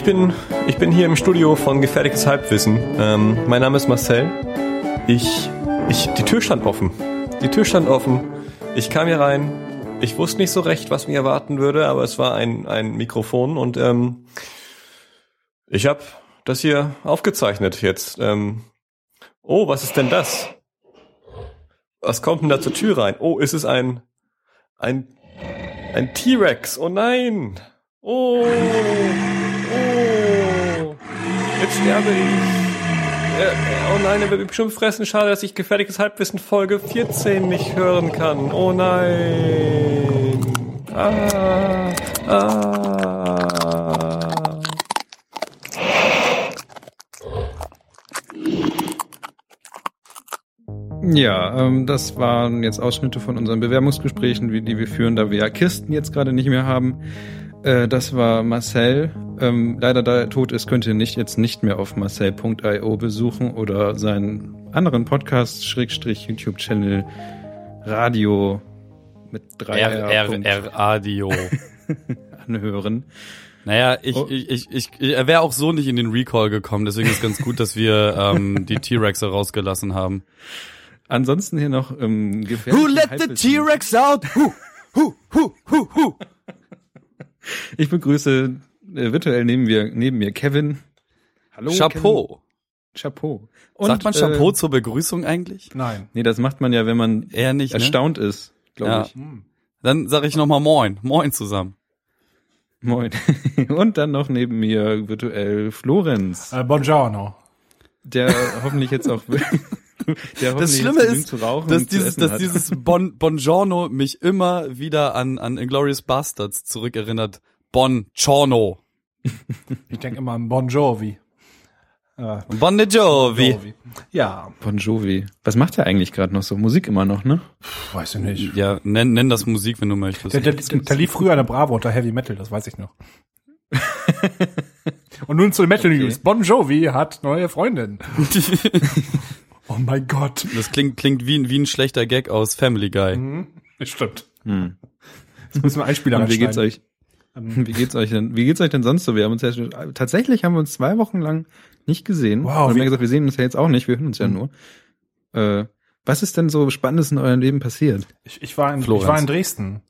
Ich bin, ich bin hier im Studio von Gefährliches Halbwissen. Ähm, mein Name ist Marcel. Ich, ich, die Tür stand offen. Die Tür stand offen. Ich kam hier rein. Ich wusste nicht so recht, was mich erwarten würde, aber es war ein, ein Mikrofon und ähm, ich habe das hier aufgezeichnet jetzt. Ähm, oh, was ist denn das? Was kommt denn da zur Tür rein? Oh, ist es ein ein ein T-Rex? Oh nein! Oh, oh, jetzt sterbe ich. Äh, oh nein, er wird mich bestimmt fressen. Schade, dass ich gefährliches Halbwissen Folge 14 nicht hören kann. Oh nein. Ah, ah. Ja, ähm, das waren jetzt Ausschnitte von unseren Bewerbungsgesprächen, die wir führen, da wir ja Kirsten jetzt gerade nicht mehr haben. Äh, das war Marcel. Ähm, leider da er tot ist, könnt ihr nicht jetzt nicht mehr auf marcel.io besuchen oder seinen anderen Podcast, Schrägstrich, YouTube-Channel, Radio mit drei R, R, R, Radio. anhören. Naja, ich, Oh. ich, ich, ich, er wäre auch so nicht in den Recall gekommen, deswegen ist ganz gut, dass wir ähm, die T-Rexe rausgelassen haben. Ansonsten hier noch ähm, gefährliche Halbwissen. T-Rex out? Hu, hu, hu, hu, hu. Ich begrüße äh, virtuell neben mir, neben mir Kevin. Hallo. Chapeau. Kevin. Chapeau. Sagt man Chapeau Äh, zur Begrüßung eigentlich? Nein. nee, das macht man ja, wenn man Eher nicht, ne? erstaunt ist, glaube Ja. ich. Dann sage ich nochmal Moin. Moin zusammen. Moin. Und dann noch neben mir virtuell Florenz, Äh, Buongiorno. der hoffentlich jetzt auch Das Schlimme ist, zu rauchen dass dieses, dass hat. dieses bon, Bongiorno mich immer wieder an, an Inglourious Bastards zurückerinnert. Bon Giorno. Ich denke immer an Bon Jovi. Äh, Bon Jovi. Jovi. Ja, Bon Jovi. Was macht er eigentlich gerade noch so? Musik immer noch, ne? weiß ich nicht. Ja, nenn, nenn das Musik, wenn du möchtest. Der, der, der lief früher eine Bravo unter Heavy Metal, das weiß ich noch. Und nun zu den Metal News. Bon Jovi hat neue Freundin. Oh mein Gott. Das klingt, klingt wie, ein- wie ein schlechter Gag aus Family Guy. Mhm. Das stimmt. Hm. Jetzt müssen wir Einspieler Und wie geht's euch? Wie geht's euch denn? Wie geht's euch denn sonst so? Wir haben uns ja schon, tatsächlich haben wir uns zwei Wochen lang nicht gesehen. Wow, Wir haben ja gesagt, wir sehen uns ja jetzt auch nicht, wir hören uns ja Mhm. nur. Äh, was ist denn so Spannendes in eurem Leben passiert? Ich, ich, war in, ich Florenz. war in Dresden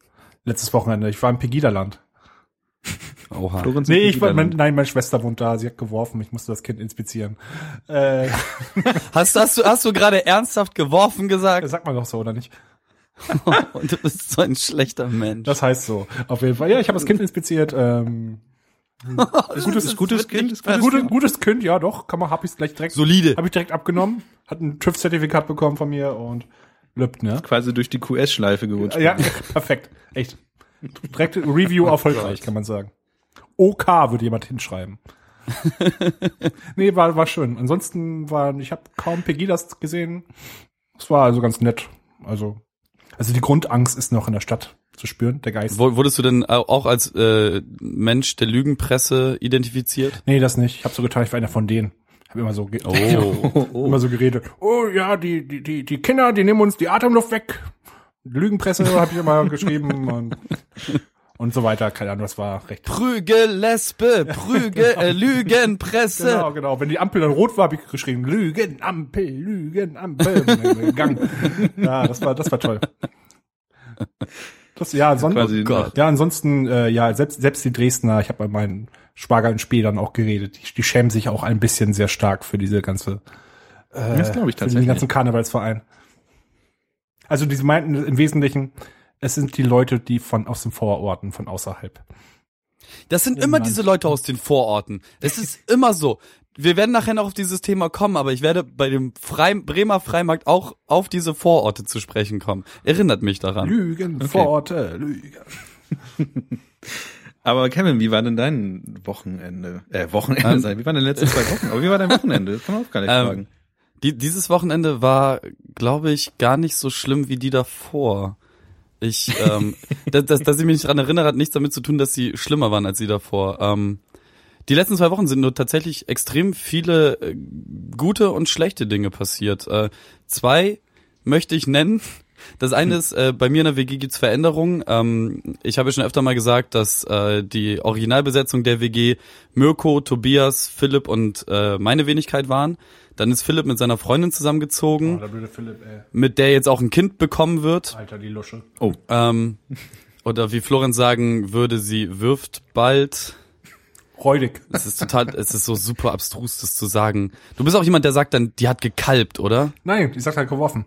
letztes Wochenende. Ich war im Pegiderland. Oha. Florenz Nee, ich war, mein, nein, meine Schwester wohnt da. Sie hat geworfen. Ich musste das Kind inspizieren. Äh, Hast, hast du, hast du gerade ernsthaft geworfen gesagt? sagt man doch so, oder nicht? Und du bist so ein schlechter Mensch. Das heißt so. Auf jeden Fall. Ja, ich habe das Kind inspiziert. Ähm, gutes, gutes Kind. Ist gutes, gutes, gutes Kind, ja doch. Kann man, hab ich gleich direkt. Solide. Habe ich direkt abgenommen. Hat ein TÜV-Zertifikat bekommen von mir und lübt, ne? Quasi durch die QS-Schleife gerutscht. Ja, perfekt. Echt. Direkt Review erfolgreich, kann man sagen. OK würde jemand hinschreiben. nee, war, war schön. Ansonsten war, ich habe kaum Pegidas gesehen. Es war also ganz nett. Also, also die Grundangst ist noch in der Stadt zu spüren, der Geist. Wurdest du denn au- auch als äh, Mensch der Lügenpresse identifiziert? Nee, das nicht. Ich habe so getan, ich war einer von denen. Hab immer so, ge Oh. immer so geredet. Oh ja, die, die, die, die Kinder, die nehmen uns die Atemluft weg. Lügenpresse habe ich immer geschrieben und, und so weiter. Keine Ahnung, das war recht. Prügel, Lesbe, Prügel, äh, Lügenpresse. Genau, genau. Wenn die Ampel dann rot war, habe ich geschrieben, Lügen, Ampel, Lügen, Ampel. Gang. Ja, das war, das war toll. Das, ja, sonst, Gott. ja, ansonsten, äh, ja, selbst, selbst die Dresdner, ich habe bei meinen Schwager in Spee dann auch geredet, die, die schämen sich auch ein bisschen sehr stark für diese ganze, äh, Das glaube ich für den tatsächlich. ganzen Karnevalsverein. Also, die meinten im Wesentlichen, es sind die Leute, die von, aus den Vororten, von außerhalb. Das sind immer Mann. diese Leute aus den Vororten. Es ist immer so. Wir werden nachher noch auf dieses Thema kommen, aber ich werde bei dem Frei Bremer Freimarkt auch auf diese Vororte zu sprechen kommen. Erinnert mich daran. Lügen, Vororte, Lügen. Aber Kevin, wie war denn dein Wochenende? Äh, Wochenende Ähm. sein. Wie waren denn die letzten zwei Wochen? Aber wie war dein Wochenende? Das kann man auch gar nicht Ähm, fragen. Die, dieses Wochenende war, glaube ich, gar nicht so schlimm wie die davor. Ich, ähm, dass, dass, dass ich mich nicht dran erinnere, hat nichts damit zu tun, dass sie schlimmer waren als die davor. Ähm, die letzten zwei Wochen sind nur tatsächlich extrem viele äh, gute und schlechte Dinge passiert. Äh, zwei möchte ich nennen. Das eine ist, äh, bei mir in der WG gibt's Veränderungen. Ähm, ich habe schon öfter mal gesagt, dass äh, die Originalbesetzung der WG Mirko, Tobias, Philipp und äh, meine Wenigkeit waren. Dann ist Philipp mit seiner Freundin zusammengezogen, Oh, der blöde Philipp, ey. mit der jetzt auch ein Kind bekommen wird. Alter, die Lusche. Ähm, oder wie Florenz sagen würde, sie wirft bald. Räudig. Es ist total, es ist so super abstrus, das zu sagen. Du bist auch jemand, der sagt dann, die hat gekalbt, oder? Nein, die sagt halt geworfen.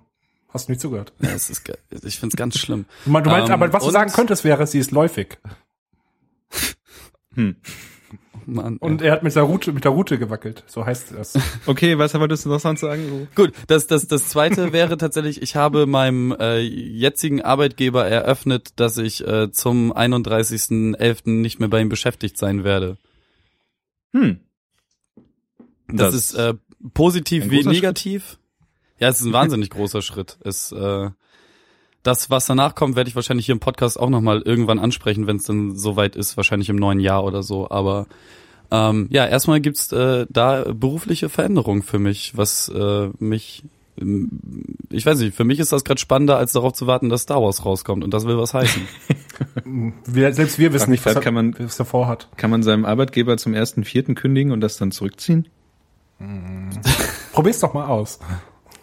Hast du nicht zugehört. Ja, es ist, ich find's ganz schlimm. Du meinst, Ähm, aber was du sagen könntest, wäre, sie ist läufig. Mann, Und er hat mit der Route, mit der Route gewackelt. So heißt das. Okay, was wolltest du noch sonst sagen? Gut, das, das, das zweite wäre tatsächlich, ich habe meinem äh, jetzigen Arbeitgeber eröffnet, dass ich äh, zum 31.11. nicht mehr bei ihm beschäftigt sein werde. Hm. Das, ist äh, positiv wie negativ. Ja, es ist ein wahnsinnig großer Schritt. Es, äh, das, was danach kommt, werde ich wahrscheinlich hier im Podcast auch nochmal irgendwann ansprechen, wenn es dann soweit ist, wahrscheinlich im neuen Jahr oder so. Aber ähm, ja, erstmal gibt's äh, da berufliche Veränderungen für mich, was äh, mich ähm, ich weiß nicht, für mich ist das gerade spannender, als darauf zu warten, dass Star Wars rauskommt und das will was heißen. Wir, selbst wir wissen nicht, was er, kann man- was er vorhat. Kann man seinem Arbeitgeber zum ersten Vierten kündigen und das dann zurückziehen? Probier's doch mal aus.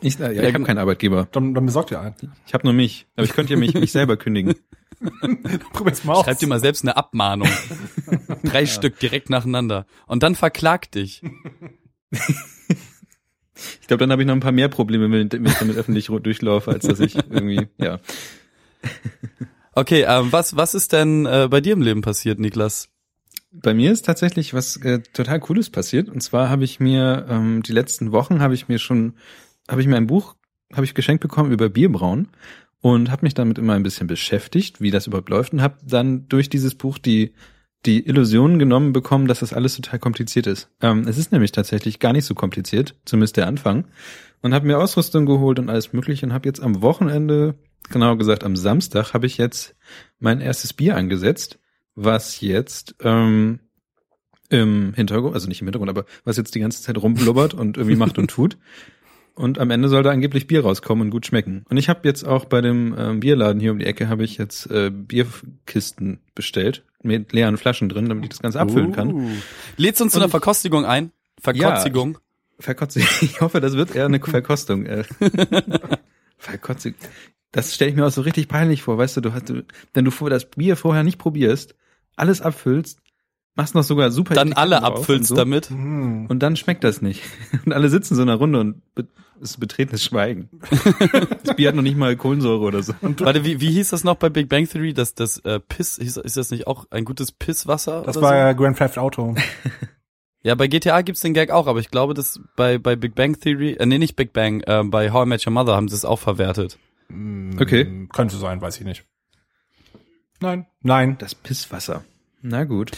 Ich, ja, Ja, ich habe keinen Arbeitgeber. Dann, dann besorgt ihr einen. Ich habe nur mich. Aber ich könnte ja mich, mich selber kündigen. Probier's mal aus. Schreib dir mal selbst eine Abmahnung. Drei Stück direkt nacheinander. Und dann verklag dich. Ich glaube, dann habe ich noch ein paar mehr Probleme, wenn ich damit öffentlich durchlaufe, als dass ich irgendwie, ja. Okay, ähm, was, was ist denn äh, bei dir im Leben passiert, Niklas? Bei mir ist tatsächlich was äh, total Cooles passiert. Und zwar habe ich mir ähm, die letzten Wochen habe ich mir schon, habe ich mir ein Buch, habe ich geschenkt bekommen über Bierbrauen und habe mich damit immer ein bisschen beschäftigt, wie das überhaupt läuft und habe dann durch dieses Buch die die Illusion genommen bekommen, dass das alles total kompliziert ist. Ähm, es ist nämlich tatsächlich gar nicht so kompliziert, zumindest der Anfang. Und habe mir Ausrüstung geholt und alles mögliche und habe jetzt am Wochenende, genau gesagt am Samstag, habe ich jetzt mein erstes Bier angesetzt, was jetzt ähm, im Hintergrund, also nicht im Hintergrund, aber was jetzt die ganze Zeit rumblubbert und irgendwie macht und tut. Und am Ende soll da angeblich Bier rauskommen und gut schmecken. Und ich habe jetzt auch bei dem ähm, Bierladen hier um die Ecke habe ich jetzt äh, Bierkisten bestellt mit leeren Flaschen drin, damit ich das Ganze abfüllen kann. Lädst uns zu einer Verkostigung ein? Verkotzigung? Verkotze. Ich hoffe, das wird eher eine Verkostung. äh. Verkotze. Das stelle ich mir auch so richtig peinlich vor, weißt du, du hast, du, wenn du das Bier vorher nicht probierst, alles abfüllst, machst noch sogar super dann alle abfüllst und so, damit? Hm. und dann schmeckt das nicht. Und alle sitzen so in einer Runde und be es ist betretenes Schweigen. Das Bier hat noch nicht mal Kohlensäure oder so. Warte, wie, wie hieß das noch bei Big Bang Theory? Das, das äh, Piss, hieß, ist das nicht auch ein gutes Pisswasser? Das oder war so? ja Grand Theft Auto. Ja, bei GTA gibt's den Gag auch, aber ich glaube, dass bei, bei Big Bang Theory, äh, nee, nicht Big Bang, äh, bei How I Met Your Mother haben sie es auch verwertet. Okay. Hm, Könnte sein, weiß ich nicht. Nein. Nein. Das Pisswasser. Na gut.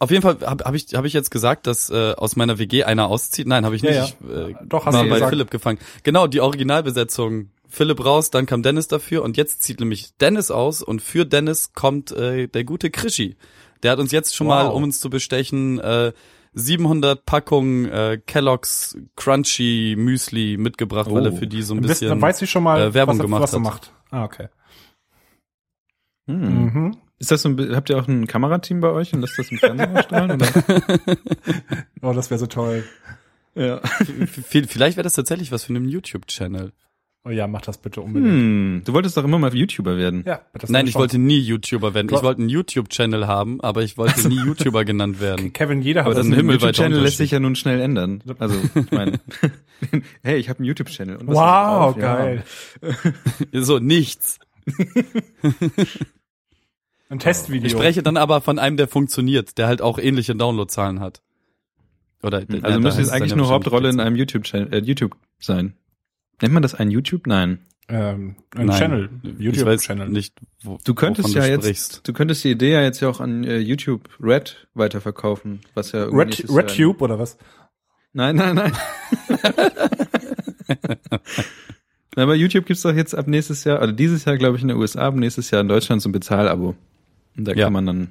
Auf jeden Fall habe hab ich, hab ich jetzt gesagt, dass äh, aus meiner WG einer auszieht. Nein, habe ich nicht. Ja, ja. Ich, äh, Doch, hast war du bei gesagt. Philipp gefangen. Genau, die Originalbesetzung. Philipp raus, dann kam Dennis dafür und jetzt zieht nämlich Dennis aus und für Dennis kommt äh, der gute Krischi. Der hat uns jetzt schon mal, Wow. um uns zu bestechen, äh, 700 Packungen äh, Kellogg's Crunchy Müsli mitgebracht, weil er Oh. für die so ein bisschen dann weiß ich schon mal, äh, Werbung was, er- gemacht was er hat. macht. Ah, okay. Hm. Mhm. Ist das so ein, habt ihr auch ein Kamerateam bei euch und lasst das im Fernsehen ausstrahlen? Oder? Oh, das wäre so toll. Ja. V- Vielleicht wäre das tatsächlich was für einen YouTube-Channel. Oh ja, mach das bitte unbedingt. Hm. Du wolltest doch immer mal YouTuber werden. Ja, das Nein, ich wollte nie YouTuber werden. Ich wollte einen YouTube-Channel haben, aber ich wollte nie YouTuber genannt werden. Kevin, jeder Aber hat das ein ein himmelweiter YouTube-Channel lässt sich ja nun schnell ändern. Also, ich meine, hey, ich habe einen YouTube-Channel. Und was ist Wow, drauf? Ja. geil. So, nichts. Ein Testvideo. Ich spreche dann aber von einem, der funktioniert, der halt auch ähnliche Downloadzahlen hat. Oder, Also ja, heißt es eigentlich nur Hauptrolle in einem YouTube-Channel, äh, YouTube sein. Nennt man das ein YouTube? Nein. ähm, ein Nein. Channel. Ich weiß YouTube-Channel. nicht, wo, Du könntest ja du jetzt, du könntest die Idee ja jetzt ja auch an äh, YouTube Red weiterverkaufen, was ja Red, nächstes Jahr- RedTube oder was? Nein, nein, nein. Aber YouTube gibt's doch jetzt ab nächstes Jahr, oder dieses Jahr glaube ich in den USA, ab nächstes Jahr in Deutschland so ein Bezahlabo. Und da Ja. kann man dann,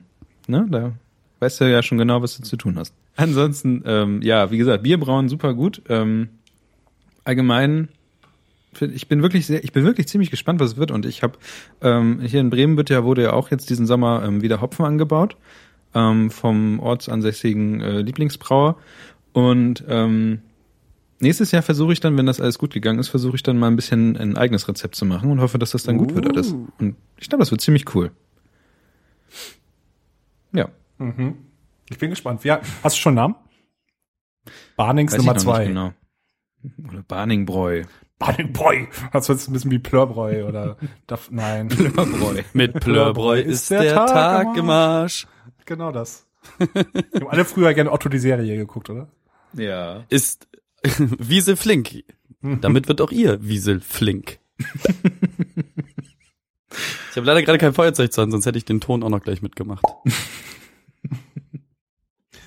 ne, da weißt du ja schon genau, was du zu tun hast. Ansonsten, ähm, ja, wie gesagt, Bierbrauen super gut. Ähm, allgemein ich bin wirklich sehr, ich bin wirklich ziemlich gespannt, was es wird. Und ich habe ähm, hier in Bremen wird ja wurde ja auch jetzt diesen Sommer ähm, wieder Hopfen angebaut ähm, vom ortsansässigen äh, Lieblingsbrauer. Und ähm, nächstes Jahr versuche ich dann, wenn das alles gut gegangen ist, versuche ich dann mal ein bisschen ein eigenes Rezept zu machen und hoffe, dass das dann gut wird alles. Und ich glaube, das wird ziemlich cool. Ja. Mhm. Ich bin gespannt. Ja, hast du schon einen Namen? Barnings Weiß Nummer zwei. Genau. Oder Barningbräu. Barningbräu. Das wird ein bisschen wie Plörbräu oder darf, nein. Plörbräu. Mit Plörbräu ist der, Tag im Arsch. Genau das. Wir haben alle früher gerne Otto die Serie geguckt, oder? Ja. Ist Wiesel flink. Damit wird auch ihr Wiesel flink. Ich habe leider gerade kein Feuerzeug zu Hand, sonst hätte ich den Ton auch noch gleich mitgemacht.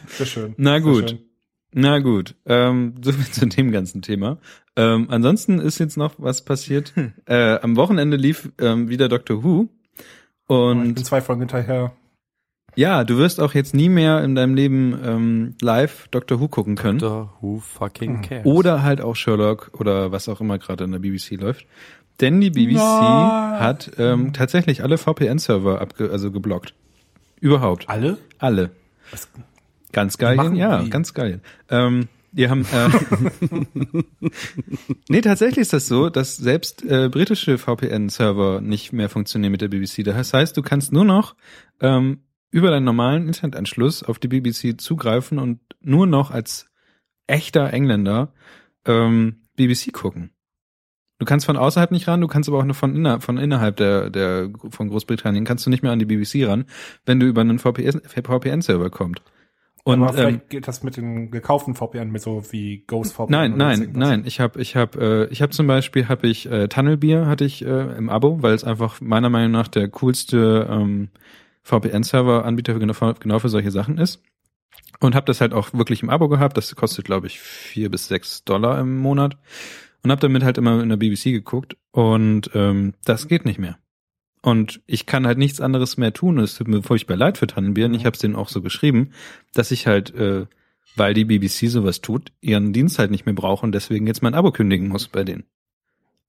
Sehr schön. Na gut. schön. Na gut, ähm, so viel zu dem ganzen Thema. Ähm, ansonsten ist jetzt noch was passiert. äh, am Wochenende lief ähm, wieder Doctor Who. Oh, ich bin Und zwei Folgen hinterher. ja, du wirst auch jetzt nie mehr in deinem Leben ähm, live Doctor Who gucken können. Doctor Who fucking cares? Oder halt auch Sherlock oder was auch immer gerade in der BBC läuft. Denn die BBC Nein. hat ähm, tatsächlich alle VPN-Server abge also geblockt. Überhaupt. Alle? Alle. Was- Ganz geil, machen ja, die? ganz geil. Ähm, die haben äh, Nee, tatsächlich ist das so, dass selbst äh, britische VPN-Server nicht mehr funktionieren mit der BBC. Das heißt, du kannst nur noch ähm, über deinen normalen Internetanschluss auf die BBC zugreifen und nur noch als echter Engländer ähm, BBC gucken. Du kannst von außerhalb nicht ran, du kannst aber auch nur von, inner, von innerhalb der, der von Großbritannien kannst du nicht mehr an die BBC ran, wenn du über einen VPN VPN-Server kommst. Und Aber vielleicht ähm, geht das mit den gekauften VPN mit so wie Ghost VPN. Nein, nein, nein. Ich habe, ich habe, äh, ich habe zum Beispiel habe ich äh, Tunnelbier hatte ich äh, im Abo, weil es einfach meiner Meinung nach der coolste ähm, VPN-Server-Anbieter genau, für- genau für solche Sachen ist. Und habe das halt auch wirklich im Abo gehabt. Das kostet, glaube ich, vier bis sechs Dollar im Monat. Und habe damit halt immer in der BBC geguckt. Und ähm, das geht nicht mehr. Und ich kann halt nichts anderes mehr tun. Es tut mir furchtbar leid für Tannenbier. Und ich habe es denen auch so geschrieben, dass ich halt, äh, weil die BBC sowas tut, ihren Dienst halt nicht mehr brauche und deswegen jetzt mein Abo kündigen muss bei denen.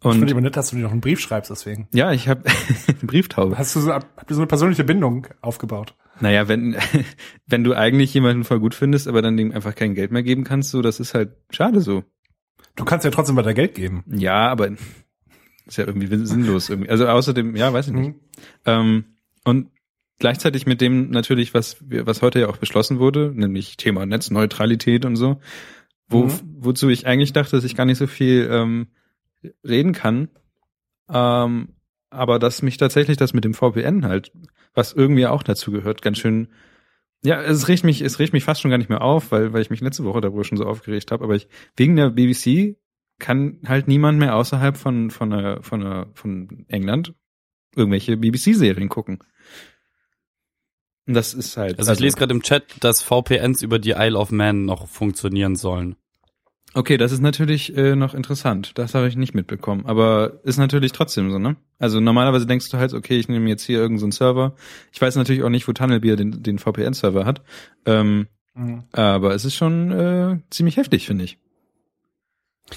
Ich finde Und aber nett, dass du dir noch einen Brief schreibst, deswegen. ja, ich habe eine Brieftaube. Hast du so, habt ihr so eine persönliche Bindung aufgebaut? Naja, wenn, wenn du eigentlich jemanden voll gut findest, aber dann dem einfach kein Geld mehr geben kannst, so, das ist halt schade so. Du kannst ja trotzdem weiter Geld geben. Ja, aber ist ja irgendwie sinnlos irgendwie. Also außerdem, ja, weiß ich nicht. Mhm. Ähm, und gleichzeitig mit dem natürlich, was wir, was heute ja auch beschlossen wurde, nämlich Thema Netzneutralität und so, wo, Mhm. wozu ich eigentlich dachte, dass ich gar nicht so viel ähm, reden kann. Ähm, aber dass mich tatsächlich das mit dem VPN halt, was irgendwie auch dazu gehört, ganz schön ja, es riecht mich, es riecht mich fast schon gar nicht mehr auf, weil, weil ich mich letzte Woche darüber schon so aufgeregt habe. Aber ich, wegen der BBC kann halt niemand mehr außerhalb von, von, einer, von, einer, von England irgendwelche BBC-Serien gucken. Und das ist halt. Also ich lese gerade im Chat, dass VPNs über die Isle of Man noch funktionieren sollen. Okay, das ist natürlich äh, noch interessant. Das habe ich nicht mitbekommen. Aber ist natürlich trotzdem so, ne? Also normalerweise denkst du halt, okay, ich nehme jetzt hier irgendeinen so Server. Ich weiß natürlich auch nicht, wo Tunnelbier den, den VPN-Server hat. Ähm, Mhm. aber es ist schon äh, ziemlich heftig, finde ich.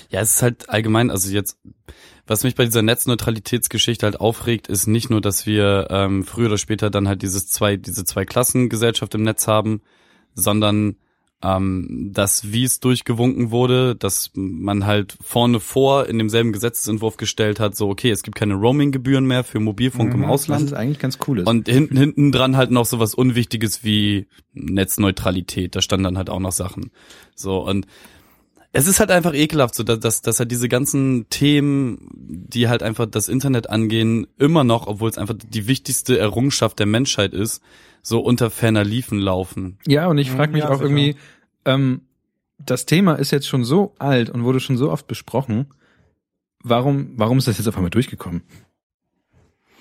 Ja, es ist halt allgemein, also jetzt, was mich bei dieser Netzneutralitätsgeschichte halt aufregt, ist nicht nur, dass wir ähm, früher oder später dann halt dieses zwei, diese zwei Klassengesellschaft im Netz haben, sondern ähm, dass wie es durchgewunken wurde, dass man halt vorne vor in demselben Gesetzesentwurf gestellt hat, so okay, es gibt keine Roaming-Gebühren mehr für Mobilfunk im Mhm, Was Ausland. ist eigentlich ganz cool ist. Und hinten, hinten dran halt noch so was Unwichtiges wie Netzneutralität. Da standen dann halt auch noch Sachen. So, und es ist halt einfach ekelhaft, so dass, dass, dass halt diese ganzen Themen, die halt einfach das Internet angehen, immer noch, obwohl es einfach die wichtigste Errungenschaft der Menschheit ist, so unter ferner Liefen laufen. Ja, und ich frage mich Ja, auch sicher. irgendwie, ähm, das Thema ist jetzt schon so alt und wurde schon so oft besprochen. Warum, warum ist das jetzt auf einmal durchgekommen?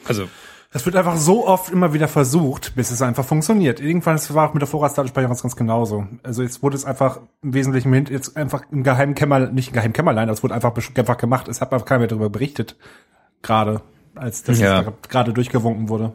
Also, Das wird einfach so oft immer wieder versucht, bis es einfach funktioniert. Irgendwann das war auch mit der Vorratsdatenspeicherung ganz, ganz genauso. Also jetzt wurde es einfach im Wesentlichen mit- jetzt einfach im geheimen Kämmer, nicht im geheimen Kämmerlein, das wurde einfach, einfach gemacht. Es hat einfach keiner mehr darüber berichtet. Gerade, als das Ja. gerade durchgewunken wurde.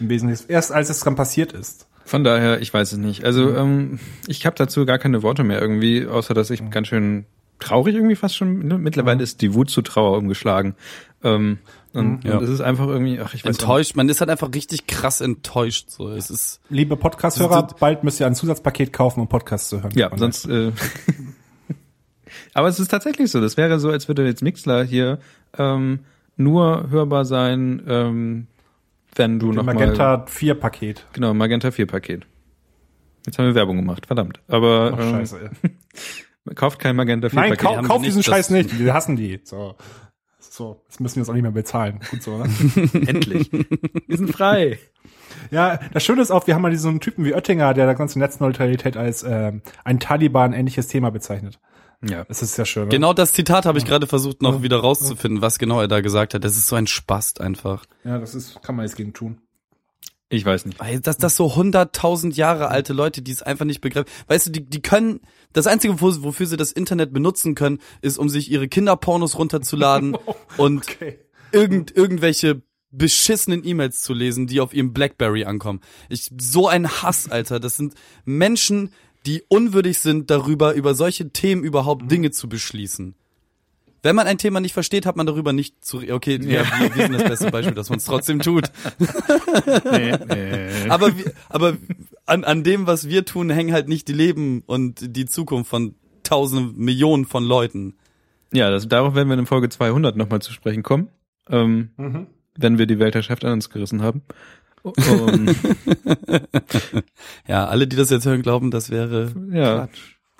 Im Wesentlichen. Erst als es dann passiert ist. von daher, ich weiß es nicht. Also, ähm, ich habe dazu gar keine Worte mehr irgendwie, außer dass ich ganz schön traurig irgendwie fast schon. Ne? Mittlerweile ist die Wut zu Trauer umgeschlagen. Ähm, und, Ja. und es ist einfach irgendwie, ach, ich weiß Enttäuscht, man ist halt einfach richtig krass enttäuscht. So, es ist Liebe Podcast-Hörer, bald müsst ihr ein Zusatzpaket kaufen, um Podcasts zu hören. Ja, Und sonst. Äh, aber es ist tatsächlich so. Das wäre so, als würde jetzt Mixler hier ähm, nur hörbar sein, ähm, wenn du Dem noch mal Magenta 4 Paket. genau Magenta 4 Paket. Jetzt haben wir Werbung gemacht, verdammt. Aber Ach, ähm, scheiße. ey. kauft kein Magenta 4 Nein, Paket. kau haben kauf wir diesen Scheiß nicht. Wir hassen die. So. So, jetzt müssen wir das auch nicht mehr bezahlen. Gut so, ne? Endlich. Wir sind frei. Ja, das Schöne ist auch, wir haben mal diesen Typen wie Oettinger, der da ganze Netzneutralität als ähm, ein Taliban-ähnliches Thema bezeichnet. Ja. Das ist ja schön. Ne? genau das Zitat habe ich gerade versucht noch wieder rauszufinden, was genau er da gesagt hat. Das ist so ein Spast einfach. Ja, das ist, kann man jetzt gegen tun. Ich weiß nicht. Weil das, das so hunderttausend Jahre alte Leute, die es einfach nicht begreifen. Weißt du, die, die können, das Einzige, wo- wofür sie das Internet benutzen können, ist, um sich ihre Kinderpornos runterzuladen und Okay. irgend, irgendwelche beschissenen E-Mails zu lesen, die auf ihrem Blackberry ankommen. Ich, so ein Hass, Alter. Das sind Menschen, die unwürdig sind, darüber, über solche Themen überhaupt Dinge zu beschließen. Wenn man ein Thema nicht versteht, hat man darüber nicht zu, okay, ja. wir, wir sind das beste Beispiel, dass man es trotzdem tut. Nee, nee. Aber, aber an, an dem, was wir tun, hängen halt nicht die Leben und die Zukunft von tausenden, Millionen von Leuten. Ja, das, darauf werden wir in Folge 200 nochmal zu sprechen kommen, ähm, Mhm. wenn wir die Weltherrschaft an uns gerissen haben. Um, Ja, alle, die das jetzt hören, glauben, das wäre ja,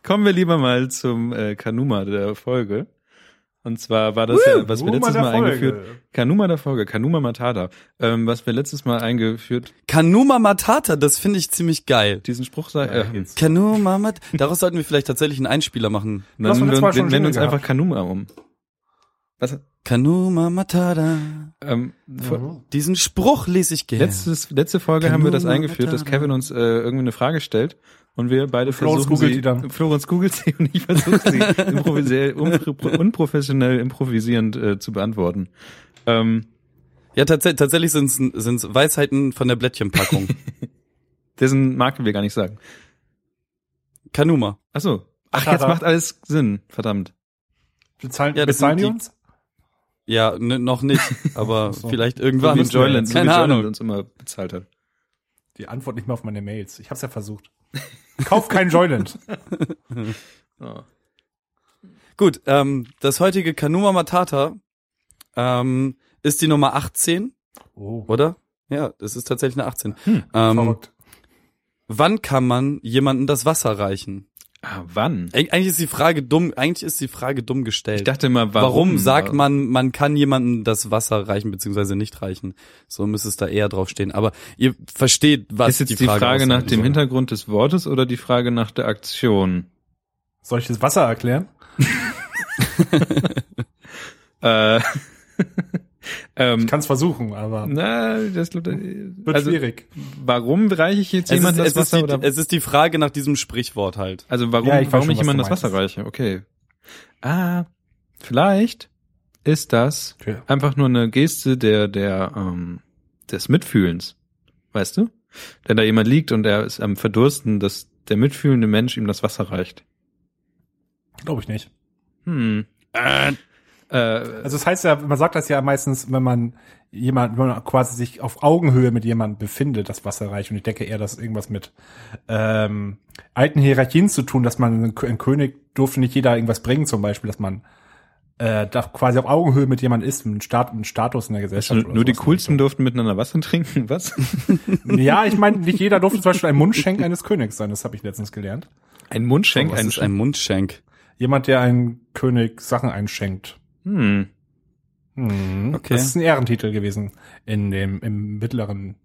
kommen wir lieber mal zum äh, Kanuma der Folge. Und zwar war das ja, was wir Kanuma letztes Mal Folge. eingeführt. Kanuma der Folge, Kanuma Matata. Ähm, was wir letztes Mal eingeführt, Kanuma Matata, das finde ich ziemlich geil. diesen Spruch sei, äh, jetzt. Kanuma Mat, daraus sollten wir vielleicht tatsächlich einen Einspieler machen. Dann letztes wir, wir nennen uns einfach Kanuma um. Was? Kanuma Matata. Ähm, Mhm. Diesen Spruch lese ich gerne. Letztes, letzte Folge haben wir das Kanuma eingeführt, dass Matata. Kevin uns äh, irgendwie eine Frage stellt und wir beide Florenz versuchen googelt sie, die dann. Florenz googelt sie und ich versuche sie improvisiell, unpro- unprofessionell improvisierend äh, zu beantworten. Ähm, Ja, tats tatsächlich sind es Weisheiten von der Blättchenpackung. dessen Marke wir gar nicht sagen. Kanuma. Ach so. Ach, Matata. jetzt macht alles Sinn. Verdammt. Bezahlen, Ja, bezahlen die- uns? Ja, ne, noch nicht, aber so. vielleicht So irgendwann. wie Joyland, so wie Keine Joyland Ahnung. uns immer bezahlt hat. Die Antwort nicht mehr auf meine Mails. Ich hab's ja versucht. Kauf kein Joyland. Oh. Gut, ähm, das heutige Kanuma Matata ähm, ist die Nummer 18, Oh, oder? Ja, das ist tatsächlich eine 18. Hm, ähm, verrückt. wann kann man jemandem das Wasser reichen? Ah, wann? Eig eigentlich ist die Frage dumm, eigentlich ist die Frage dumm gestellt. Ich dachte mal, warum, warum, sagt man, man kann jemandem das Wasser reichen beziehungsweise nicht reichen? So müsste es da eher drauf stehen. Aber ihr versteht, was Ist jetzt die Frage, aussagt. nach dem. Hintergrund des Wortes oder die Frage nach der Aktion? Soll ich das Wasser erklären? Äh, ähm, Ich kann's versuchen, aber na, das wird also, schwierig. Warum reiche ich jetzt Es jemand ist, das es, ist Wasser die, oder? es ist die Frage nach diesem Sprichwort halt. Also warum, Ja, ich warum schon, ich jemandem das Wasser reiche? Okay. Ah, vielleicht ist das Okay. einfach nur eine Geste der der ähm, des Mitfühlens, weißt du? Wenn da jemand liegt und er ist am Verdursten, dass der mitfühlende Mensch ihm das Wasser reicht. Glaube ich nicht. Hm. Äh, äh, Also das heißt ja, man sagt das ja meistens, wenn man jemand, wenn man quasi sich auf Augenhöhe mit jemandem befindet, das Wasser reicht. Und ich denke eher, dass irgendwas mit ähm, alten Hierarchien zu tun, dass man ein Kö- ein König durfte nicht jeder irgendwas bringen, zum Beispiel, dass man äh, da quasi auf Augenhöhe mit jemandem ist, mit Stat einen Status in der Gesellschaft. nur, oder nur die coolsten durften miteinander Wasser trinken, was? Ja, ich meine, nicht jeder durfte zum Beispiel ein Mundschenk eines Königs sein. Das habe ich letztens gelernt. Ein Mundschenk, Was ein ist ein Mundschenk? Jemand, der einem König Sachen einschenkt. Hm. Hm. Okay. Das ist ein Ehrentitel gewesen in dem im mittleren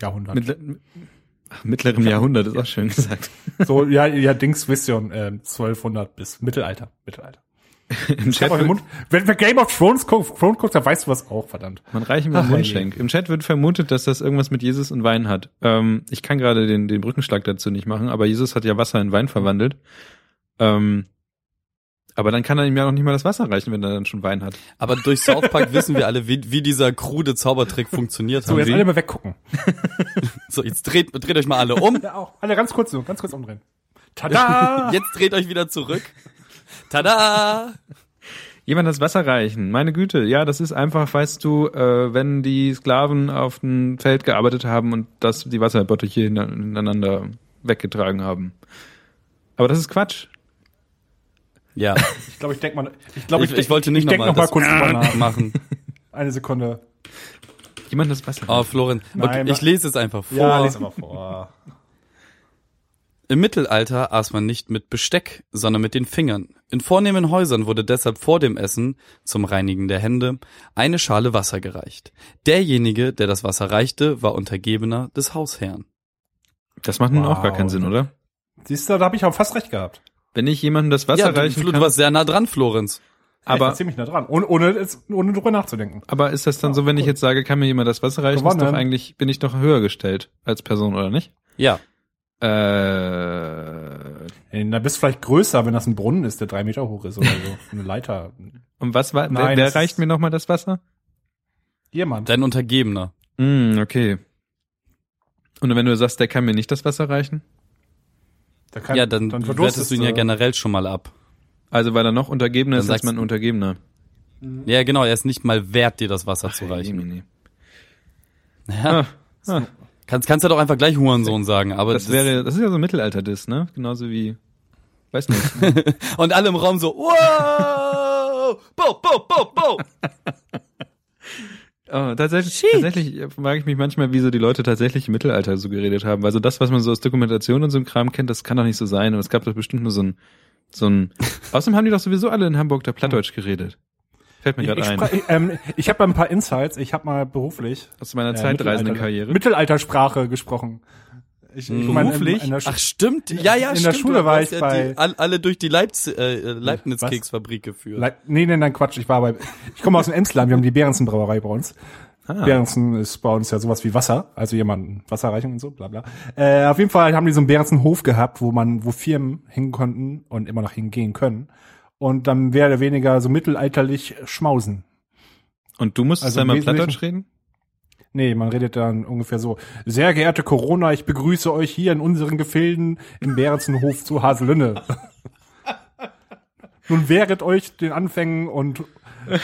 Jahrhundert. Mittler, ach, mittlerem Jahrhundert ist auch schön gesagt. so, ja, ja, Dings Vision, äh, 1200 bis Mittelalter, Mittelalter. Im Chat wird, den Mund, wenn du Game of Thrones guckst, Thrones guckst, dann weißt du was auch, verdammt. man reiche mir einen Mundschenk. Im Chat wird vermutet, dass das irgendwas mit Jesus und Wein hat. Ähm, ich kann gerade den, den Brückenschlag dazu nicht machen, aber Jesus hat ja Wasser in Wein verwandelt. Ähm, aber dann kann er ihm ja noch nicht mal das Wasser reichen, wenn er dann schon Wein hat. Aber durch South Park wissen wir alle, wie, wie dieser krude Zaubertrick funktioniert. So, jetzt Sie? alle mal weggucken. So, jetzt dreht, dreht euch mal alle um. Ja, auch. Alle ganz kurz so, ganz kurz umdrehen. Tada! Jetzt dreht euch wieder zurück. Tada! Jemand das Wasser reichen. Meine Güte, ja, das ist einfach, weißt du, äh, wenn die Sklaven auf dem Feld gearbeitet haben und das die Wasserbottiche hintereinander weggetragen haben. Aber das ist Quatsch. Ja, Ich glaube, ich denke mal, ich glaube, ich, ich wollte nicht ich nochmal noch mal kurz drüber nach. machen. Eine Sekunde. Jemand das Wasser Oh, Florian, okay, Nein, ich lese es einfach vor. Ja, lies mal vor. Im Mittelalter aß man nicht mit Besteck, sondern mit den Fingern. In vornehmen Häusern wurde deshalb vor dem Essen, zum Reinigen der Hände, eine Schale Wasser gereicht. Derjenige, der das Wasser reichte, war Untergebener des Hausherrn. Das macht nun auch gar keinen Sinn, oder? Siehst du, da habe ich auch fast recht gehabt. Wenn ich jemandem das Wasser ja, reichen Flo, kann. du warst sehr nah dran, Florenz. Aber ich war ziemlich nah dran, ohne, ohne, ohne drüber nachzudenken. aber ist das dann so, wenn ich jetzt sage, kann mir jemand das Wasser reichen, ist doch Gewonnen. eigentlich, bin ich doch höher gestellt als Person, oder nicht? Ja. Äh, Da bist du vielleicht größer, wenn das ein Brunnen ist, der drei Meter hoch ist oder so. Eine Leiter. und was war, wer, Nein, wer das reicht mir nochmal das Wasser? Jemand. Dein Untergebener. Hm, okay. Und wenn du sagst, der kann mir nicht das Wasser reichen? Der kann- ja, dann, verdurstest wertest du ihn ja generell schon mal ab. Also weil er noch Untergebener Dann ist als mein Untergebener. Ja, genau, er ist nicht mal wert, dir das Wasser zu reichen. Jemini. Ja. Ah, ah, Kannst, kannst du doch einfach gleich Hurensohn sagen, aber das wäre, das ist ja so ein Mittelalter-Diss, ne? Genauso wie, weiß nicht. und alle im Raum so, wow, bo, bo, bo, bo. Oh, tatsächlich, tatsächlich frage ich mich manchmal, wieso die Leute tatsächlich im Mittelalter so geredet haben. Weil so das, was man so aus Dokumentation und so einem Kram kennt, das kann doch nicht so sein. Und es gab doch bestimmt nur so ein, so ein. Außerdem haben die doch sowieso alle in Hamburg da Plattdeutsch geredet. Fällt mir gerade ein. ich, ähm, ich habe ein paar Insights. Ich habe mal beruflich Aus meiner äh, zeitreisenden Karriere. Mittelaltersprache gesprochen. Ich, ich meine, in- Beruflich? In, der, Ach stimmt, ja, ja, In stimmt. der Schule war ich ja bei- die, all, alle durch die Leibz, äh, Leibniz-Keksfabrik geführt. Le nee, nee, nein, Quatsch. Ich war bei, ich komme aus dem Emsland. Wir haben die Behrensen Brauerei bei uns. Ah. Behrensen ist bei uns ja sowas wie Wasser, also jemanden Wasserreichung und so, bla bla. Äh, auf jeden Fall haben die so einen Behrensen-Hof gehabt, wo man, wo Firmen hin konnten und immer noch hingehen können. Und dann oder weniger so mittelalterlich schmausen. Und du musstest Also einmal Plattdeutsch reden? Nee, man redet dann ungefähr so. Sehr geehrte Corona, ich begrüße euch hier in unseren Gefilden im Behrensenhof zu Haselünne. Nun wehret euch den Anfängen und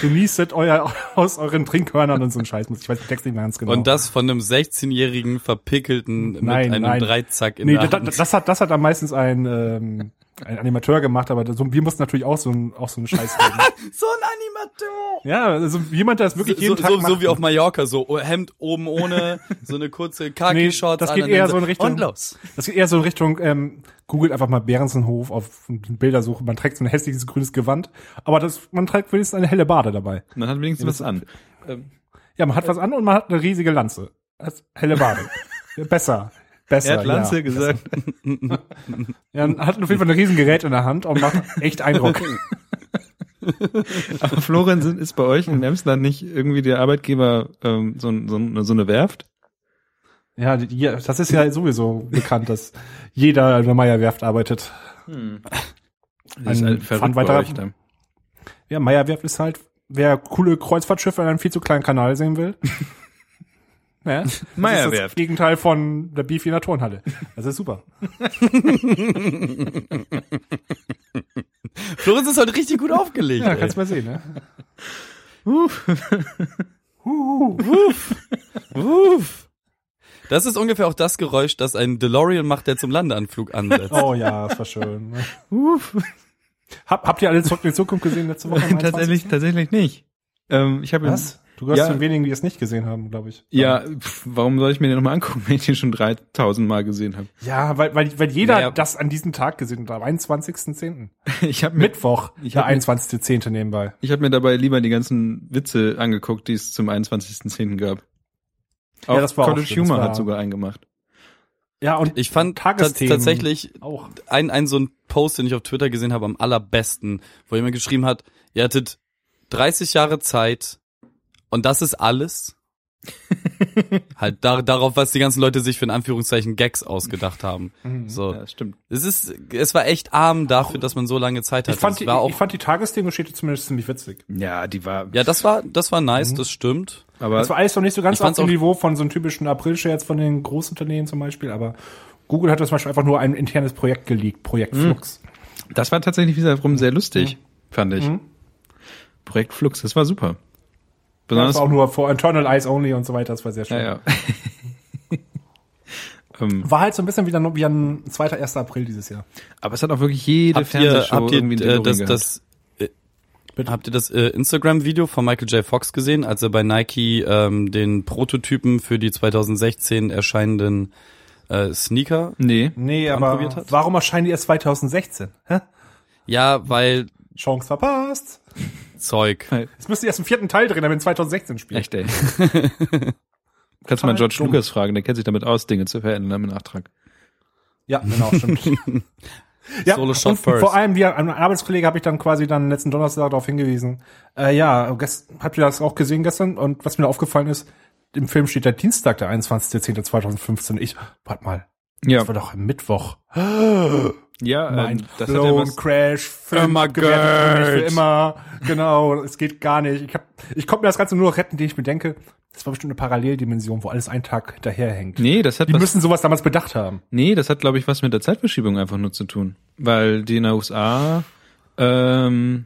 genießet euer aus euren Trinkhörnern und so ein Scheiß. Ich weiß den Text nicht mehr ganz genau. Und das von einem 16-jährigen Verpickelten mit Nein, einem nein. Dreizack in nee, der Hand. das hat das hat am meistens ein ähm, ein Animateur gemacht, aber so, wir mussten natürlich auch so ein auch so einen Scheiß reden. so ein Animateur. ja, also jemand, der das wirklich So, jeden so, Tag so, macht. so wie auf Mallorca, so Hemd oben ohne, so eine kurze Nee, Khaki-Shorts. das an geht eher so in Richtung- Und los. Das geht eher so in Richtung, ähm, googelt einfach mal Behrensenhof auf Bildersuche. Man trägt so ein hässliches grünes Gewand, aber das, man trägt wenigstens eine helle Bade dabei. Man hat wenigstens was an. Ja, man hat was an und man hat eine riesige Lanze. Das helle Bade. Ja, besser. Besser. Er hat Lanze ja. gesagt. Ja, hat auf jeden Fall ein Riesengerät in der Hand und macht echt Eindruck. Aber Florian sind- ist bei euch in Emsland nicht irgendwie der Arbeitgeber ähm, so, so, so eine Werft? ja, die, das ist ja sowieso bekannt, dass jeder in der Meierwerft arbeitet. Das ist Ein halt bei da. Ja, Meierwerft ist halt, wer coole Kreuzfahrtschiffe in einem viel zu kleinen Kanal sehen will. Ja, das ist das Meierwerft. Gegenteil von der Beefy in der Turnhalle. Das ist super. Florenz ist heute richtig gut aufgelegt. Ja, ey. kannst mal sehen, ne? Uff. Das ist ungefähr auch das Geräusch, das ein DeLorean macht, der zum Landeanflug ansetzt. Oh ja, das war schön. Hab, habt ihr alle zurück in die Zukunft gesehen letzte Woche? tatsächlich, 21.? tatsächlich nicht. Ähm, ich habe Was? Du gehörst Ja. zu den wenigen, die es nicht gesehen haben, glaube ich. Ja, pf, warum soll ich mir den nochmal angucken, wenn ich den schon 3000 Mal gesehen habe? Ja, weil, weil, weil jeder Naja. das an diesem Tag gesehen hat, am 21.10. Ich habe mir, Mittwoch, Ich der hab mir- 21.10. nebenbei. ich hab mir dabei lieber die ganzen Witze angeguckt, die es zum 21.10. gab. Auch Ja, das war auch College das Humor war- hat sogar eingemacht. Ja, und Ich fand tatsächlich auch. ein, ein so ein Post, den ich auf Twitter gesehen habe, am allerbesten, wo jemand geschrieben hat, ihr hattet 30 Jahre Zeit und das ist alles. halt da, darauf, was die ganzen Leute sich für in Anführungszeichen Gags ausgedacht haben. So. Ja, stimmt. Es ist, es war echt arm dafür, dass man so lange Zeit hat. Ich fand, die, ich fand die Tagesthemengeschichte zumindest ziemlich witzig. Ja, die war, ja, das war, das war nice, das stimmt. aber Das war alles noch nicht so ganz auf dem Niveau von so einem typischen April-Scherz von den Großunternehmen zum Beispiel, aber Google hat das zum Beispiel einfach nur ein internes Projekt geleakt, Projekt Hm. Flux. Das war tatsächlich wiederum sehr lustig, fand ich. Mhm. Projekt Flux, das war super. Das Besonders war auch nur for Internal Eyes Only und so weiter, das war sehr schön. ja, ja. ähm, War halt so ein bisschen wieder wie ein 2. 1. April dieses Jahr. aber es hat auch wirklich jede Habt ihr, Fernsehshow habt ihr irgendwie äh, einen das, das äh, habt ihr das äh, Instagram-Video von Michael J. Fox gesehen, als er bei Nike ähm, den Prototypen für die 2016 erscheinenden äh, Sneaker? Nee. Nee, aber hat? warum erscheinen die erst 2016? Hä? Ja, weil Chance verpasst. Zeug. Jetzt müsst ihr erst einen vierten Teil drehen, damit 2016 spielt. Echt, ey. Kannst du mal George dumm. Lucas fragen, der kennt sich damit aus, Dinge zu verändern im Nachtrag. Ja, genau, stimmt. ja, Solo Shot und first. vor allem, wie ein Arbeitskollege habe ich dann quasi dann letzten Donnerstag darauf hingewiesen. Äh, ja, gest habt ihr das auch gesehen gestern? Und was mir aufgefallen ist, im Film steht der Dienstag, der 21.10.2015. Ich, warte mal, Ja, das war doch am Mittwoch. Ja, Mein ähm, das hat ja blown, Crash, Film Immer für immer. Genau, es geht gar nicht. Ich, hab, ich konnte mir das Ganze nur noch retten, indem ich mir denke, das war bestimmt eine Paralleldimension, wo alles einen Tag hinterherhängt. nee, das hat Die was, müssen sowas damals bedacht haben. nee, das hat, glaube ich, was mit der Zeitverschiebung einfach nur zu tun. Weil die in der USA, ähm,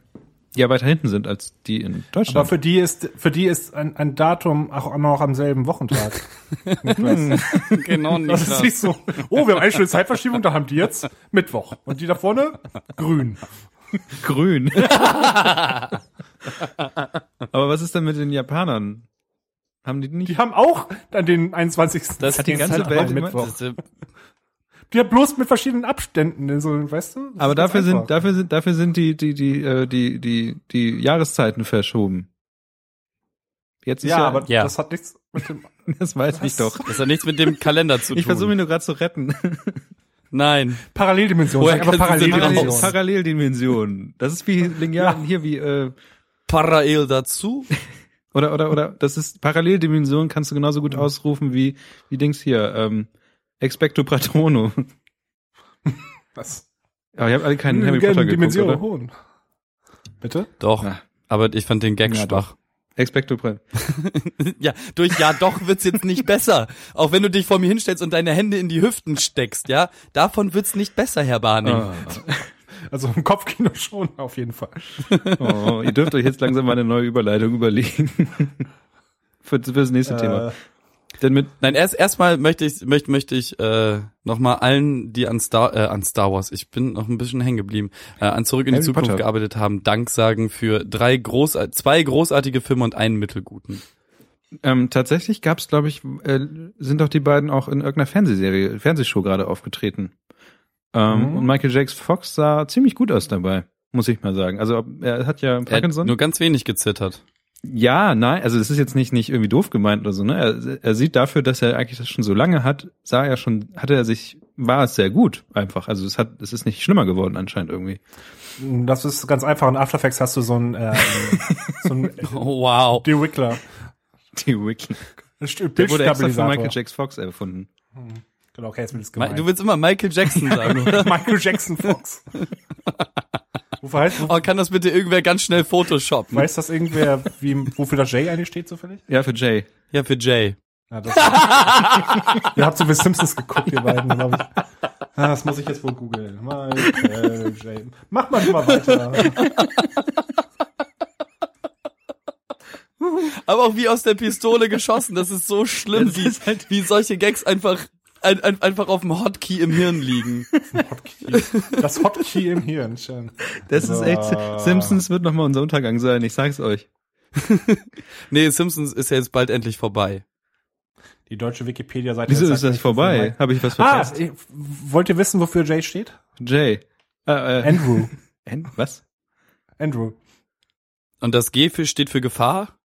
ja weiter hinten sind als die in Deutschland. Aber für die ist, für die ist ein, ein Datum auch noch am selben Wochentag. Genau Das ist nicht so, oh, wir haben eine schöne Zeitverschiebung, da haben die jetzt Mittwoch. Und die da vorne grün. grün. Aber was ist denn mit den Japanern? Haben die nicht? Die haben auch dann den 21. Das hat die ganze Tag Welt Mittwoch. Haben bloß mit verschiedenen Abständen, so, weißt du? Das Aber dafür sind, dafür sind, dafür sind die, die, die, äh, die, die, die Jahreszeiten verschoben. Jetzt ist ja, ja, aber Ja. das hat nichts mit dem, das weiß ich doch. das hat nichts mit dem Kalender zu tun. Ich versuche mich nur gerade zu retten. Nein. Paralleldimension. Woher Parallel, Paralleldimension. Paralleldimensionen. Das ist wie linear, hier wie, äh, Parallel dazu. oder, oder, oder, das ist Paralleldimension kannst du genauso gut ausrufen wie, wie Dings hier, ähm, Expecto Patrono. Was? Aber ihr habt alle keinen Hm, Harry gerne Potter geguckt, Dimension oder? holen. Bitte? Doch. Ja. Aber ich fand den Gag Ja, schwach. Expecto Patrono. Ja, durch ja doch wird's jetzt nicht besser. Auch wenn du dich vor mir hinstellst und deine Hände in die Hüften steckst, ja, davon wird's nicht besser, Herr Barning. Ah. Also im Kopfkino schon, auf jeden Fall. Oh, ihr dürft euch jetzt langsam mal eine neue Überleitung überlegen. für, für das nächste Thema. Denn mit, Nein, erst erstmal möchte ich möchte möchte ich äh, nochmal allen, die an Star äh, an Star Wars, ich bin noch ein bisschen hängen geblieben, äh, an zurück in die Harry Zukunft Potter. gearbeitet haben, Dank sagen für drei groß zwei großartige Filme und einen mittelguten. ähm, tatsächlich gab es, glaube ich, äh, sind doch die beiden auch in irgendeiner Fernsehserie, Fernsehshow gerade aufgetreten. Ähm, Mhm. Und Michael J. Fox sah ziemlich gut aus dabei, muss ich mal sagen. Also er hat ja Er hat Parkinson. nur ganz wenig gezittert. Ja, nein, also es ist jetzt nicht nicht irgendwie doof gemeint oder so, ne? Er, er sieht dafür, dass er eigentlich das schon so lange hat, sah er schon, hatte er sich, war es sehr gut einfach. Also es hat, es ist nicht schlimmer geworden anscheinend irgendwie. das ist ganz einfach. In After Effects hast du so ein, ähm, so ein Oh, wow. Dewickler. St- Der wurde extra von. Michael J. Fox erfunden. Genau, okay, jetzt wird es Ma- gemein. Du willst immer Michael Jackson sagen, oder? Michael Jackson Fox. Wofür heißt, Oh, kann das bitte irgendwer ganz schnell photoshoppen? weiß das irgendwer, wie, wofür das J eigentlich steht zufällig? Ja, für Jay. Ja, für Jay. Ja, das ihr habt so viel Simpsons geguckt, ihr beiden, glaube ich. Ah, das muss ich jetzt wohl googeln. Michael J. Mach mal mal weiter. Aber auch wie aus der Pistole geschossen, das ist so schlimm, wie, ist halt- wie solche Gags einfach, ein, ein, einfach auf dem Hotkey im Hirn liegen. Hotkey. Das Hotkey im Hirn, schön. Das ist echt, Simpsons wird nochmal unser Untergang sein, ich sag's euch. Nee, Simpsons ist ja jetzt bald endlich vorbei. Die deutsche Wikipedia-Seite. Wieso sagt ist das nicht, vorbei? Habe ich was Ah, verpasst? ich- wollt ihr wissen, wofür J steht? Jay. Äh, äh, Andrew. An was? Andrew. Und das G für steht für Gefahr?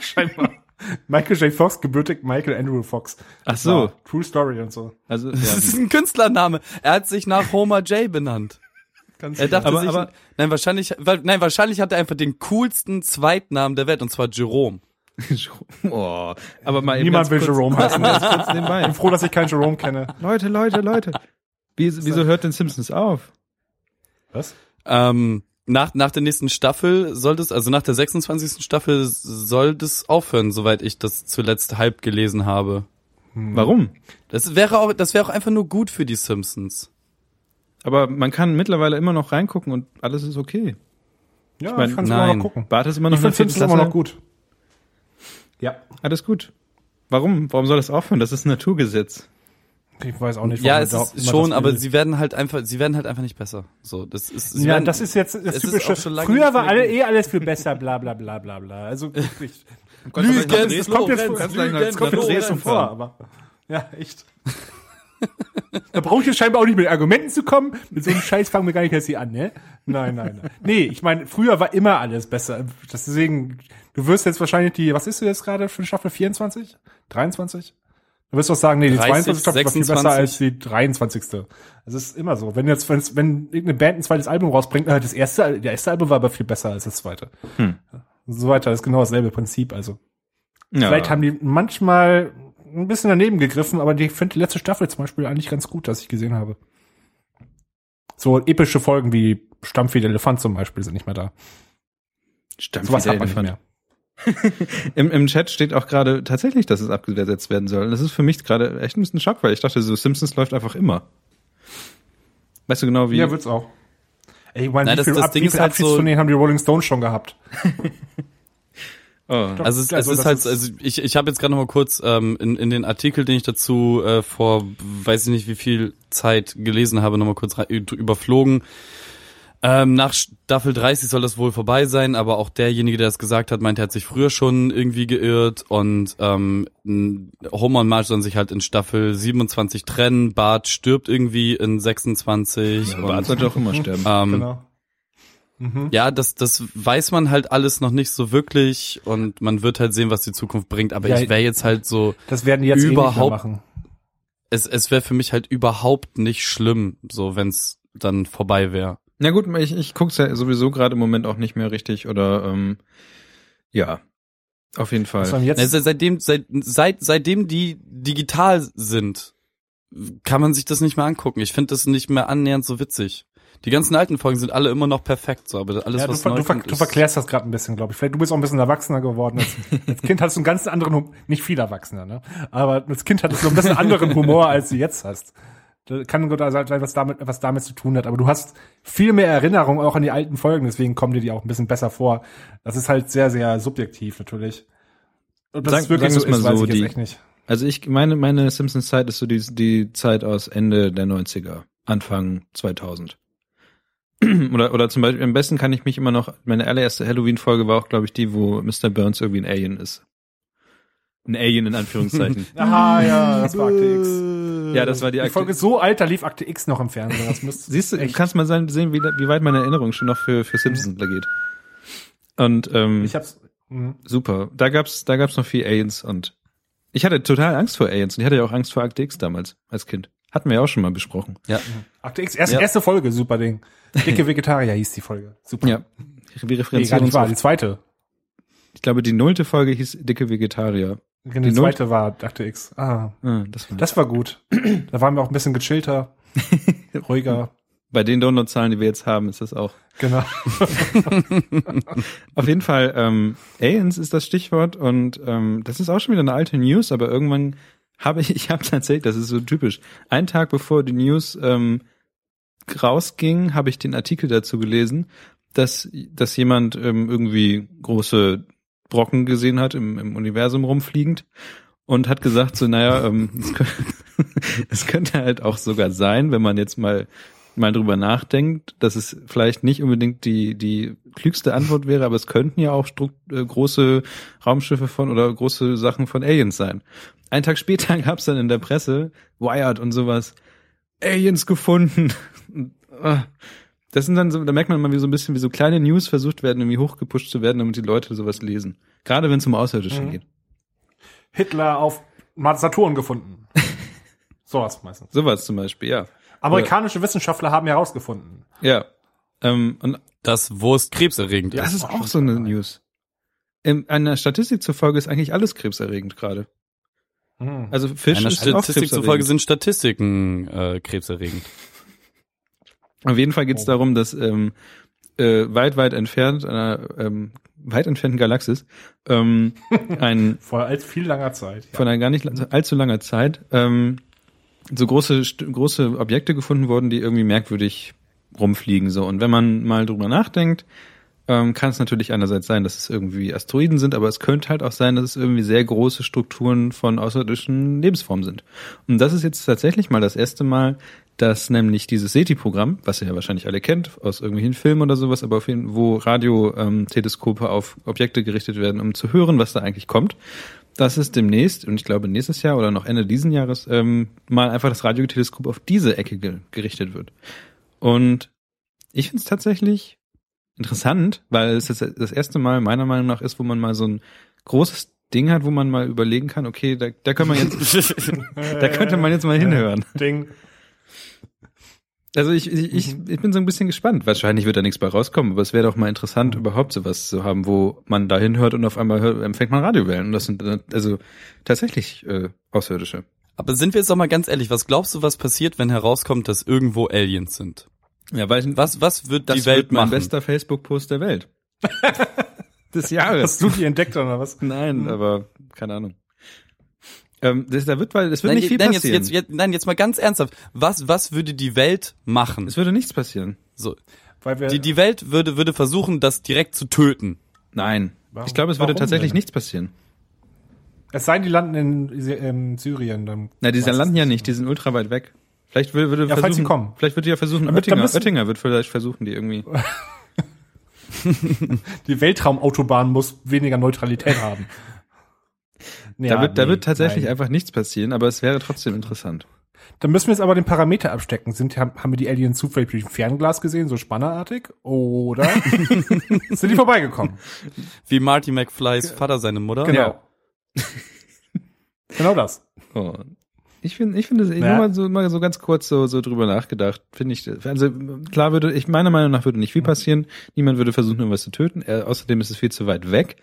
Scheinbar. Michael J. Fox, gebürtig Michael Andrew Fox. Ach so. war True Story und so. Also, Das ist ja. ein Künstlername. Er hat sich nach Homer J benannt. Ganz Er dachte Aber- sich, aber- nein, wahrscheinlich, weil- nein, wahrscheinlich hat er einfach den coolsten Zweitnamen der Welt, und zwar Jerome. oh, aber mal eben Niemand will kurz, Jerome heißen. Ich bin froh, dass ich keinen Jerome kenne. Leute, Leute, Leute. Wie, wieso hört denn Simpsons auf? Was? Ähm, nach, nach der nächsten Staffel soll das, also nach der 26. Staffel soll das aufhören, soweit ich das zuletzt halb gelesen habe. Warum? Das wäre auch, das wäre auch einfach nur gut für die Simpsons. Aber man kann mittlerweile immer noch reingucken und alles ist okay. Ja, ich, mein, kann es immer noch gucken. Bart ist immer noch Ich finde es immer noch gut. Ja, Alles gut. Warum? Warum soll das aufhören? Das ist ein Naturgesetz. Ich weiß auch nicht, Ja, es ist schon, aber sie werden halt einfach, sie werden halt einfach nicht besser. So, das ist, ja, werden, das ist jetzt das typische. Früher war alle eh alles viel besser, bla bla bla bla bla. Also wirklich. Lügen, das kommt jetzt, Lorenz, das kommt jetzt so vor, aber ja, echt. Da brauche ich jetzt scheinbar auch nicht mit Argumenten zu kommen. Mit so einem Scheiß fangen wir gar nicht erst hier an, ne? Nein, nein, nein. Nee, ich meine, früher war immer alles besser. Deswegen, du wirst jetzt wahrscheinlich die, was ist du jetzt gerade für eine Staffel? 24? 23? Du wirst doch sagen, nee, die 30, 22. Staffel war viel besser 26. als die 23. Also es ist immer so. Wenn jetzt, wenn's, wenn irgendeine Band ein zweites Album rausbringt, äh, das erste, der erste Album war aber viel besser als das zweite. Hm. So weiter, das ist genau dasselbe Prinzip, also. Ja. Vielleicht haben die manchmal ein bisschen daneben gegriffen, aber ich finde die letzte Staffel zum Beispiel eigentlich ganz gut, dass ich gesehen habe. So epische Folgen wie Stampf wie der Elefant zum Beispiel sind nicht mehr da. Stammt Sowas wie der man nicht Elefant. mehr. Im, Im Chat steht auch gerade tatsächlich, dass es abgesetzt werden soll. Das ist für mich gerade echt ein bisschen Schock, weil ich dachte, so Simpsons läuft einfach immer. Weißt du genau wie? Ja, wird's auch. Ey, ich meine, Nein, wie das- viele das Ab Ding ist halt so- Abschiedstourneen haben die Rolling Stones schon gehabt? oh. Also es, Also es ist halt, ist- also ich, ich habe jetzt gerade noch mal kurz ähm, in, in den Artikel, den ich dazu äh, vor weiß ich nicht wie viel Zeit gelesen habe, noch mal kurz überflogen. Ähm, nach Staffel 30 soll das wohl vorbei sein, aber auch derjenige, der das gesagt hat, meinte, er hat sich früher schon irgendwie geirrt und ähm, Homer und Marge sollen sich halt in Staffel 27 trennen, Bart stirbt irgendwie in 26 Bart und, sollte auch immer sterben. ähm, Genau. Mhm. ja, das, das weiß man halt alles noch nicht so wirklich und man wird halt sehen, was die Zukunft bringt. Aber Ja, ich wäre jetzt halt so, Das werden die jetzt Überhaupt- eh nicht mehr machen. es, es wäre für mich halt überhaupt nicht schlimm, so wenn's dann vorbei wäre. Na gut, ich, ich guck's ja sowieso gerade im Moment auch nicht mehr richtig oder ähm, ja, auf jeden Fall. Jetzt, Also seitdem, seit, seit, seitdem die digital sind, kann man sich das nicht mehr angucken. Ich finde das nicht mehr annähernd so witzig. Die ganzen alten Folgen sind alle immer noch perfekt, so, aber alles, ja, du, was ver- neu du, ver du verklärst das gerade ein bisschen, glaube ich. Vielleicht du bist auch ein bisschen erwachsener geworden. Als, als Kind hattest du einen ganz anderen, Hum- nicht viel erwachsener, ne? Aber als Kind hattest du ein bisschen anderen Humor, als du jetzt hast. Das kann gut sein, was damit, was damit zu tun hat. Aber du hast viel mehr Erinnerung auch an die alten Folgen, deswegen kommen dir die auch ein bisschen besser vor. Das ist halt sehr, sehr subjektiv natürlich. Und das Sag- ist wirklich so ist, weiß so, ich jetzt die- echt nicht. Also ich meine, meine Simpsons Zeit ist so die, die Zeit aus Ende der 90er, Anfang 2000. oder, oder zum Beispiel, am besten kann ich mich immer noch, meine allererste Halloween-Folge war auch, glaube ich, die, wo Mr. Burns irgendwie ein Alien ist. Ein Alien in Anführungszeichen. Aha, ja, das war Akte X. ja, das war die, Die Akte- Folge ist so alt, da lief Akte X noch im Fernsehen. Das Siehst du, echt- kannst mal sehen, wie, wie weit meine Erinnerung schon noch für, für Simpsons geht. Und ähm, ich hab's. mhm. super. Da gab's, da gab's noch viel Aliens und ich hatte total Angst vor Aliens und ich hatte ja auch Angst vor Akte X damals als Kind. Hatten wir ja auch schon mal besprochen. Ja. Akte X, erste, Ja. erste Folge, super Ding. Dicke Vegetarier hieß die Folge. Super. Ja. Wir Nee, gar referenzieren nicht wahr, die zweite. ich glaube, die nullte Folge hieß Dicke Vegetarier. Die, Die zweite war Akte X. Ah, Ah, das war das war gut. Da waren wir auch ein bisschen gechillter, ruhiger. Bei den Downloadzahlen, die wir jetzt haben, ist das auch. Genau. Auf jeden Fall, ähm, Aliens ist das Stichwort und ähm, das ist auch schon wieder eine alte News, aber irgendwann habe ich, ich habe erzählt, das ist so typisch. Einen Tag bevor die News ähm, rausging, habe ich den Artikel dazu gelesen, dass, dass jemand ähm, irgendwie große Brocken gesehen hat im, im Universum rumfliegend und hat gesagt so, naja, ähm, es, könnte, es könnte halt auch sogar sein, wenn man jetzt mal mal drüber nachdenkt, dass es vielleicht nicht unbedingt die die klügste Antwort wäre, aber es könnten ja auch Stru äh, große Raumschiffe von oder große Sachen von Aliens sein. Einen Tag später gab's dann in der Presse Wired und sowas Aliens gefunden. Das sind dann so, da merkt man mal, wie so ein bisschen wie so kleine News versucht werden, irgendwie hochgepusht zu werden, damit die Leute sowas lesen. Gerade wenn es um Außerirdische Mhm. geht. Hitler auf Saturn gefunden. Sowas meistens. Sowas zum Beispiel, ja. Amerikanische Wissenschaftler haben herausgefunden. Ja. Ähm, und Das Wurst krebserregend das ist. ist auch so eine News. In einer Statistik zufolge ist eigentlich alles krebserregend gerade. Hm. Also Fisch Einer ist auch Statistik zufolge krebserregend. sind Statistiken äh, krebserregend. Auf jeden Fall geht es Oh. darum, dass ähm, äh, weit, weit entfernt, einer ähm, weit entfernten Galaxis, ähm, ein Vor als viel langer Zeit. Ja. von einer gar nicht allzu langer Zeit, ähm, so große, große Objekte gefunden wurden, die irgendwie merkwürdig rumfliegen, so. Und wenn man mal drüber nachdenkt, ähm, kann es natürlich einerseits sein, dass es irgendwie Asteroiden sind, aber es könnte halt auch sein, dass es irgendwie sehr große Strukturen von außerirdischen Lebensformen sind. Und das ist jetzt tatsächlich mal das erste Mal, dass nämlich dieses SETI-Programm, was ihr ja wahrscheinlich alle kennt, aus irgendwelchen Filmen oder sowas, aber auf jeden wo Radioteleskope auf Objekte gerichtet werden, um zu hören, was da eigentlich kommt, dass es demnächst, und ich glaube nächstes Jahr oder noch Ende diesen Jahres, ähm, mal einfach das Radioteleskop auf diese Ecke ge gerichtet wird. Und ich finde es tatsächlich interessant, weil es das, das erste Mal meiner Meinung nach ist, wo man mal so ein großes Ding hat, wo man mal überlegen kann, okay, da, da kann man jetzt, da könnte man jetzt mal hinhören. Ding. Also ich, ich, ich, ich bin so ein bisschen gespannt. Wahrscheinlich wird da nichts bei rauskommen, aber es wäre doch mal interessant, überhaupt sowas zu haben, wo man da hinhört und auf einmal hört, empfängt man Radiowellen. Und das sind also tatsächlich äh, Außerirdische. Aber sind wir jetzt doch mal ganz ehrlich, was glaubst du, was passiert, wenn herauskommt, dass irgendwo Aliens sind? Ja, weil Was, was wird das die Welt wird mein machen? bester Facebook-Post der Welt. Des Hast Jahres. du die entdeckt oder was? Nein, aber keine Ahnung. Ähm, das, da wird, weil es wird nein, nicht viel nein, jetzt, passieren. jetzt, jetzt, nein, jetzt mal ganz ernsthaft. Was, was würde die Welt machen? es würde nichts passieren. So, Weil wir, die, die Welt würde, würde versuchen, das direkt zu töten. Nein. Warum- ich glaube, es würde tatsächlich denn? nichts passieren. es sei denn, die landen in, in Syrien. Dann Na, die landen ja nicht. nicht, die sind ultra weit weg. Vielleicht würde, würde Ja, falls versuchen, sie kommen. vielleicht würde ja versuchen, Aber dann Oettinger, müssen- Oettinger wird vielleicht versuchen, die irgendwie. Die Weltraumautobahn muss weniger Neutralität haben. Ja, da wird, da nee, wird tatsächlich nein. einfach nichts passieren, aber es wäre trotzdem interessant. Dann müssen wir jetzt aber den Parameter abstecken. Sind, haben, wir die Aliens zufällig durch ein Fernglas gesehen, so spannerartig? Oder sind die vorbeigekommen? Wie Marty McFlys Vater seine Mutter. Genau. genau das. Oh. Ich finde, ich finde, ich Ja. nur mal so, mal so ganz kurz so, so drüber nachgedacht. Finde ich, also klar würde, ich meiner Meinung nach würde nicht viel passieren. Niemand würde versuchen, irgendwas zu töten. Äh, außerdem ist es viel zu weit weg.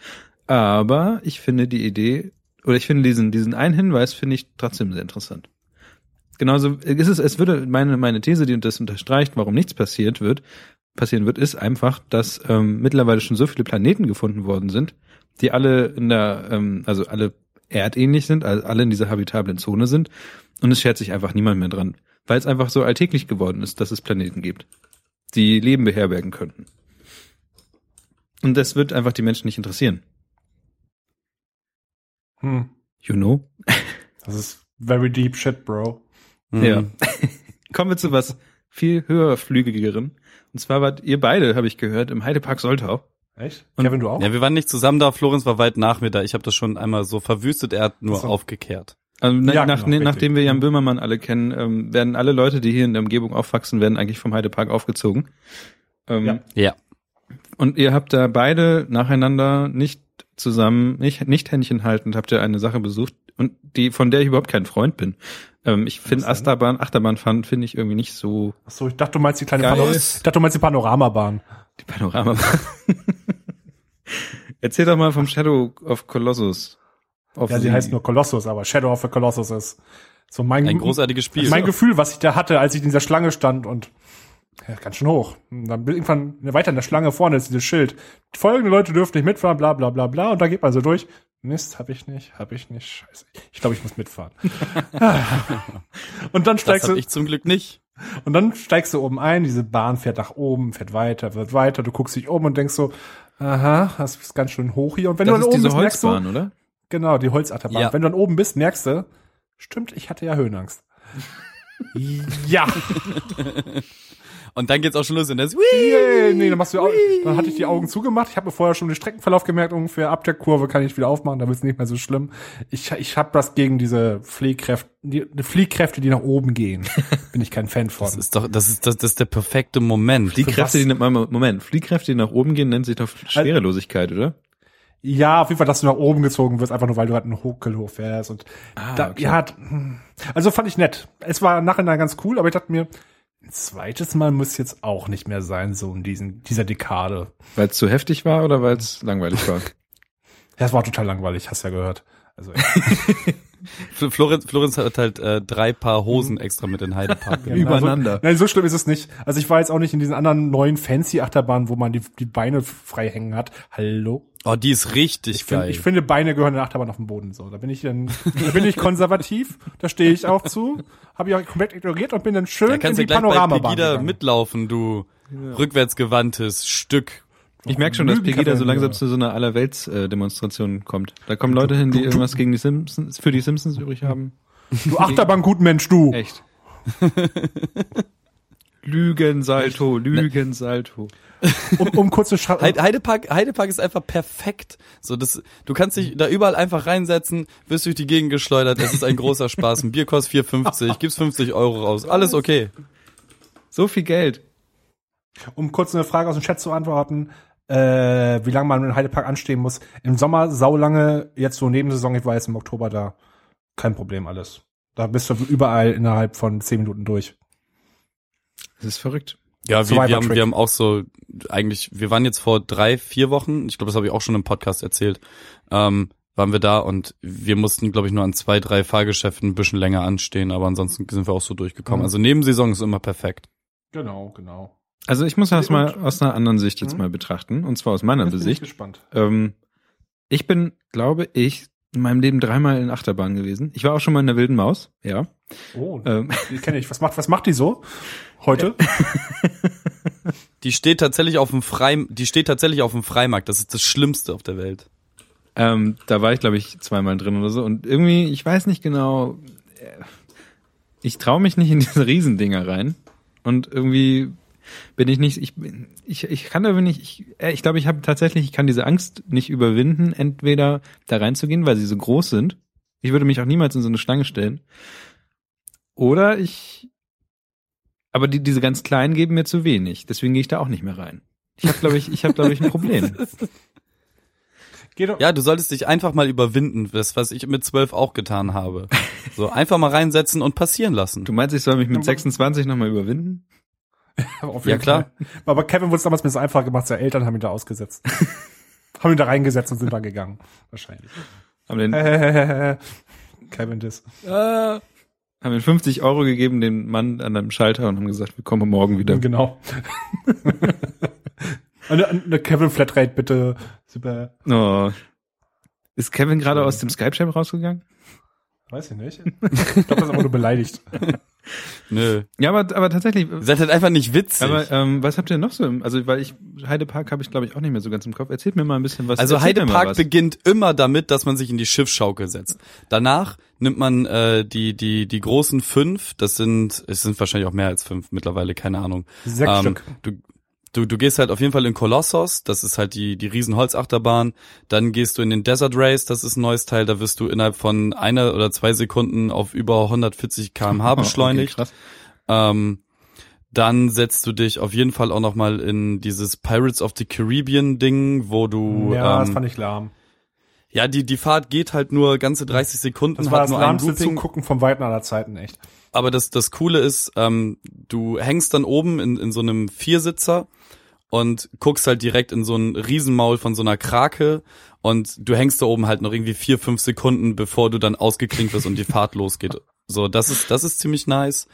Aber ich finde die Idee, oder ich finde diesen, diesen einen Hinweis finde ich trotzdem sehr interessant. Genauso ist es, es würde meine, meine These, die das unterstreicht, warum nichts passiert wird, passieren wird, ist einfach, dass ähm, mittlerweile schon so viele Planeten gefunden worden sind, die alle in der, ähm, also alle erdähnlich sind, also alle in dieser habitablen Zone sind. Und es schert sich einfach niemand mehr dran, weil es einfach so alltäglich geworden ist, dass es Planeten gibt, die Leben beherbergen könnten. Und das wird einfach die Menschen nicht interessieren. Hm. You know? Das ist very deep shit, bro. Mhm. Ja. Kommen wir zu was viel höherflügigeren. Und zwar wart ihr beide, habe ich gehört, im Heidepark Soltau. Echt? Und- Kevin, du auch? Ja, wir waren nicht zusammen da. Florenz war weit nach mir da. Ich habe das schon einmal so verwüstet. Er hat nur so. aufgekehrt. Also Ja, nach, genau, richtig. nachdem wir Jan Böhmermann alle kennen, ähm, werden alle Leute, die hier in der Umgebung aufwachsen, werden eigentlich vom Heidepark aufgezogen. Ähm, Ja. Ja. Und ihr habt da beide nacheinander nicht zusammen, nicht, nicht Händchen haltend, habt ihr eine Sache besucht und die, von der ich überhaupt kein Freund bin. Ähm, ich finde? Achterbahn, Achterbahnfahren finde ich irgendwie nicht so Ach so, ich dachte, du meinst die kleine Geil. Pano ich dachte, du meinst die Panoramabahn. die Panorama. Erzähl doch mal vom Shadow of Colossus. Auf Ja, sie heißt nur Colossus, aber Shadow of the Colossus ist so mein, Ein großartiges Spiel. mein Gefühl, was ich da hatte, als ich in dieser Schlange stand und ja, ganz schön hoch. Und dann bin irgendwann weiter in der Schlange vorne ist dieses Schild. Folgende Leute dürfen nicht mitfahren, bla bla bla bla. Und da geht man so durch. Mist, hab ich nicht, hab ich nicht. Scheiße. Ich glaube, ich muss mitfahren. und dann das steigst hab du ich zum Glück nicht. und dann steigst du oben ein, diese Bahn fährt nach oben, fährt weiter, wird weiter, du guckst dich um und denkst so, aha, das ist ganz schön hoch hier. Und wenn das du dann oben bist, merkst du, oder? genau, die Holzachterbahn. Ja. Wenn du dann oben bist, merkst du, stimmt, ich hatte ja Höhenangst. ja. Und dann geht's auch schon los und das Yeah, nee, dann machst du, Au- dann hatte ich die Augen zugemacht. Ich habe mir vorher schon den Streckenverlauf gemerkt, ungefähr ab der Kurve kann ich wieder aufmachen, da wird's nicht mehr so schlimm. Ich, ich habe das gegen diese Fliehkräfte, die, die Fliehkräfte, die nach oben gehen. Bin ich kein Fan von. Das ist doch, das ist, das, das ist der perfekte Moment. Fliehkräfte, die, Moment, Moment, Fliehkräfte, die nach oben gehen, nennt sich doch Schwerelosigkeit, oder? Ja, auf jeden Fall, dass du nach oben gezogen wirst, einfach nur, weil du halt einen Huckel hochfährst. Und da, okay. ja, hm. also fand ich nett. Es war nachher ganz cool, aber ich dachte mir, ein zweites Mal muss jetzt auch nicht mehr sein, so in diesen, dieser Dekade. Weil es zu heftig war oder weil es langweilig war? Ja, es war total langweilig, hast ja gehört. Also, Fl- Florenz, Florenz hat halt äh, drei Paar Hosen extra mit in Heidepark genommen. Übereinander. Also, nein, so schlimm ist es nicht. Also ich war jetzt auch nicht in diesen anderen neuen fancy Achterbahnen, wo man die, die Beine frei hängen hat. Hallo? Oh, die ist richtig Ich, find, geil. ich finde, Beine gehören in der Achterbahn auf dem Boden. So, da bin ich dann, da bin ich konservativ, da stehe ich auch zu, habe ich auch komplett ignoriert und bin dann schön da in kannst du die gleich bei Panoramabahn Pegida gegangen. mitlaufen, du rückwärtsgewandtes Stück. Ich merke schon, dass Pegida so langsam ja. zu so einer Allerwelts-Demonstration kommt. Da kommen Leute hin, die irgendwas gegen die Simpsons, für die Simpsons übrig haben. Du Achterbahn-Gutmensch, du. Echt. Lügensalto, Lügensalto. Um, um kurze Schra Heide- Heidepark, Heidepark ist einfach perfekt. So, das, du kannst dich da überall einfach reinsetzen, wirst durch die Gegend geschleudert. Es ist ein großer Spaß. Ein Bier kostet 4,50, gibst 50 Euro raus. Alles okay. So viel Geld. um kurz eine Frage aus dem Chat zu antworten, äh, wie lange man in Heidepark anstehen muss. Im Sommer saulange, jetzt so Nebensaison, ich war jetzt im Oktober da. Kein Problem alles. Da bist du überall innerhalb von zehn Minuten durch. Das ist verrückt. Ja, wir, wir, haben, wir haben auch so, eigentlich, wir waren jetzt vor drei, vier Wochen, ich glaube, das habe ich auch schon im Podcast erzählt, ähm, waren wir da und wir mussten, glaube ich, nur an zwei, drei Fahrgeschäften ein bisschen länger anstehen, aber ansonsten sind wir auch so durchgekommen. Mhm. Also Nebensaison ist immer perfekt. Genau, genau. Also ich muss das mal aus einer anderen Sicht jetzt Mhm. mal betrachten, und zwar aus meiner Jetzt bin ich Sicht. gespannt. Ähm, ich bin, glaube ich, in meinem Leben dreimal in Achterbahn gewesen. Ich war auch schon mal in der Wilden Maus, ja. Oh, Ähm, die kenne ich. Was macht, was macht die so heute? Die steht tatsächlich auf dem Frei, die steht tatsächlich auf dem Freimarkt. Das ist das Schlimmste auf der Welt. ähm, da war ich, glaube ich, zweimal drin oder so. Und irgendwie, ich weiß nicht genau, äh, ich traue mich nicht in diese Riesendinger rein. Und irgendwie bin ich nicht, ich, ich, ich kann aber nicht, ich, äh, ich glaube, ich habe tatsächlich, ich kann diese Angst nicht überwinden, entweder da reinzugehen, weil sie so groß sind. Ich würde mich auch niemals in so eine Schlange stellen. Oder ich, aber die, diese ganz kleinen geben mir zu wenig. Deswegen gehe ich da auch nicht mehr rein. Ich habe, glaube ich, ich habe, glaube ich, ein Problem. Geh doch. Ja, du solltest dich einfach mal überwinden, das, was ich mit zwölf auch getan habe. So, einfach mal reinsetzen und passieren lassen. Du meinst, ich soll mich mit 26 nochmal überwinden? Auf Ja, klar. Fall. Aber Kevin wurde es damals ein bisschen einfach gemacht. Seine Eltern haben ihn da ausgesetzt. haben ihn da reingesetzt und sind da gegangen. Wahrscheinlich. Haben den, Kevin das. Haben den 50 Euro gegeben, den Mann an einem Schalter und haben gesagt, wir kommen morgen wieder. Genau. eine, eine Kevin Flatrate bitte. Super. Oh. Ist Kevin gerade aus dem Skype-Chat rausgegangen? Weiß ich nicht. Ich glaube, das ist aber nur beleidigt. Nö. Ja, aber, aber tatsächlich. Ihr seid halt einfach nicht witzig. Aber ähm, was habt ihr noch so? Im, also weil ich Heidepark habe ich glaube ich auch nicht mehr so ganz im Kopf. Erzählt mir mal ein bisschen was. Also Heidepark was. beginnt immer damit, dass man sich in die Schiffsschaukel setzt. Danach nimmt man äh, die die die großen fünf. Das sind es sind wahrscheinlich auch mehr als fünf mittlerweile, keine Ahnung. Sechs Ähm, Stück. Du, du du gehst halt auf jeden Fall in Kolossos. Das ist halt die die riesen Holzachterbahn. Dann gehst du in den Desert Race. Das ist ein neues Teil. Da wirst du innerhalb von einer oder zwei Sekunden auf über 140 km/h beschleunigt. Okay. Ähm, dann setzt du dich auf jeden Fall auch noch mal in dieses Pirates of the Caribbean Ding, wo du Ja, das ähm, fand ich lahm. ja die die Fahrt geht halt nur ganze 30 Sekunden, Das war das nur lahmste. Zugucken vom Weiten aller Zeiten, echt. Aber das das Coole ist, ähm, du hängst dann oben in in so einem Viersitzer und guckst halt direkt in so ein Riesenmaul von so einer Krake und du hängst da oben halt noch irgendwie vier fünf Sekunden, bevor du dann ausgeklinkt wirst und die Fahrt losgeht. So, das ist das ist ziemlich nice.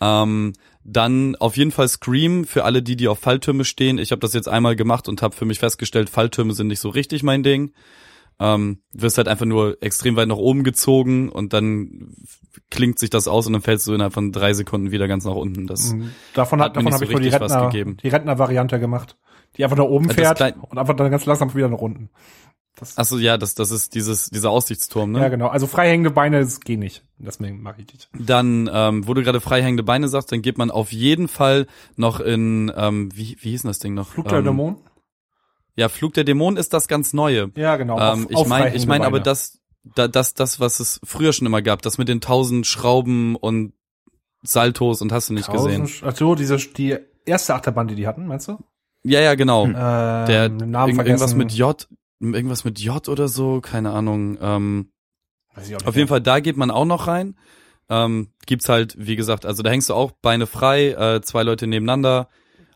Ähm, dann auf jeden Fall Scream für alle die, die auf Falltürme stehen. Ich habe das jetzt einmal gemacht und habe für mich festgestellt, Falltürme sind nicht so richtig mein Ding. Ähm, wirst halt einfach nur extrem weit nach oben gezogen und dann klingt sich das aus und dann fällst du innerhalb von drei Sekunden wieder ganz nach unten. Das, Mhm. Davon, Hat hat, davon habe so ich nur die Rentner, gegeben. die Rentner-Variante gemacht. Die einfach nach oben Das fährt und einfach dann ganz langsam wieder nach unten. Das, Ach so, ja, das, das ist dieses, dieser Aussichtsturm, ne? Ja, genau. Also freihängende Beine, das geht nicht. Deswegen mache ich nicht. Dann, ähm, wo du gerade freihängende Beine sagst, dann geht man auf jeden Fall noch in, ähm, wie, wie hieß denn das Ding noch? Flug der ähm, Dämon? Ja, Flug der Dämon ist das ganz Neue. Ja, genau. ähm, auf- ich meine, ich meine aber das, da, das, das, was es früher schon immer gab, das mit den tausend Schrauben und Saltos und hast du nicht gesehen. Tausend- Ach so, diese, die erste Achterbahn, die die hatten, meinst du? Ja, ja, genau. Ähm, Der, den Namen irgend- irgendwas vergessen. mit J, irgendwas mit J oder so, keine Ahnung. Ähm, Weiß ich auch nicht Auf jeden. Fall, da geht man auch noch rein. Ähm, gibt's halt, wie gesagt, also da hängst du auch Beine frei, äh, zwei Leute nebeneinander.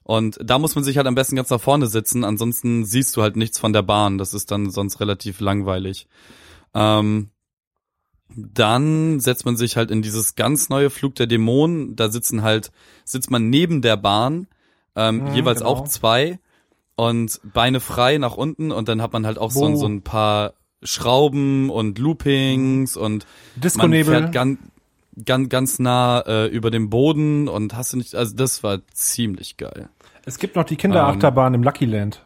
Und da muss man sich halt am besten ganz nach vorne sitzen, ansonsten siehst du halt nichts von der Bahn. Das ist dann sonst relativ langweilig. Ähm, dann setzt man sich halt in dieses ganz neue Flug der Dämonen. Da sitzen halt, sitzt man neben der Bahn, ähm, Mhm, jeweils genau. auch zwei. und Beine frei nach unten und dann hat man halt auch so, so ein paar Schrauben und Loopings und man Disco-Nebel. fährt ganz, ganz, ganz nah äh, über dem Boden und hast du nicht, also das war ziemlich geil. Es gibt noch die Kinderachterbahn im Lucky Land.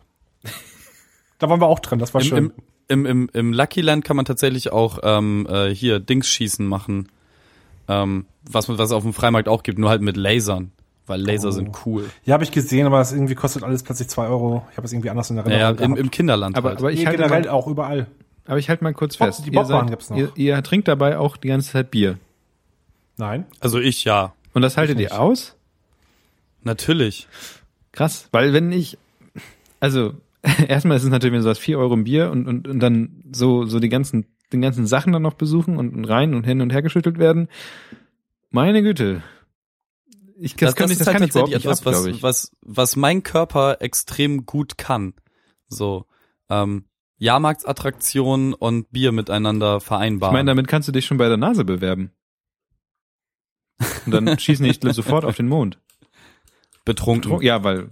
Da waren wir auch drin, das war Im, schön. im, im, im, Im Lucky Land kann man tatsächlich auch ähm, äh, hier Dings schießen machen. Ähm, was, man- was es auf dem Freimarkt auch gibt, nur halt mit Lasern. Weil Laser Oh. sind cool. ja, habe ich gesehen, aber es irgendwie kostet alles plötzlich zwei Euro. Ich habe es irgendwie anders in Ja, Erinnerung ja im, im Kinderland Aber, halt. aber ich Nee, halte generell mal, auch überall. aber ich halte mal kurz Bob- fest. die ihr, seid- gibt's noch. Ihr, ihr trinkt dabei auch die ganze Zeit Bier. Nein. also ich ja. Und das haltet ihr aus? Natürlich. Krass, weil wenn ich, also erstmal ist es natürlich, wenn du sagst, 4 Euro ein Bier und, und, und dann so, so die ganzen, den ganzen Sachen dann noch besuchen und, und rein und hin und her geschüttelt werden. Meine Güte. Ich, das, kann ich, das kann ich überhaupt nicht ab, halt etwas, glaube was, ich. was, was mein Körper extrem gut kann. So, ähm, Jahrmarktsattraktionen und Bier miteinander Ich vereinbaren. meine, damit kannst du dich schon bei der Nase bewerben. Und dann schießen nicht sofort auf den Mond. betrunken. Ja, weil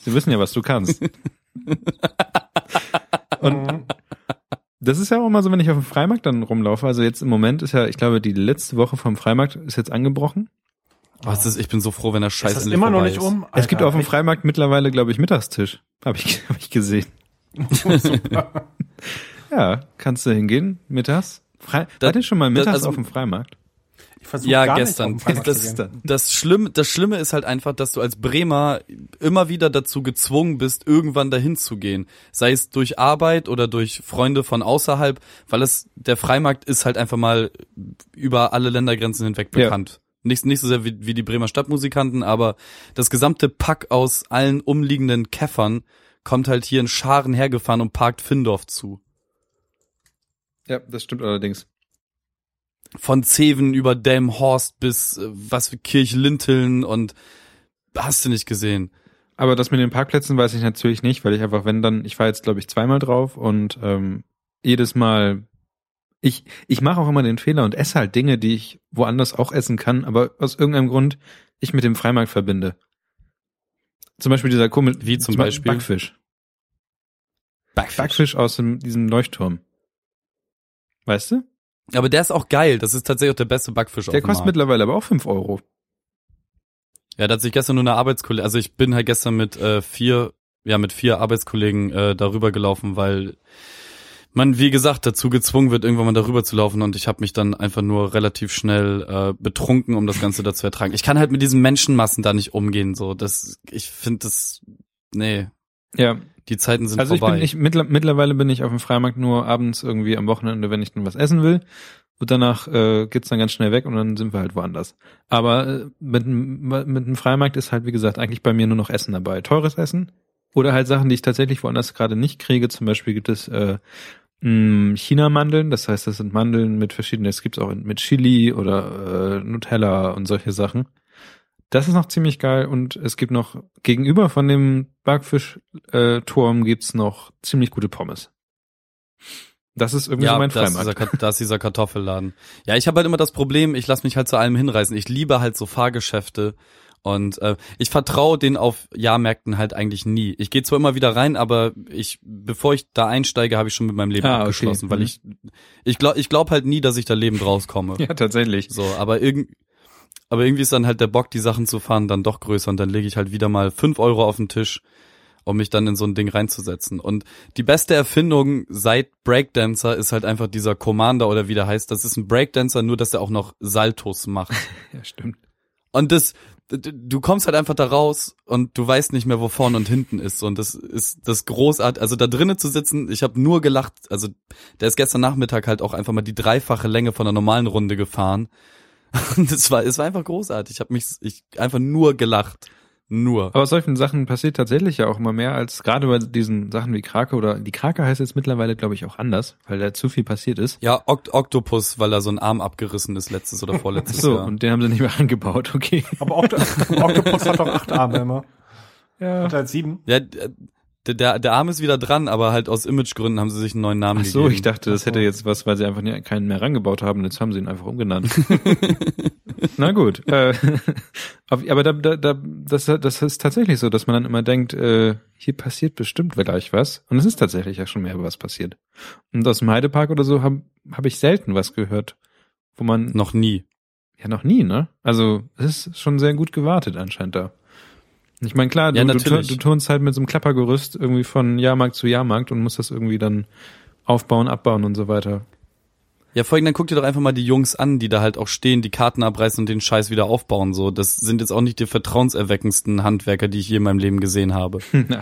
sie wissen ja, was du kannst. Und das ist ja auch immer so, wenn ich auf dem Freimarkt dann rumlaufe. Also jetzt im Moment ist ja, ich glaube, die letzte Woche vom Freimarkt ist jetzt angebrochen. Was ist, ich bin so froh, wenn der Scheiß ist das immer noch nicht um? es gibt Alter, auf dem? Freimarkt mittlerweile, glaube ich, Mittagstisch. Habe ich, hab ich gesehen. Ja, kannst du hingehen, mittags. Frei Das- Wart ihr schon mal mittags also- auf dem Freimarkt? Ich versuche Ja, gar gestern. nicht den Freimarkt Das, Schlimme, das Schlimme ist halt einfach, dass du als Bremer immer wieder dazu gezwungen bist, irgendwann dahin zu gehen. Sei es durch Arbeit oder durch Freunde von außerhalb, weil es, der Freimarkt ist halt einfach mal über alle Ländergrenzen hinweg Ja. bekannt. Nicht, nicht so sehr wie, wie die Bremer Stadtmusikanten, aber das gesamte Pack aus allen umliegenden Käffern kommt halt hier in Scharen hergefahren und parkt Findorf zu. Ja, das stimmt allerdings. Von Zeven über Delmhorst bis äh, was für Kirchlinteln und hast du nicht gesehen. Aber das mit den Parkplätzen weiß ich natürlich nicht, weil ich einfach, wenn dann, ich war jetzt glaube ich zweimal drauf und ähm, jedes Mal, ich ich mache auch immer den Fehler und esse halt Dinge, die ich woanders auch essen kann, aber aus irgendeinem Grund ich mit dem Freimarkt verbinde. Zum Beispiel dieser komische, Wie zum Beispiel? Backfisch. Backfisch aus dem, diesem Leuchtturm. Weißt du? Aber der ist auch geil. Das ist tatsächlich auch der beste Backfisch Der kostet mittlerweile aber auch fünf Euro. Ja, da hat sich gestern nur eine Arbeitskollege, also ich bin halt gestern mit äh, vier, ja mit vier Arbeitskollegen äh, darüber gelaufen, weil man, wie gesagt, dazu gezwungen wird, irgendwann mal darüber zu laufen und ich habe mich dann einfach nur relativ schnell äh, betrunken, um das Ganze da zu ertragen. Ich kann halt mit diesen Menschenmassen da nicht umgehen, so das, ich finde das, nee, Ja, die Zeiten sind also ich vorbei. bin ich mittler, mittlerweile bin ich auf dem Freimarkt nur abends irgendwie am Wochenende, wenn ich dann was essen will. Und danach äh, geht's dann ganz schnell weg und dann sind wir halt woanders. Aber äh, mit, dem- mit dem Freimarkt ist halt, wie gesagt, eigentlich bei mir nur noch Essen dabei. Teures Essen oder halt Sachen, die ich tatsächlich woanders gerade nicht kriege. Zum Beispiel gibt es äh, China-Mandeln, das heißt, das sind Mandeln mit verschiedenen, es gibt's auch mit Chili oder äh, Nutella und solche Sachen. Das ist noch ziemlich geil und es gibt noch gegenüber von dem Backfisch-Turm gibt's noch ziemlich gute Pommes. Das ist irgendwie so mein da ist, dieser, Freimarkt. Ka- da ist dieser Kartoffelladen. Ja, ich habe halt immer das Problem, ich lasse mich halt zu allem hinreißen. Ich liebe halt so Fahrgeschäfte und äh, ich vertraue denen auf Jahrmärkten halt eigentlich nie. Ich gehe zwar immer wieder rein, aber ich, bevor ich da einsteige, habe ich schon mit meinem Leben Ah, okay. abgeschlossen, weil Mhm. ich, ich glaube, ich glaub halt nie, dass ich da lebend rauskomme. Ja, tatsächlich. So, aber irgend, aber irgendwie ist dann halt der Bock, die Sachen zu fahren, dann doch größer und dann lege ich halt wieder mal fünf Euro auf den Tisch, um mich dann in so ein Ding reinzusetzen. Und die beste Erfindung seit Breakdancer ist halt einfach dieser Commander oder wie der heißt. Das ist ein Breakdancer, nur dass er auch noch Saltos macht. Ja, stimmt. Und das, du kommst halt einfach da raus und du weißt nicht mehr, wo vorne und hinten ist. Und das ist das großartig. Also da drinnen zu sitzen, ich habe nur gelacht. Also der ist gestern Nachmittag halt auch einfach mal die dreifache Länge von der normalen Runde gefahren. Und es war, es war einfach großartig. Ich habe mich, ich einfach nur gelacht. Nur. Aber solchen Sachen passiert tatsächlich ja auch immer mehr als gerade bei diesen Sachen wie Krake oder die Krake heißt jetzt mittlerweile, glaube ich, auch anders, weil da zu viel passiert ist. Ja, Okt Oktopus, weil er so ein Arm abgerissen ist letztes oder vorletztes So, Jahr. und den haben sie nicht mehr angebaut, okay. Aber Okt Oktopus hat doch acht Arme immer. Ja. Hat er jetzt sieben? Ja, der, der, der Arm ist wieder dran, aber halt aus Imagegründen haben sie sich einen neuen Namen Ach so, gegeben. ich dachte, das hätte jetzt was, weil sie einfach nie- keinen mehr rangebaut haben, jetzt haben sie ihn einfach umgenannt. Na gut. Äh, aber da, da, da, das, das ist tatsächlich so, dass man dann immer denkt, äh, hier passiert bestimmt gleich was. Und es ist tatsächlich ja schon mehr was passiert. Und aus dem Heidepark oder so habe hab ich selten was gehört, wo man Noch nie. ja noch nie, ne? Also es ist schon sehr gut gewartet anscheinend da. Ich meine, klar, du, Ja, du, du turnst halt mit so einem Klappergerüst irgendwie von Jahrmarkt zu Jahrmarkt und musst das irgendwie dann aufbauen, abbauen und so weiter. Ja, vor allem dann guck dir doch einfach mal die Jungs an, die da halt auch stehen, die Karten abreißen und den Scheiß wieder aufbauen. So, das sind jetzt auch nicht die vertrauenserweckendsten Handwerker, die ich je in meinem Leben gesehen habe.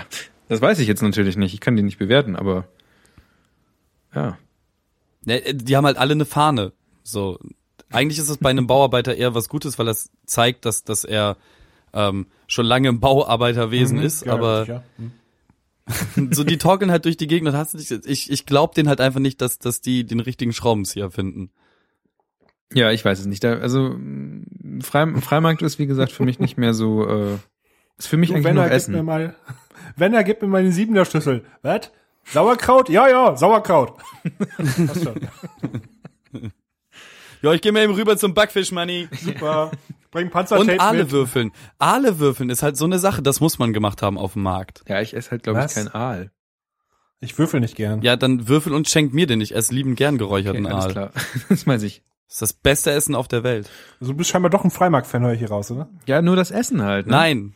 Das weiß ich jetzt natürlich nicht. Ich kann die nicht bewerten, aber ja. Ja, äh, die haben halt alle eine Fahne. So, eigentlich ist es bei einem Bauarbeiter eher was Gutes, weil das zeigt, dass dass er ähm, schon lange im Bauarbeiterwesen ist, Ja, aber ja. Mhm. so die torkeln halt durch die Gegend und hast du nicht, ich ich glaube denen halt einfach nicht, dass dass die den richtigen Schraubenzieher finden. Ja, ich weiß es nicht. Da, also Freim Freimarkt ist wie gesagt für mich nicht mehr so. Äh, ist für mich Du, eigentlich wenn nur er gibt mir Essen. mal, wenn er gibt mir mal den Siebener Schlüssel. Was? Sauerkraut? Ja, ja, Sauerkraut. Passt schon. Ja, ich gehe mal eben rüber zum Backfisch Money. Super. Bring Panzertape Und Aale mit. würfeln. Aale würfeln ist halt so eine Sache, das muss man gemacht haben auf dem Markt. Ja, ich esse halt glaube ich kein Aal. Ich würfel nicht gern. Ja, dann würfel und schenk mir den. Ich esse lieben gern geräucherten Okay, alles Aal. klar. Das weiß ich. Das ist das beste Essen auf der Welt. Also du bist scheinbar doch ein Freimarkt-Fan, höre ich hier raus, oder? Ja, nur das Essen halt. Ne? Nein.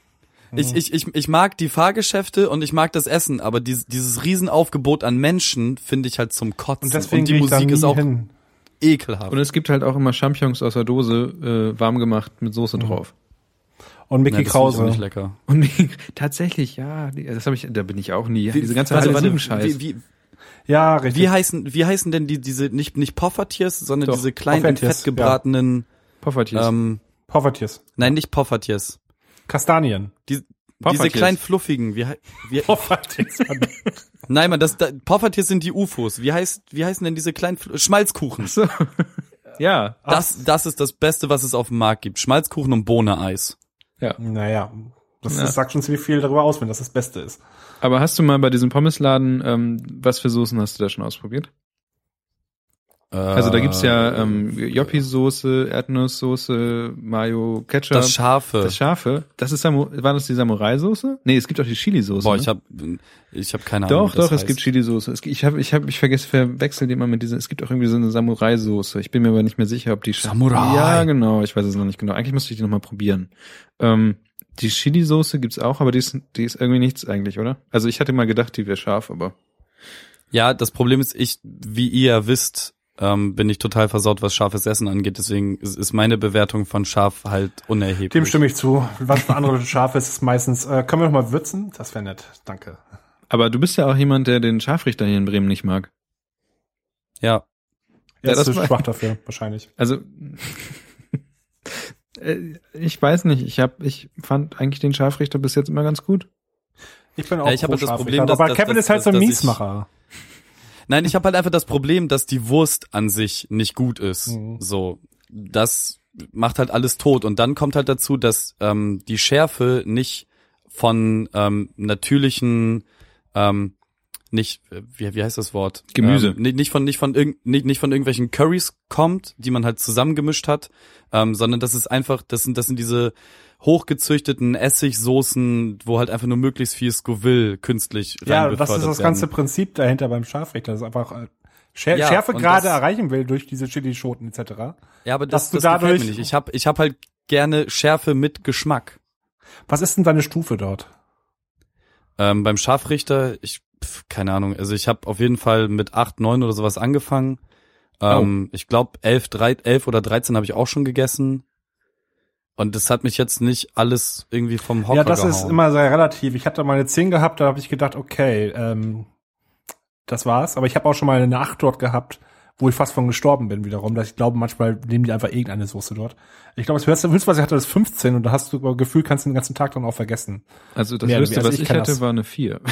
Ich, ich, ich, ich mag die Fahrgeschäfte und ich mag das Essen, aber dieses, dieses Riesenaufgebot an Menschen finde ich halt zum Kotzen. Und deswegen die ich da Musik nie ist auch hin. Ekelhaft. Und es gibt halt auch immer Champignons aus der Dose, äh, warm gemacht mit Soße drauf. Und Mickey Ja, das finde ich auch Krause. nicht lecker. Und die- tatsächlich, ja, das habe ich, da bin ich auch nie. Diese ganze warte, warte, Sieben-Scheiß. wie, wie, Ja, richtig. wie heißen, wie heißen denn die, diese, nicht, nicht Poffertiers, sondern Doch, diese kleinen, in Poffertjes, Fett gebratenen, Poffertjes. ähm, Poffertjes. nein, nicht Poffertjes. Kastanien. Die, diese kleinen fluffigen, wie, wie, Poffertjes. nein, man, das, da, Poffertjes sind die UFOs. Wie heißt, wie heißen denn diese kleinen Fl Schmalzkuchen? so. ja. Das, das ist das Beste, was es auf dem Markt gibt. Schmalzkuchen und Bohne-Eis. naja, das, Ja. das sagt schon ziemlich viel darüber aus, wenn das das Beste ist. Aber hast du mal bei diesem Pommesladen, ähm, was für Soßen hast du da schon ausprobiert? Also da gibt's ja ähm, Joppi-Soße, Erdnusssoße, Mayo, Ketchup. das Scharfe. Das Scharfe. Das ist Samu war das die Samurai-Soße? Nee, es gibt auch die Chili-Soße. Boah, ne? ich hab, ich hab keine Ahnung. Doch, doch, es gibt Chili-Soße. Ich habe, ich habe, ich vergesse, verwechsel die immer mit dieser. Es gibt auch irgendwie so eine Samurai-Soße. Ich bin mir aber nicht mehr sicher, ob die. Samurai. Ja, genau. Ich weiß es noch nicht genau. Eigentlich müsste ich die noch mal probieren. Ähm, die Chili-Soße gibt's auch, aber die ist, die ist irgendwie nichts eigentlich, oder? Also ich hatte mal gedacht, die wäre scharf, aber. Ja, das Problem ist, ich, wie ihr wisst, ähm, bin ich total versaut, was scharfes Essen angeht. Deswegen ist, ist meine Bewertung von scharf halt unerheblich. Dem stimme ich zu. Was für andere scharf ist, ist meistens, äh, können wir noch mal würzen? Das wäre nett. Danke. Aber du bist ja auch jemand, der den Scharfrichter hier in Bremen nicht mag. Ja. Ja, Ja, das ist schwach dafür, wahrscheinlich. Also äh, ich weiß nicht. Ich habe, ich fand eigentlich den Scharfrichter bis jetzt immer ganz gut. Ich bin auch Ja, ich habe pro das Problem, dass- aber dass- Kevin dass- ist halt so ein dass ich- Miesmacher. Nein, ich habe halt einfach das Problem, dass die Wurst an sich nicht gut ist. Mhm. So, das macht halt alles tot. Und dann kommt halt dazu, dass ähm, die Schärfe nicht von ähm, natürlichen, ähm, nicht, wie, wie heißt das Wort? Gemüse. Ähm, nicht, nicht von nicht von irgend, nicht, nicht von irgendwelchen Curries kommt, die man halt zusammengemischt hat, ähm, sondern das ist einfach, das sind das sind diese hochgezüchteten Essigsoßen, wo halt einfach nur möglichst viel Scoville künstlich Ja, das ist das ganze werden. Prinzip dahinter beim Scharfrichter. Das ist einfach äh, Schär Ja, Schärfe gerade erreichen will durch diese Chilischoten etc. Ja, aber das, das gefällt dadurch- mir nicht. Ich hab, ich hab halt gerne Schärfe mit Geschmack. Was ist denn deine Stufe dort? Ähm, beim Scharfrichter, ich, pf, keine Ahnung, also ich habe auf jeden Fall mit 8, 9 oder sowas angefangen. Ähm, Ich glaube, 11, 3, 11 oder 13 habe ich auch schon gegessen. Und das hat mich jetzt nicht alles irgendwie vom Hocker ja, das gehauen. ist immer sehr relativ. Ich hatte mal eine 10 gehabt, da habe ich gedacht, okay, ähm, das war's. Aber ich habe auch schon mal eine 8 dort gehabt, wo ich fast von gestorben bin wiederum. Dass ich glaube, manchmal nehmen die einfach irgendeine Soße dort. Ich glaube, das höchste, was ich hatte, ist 15 und da hast du aber Gefühl, kannst du den ganzen Tag dann auch vergessen. Also das Mehr höchste, weniger. was Also ich, ich hatte, das. war eine 4.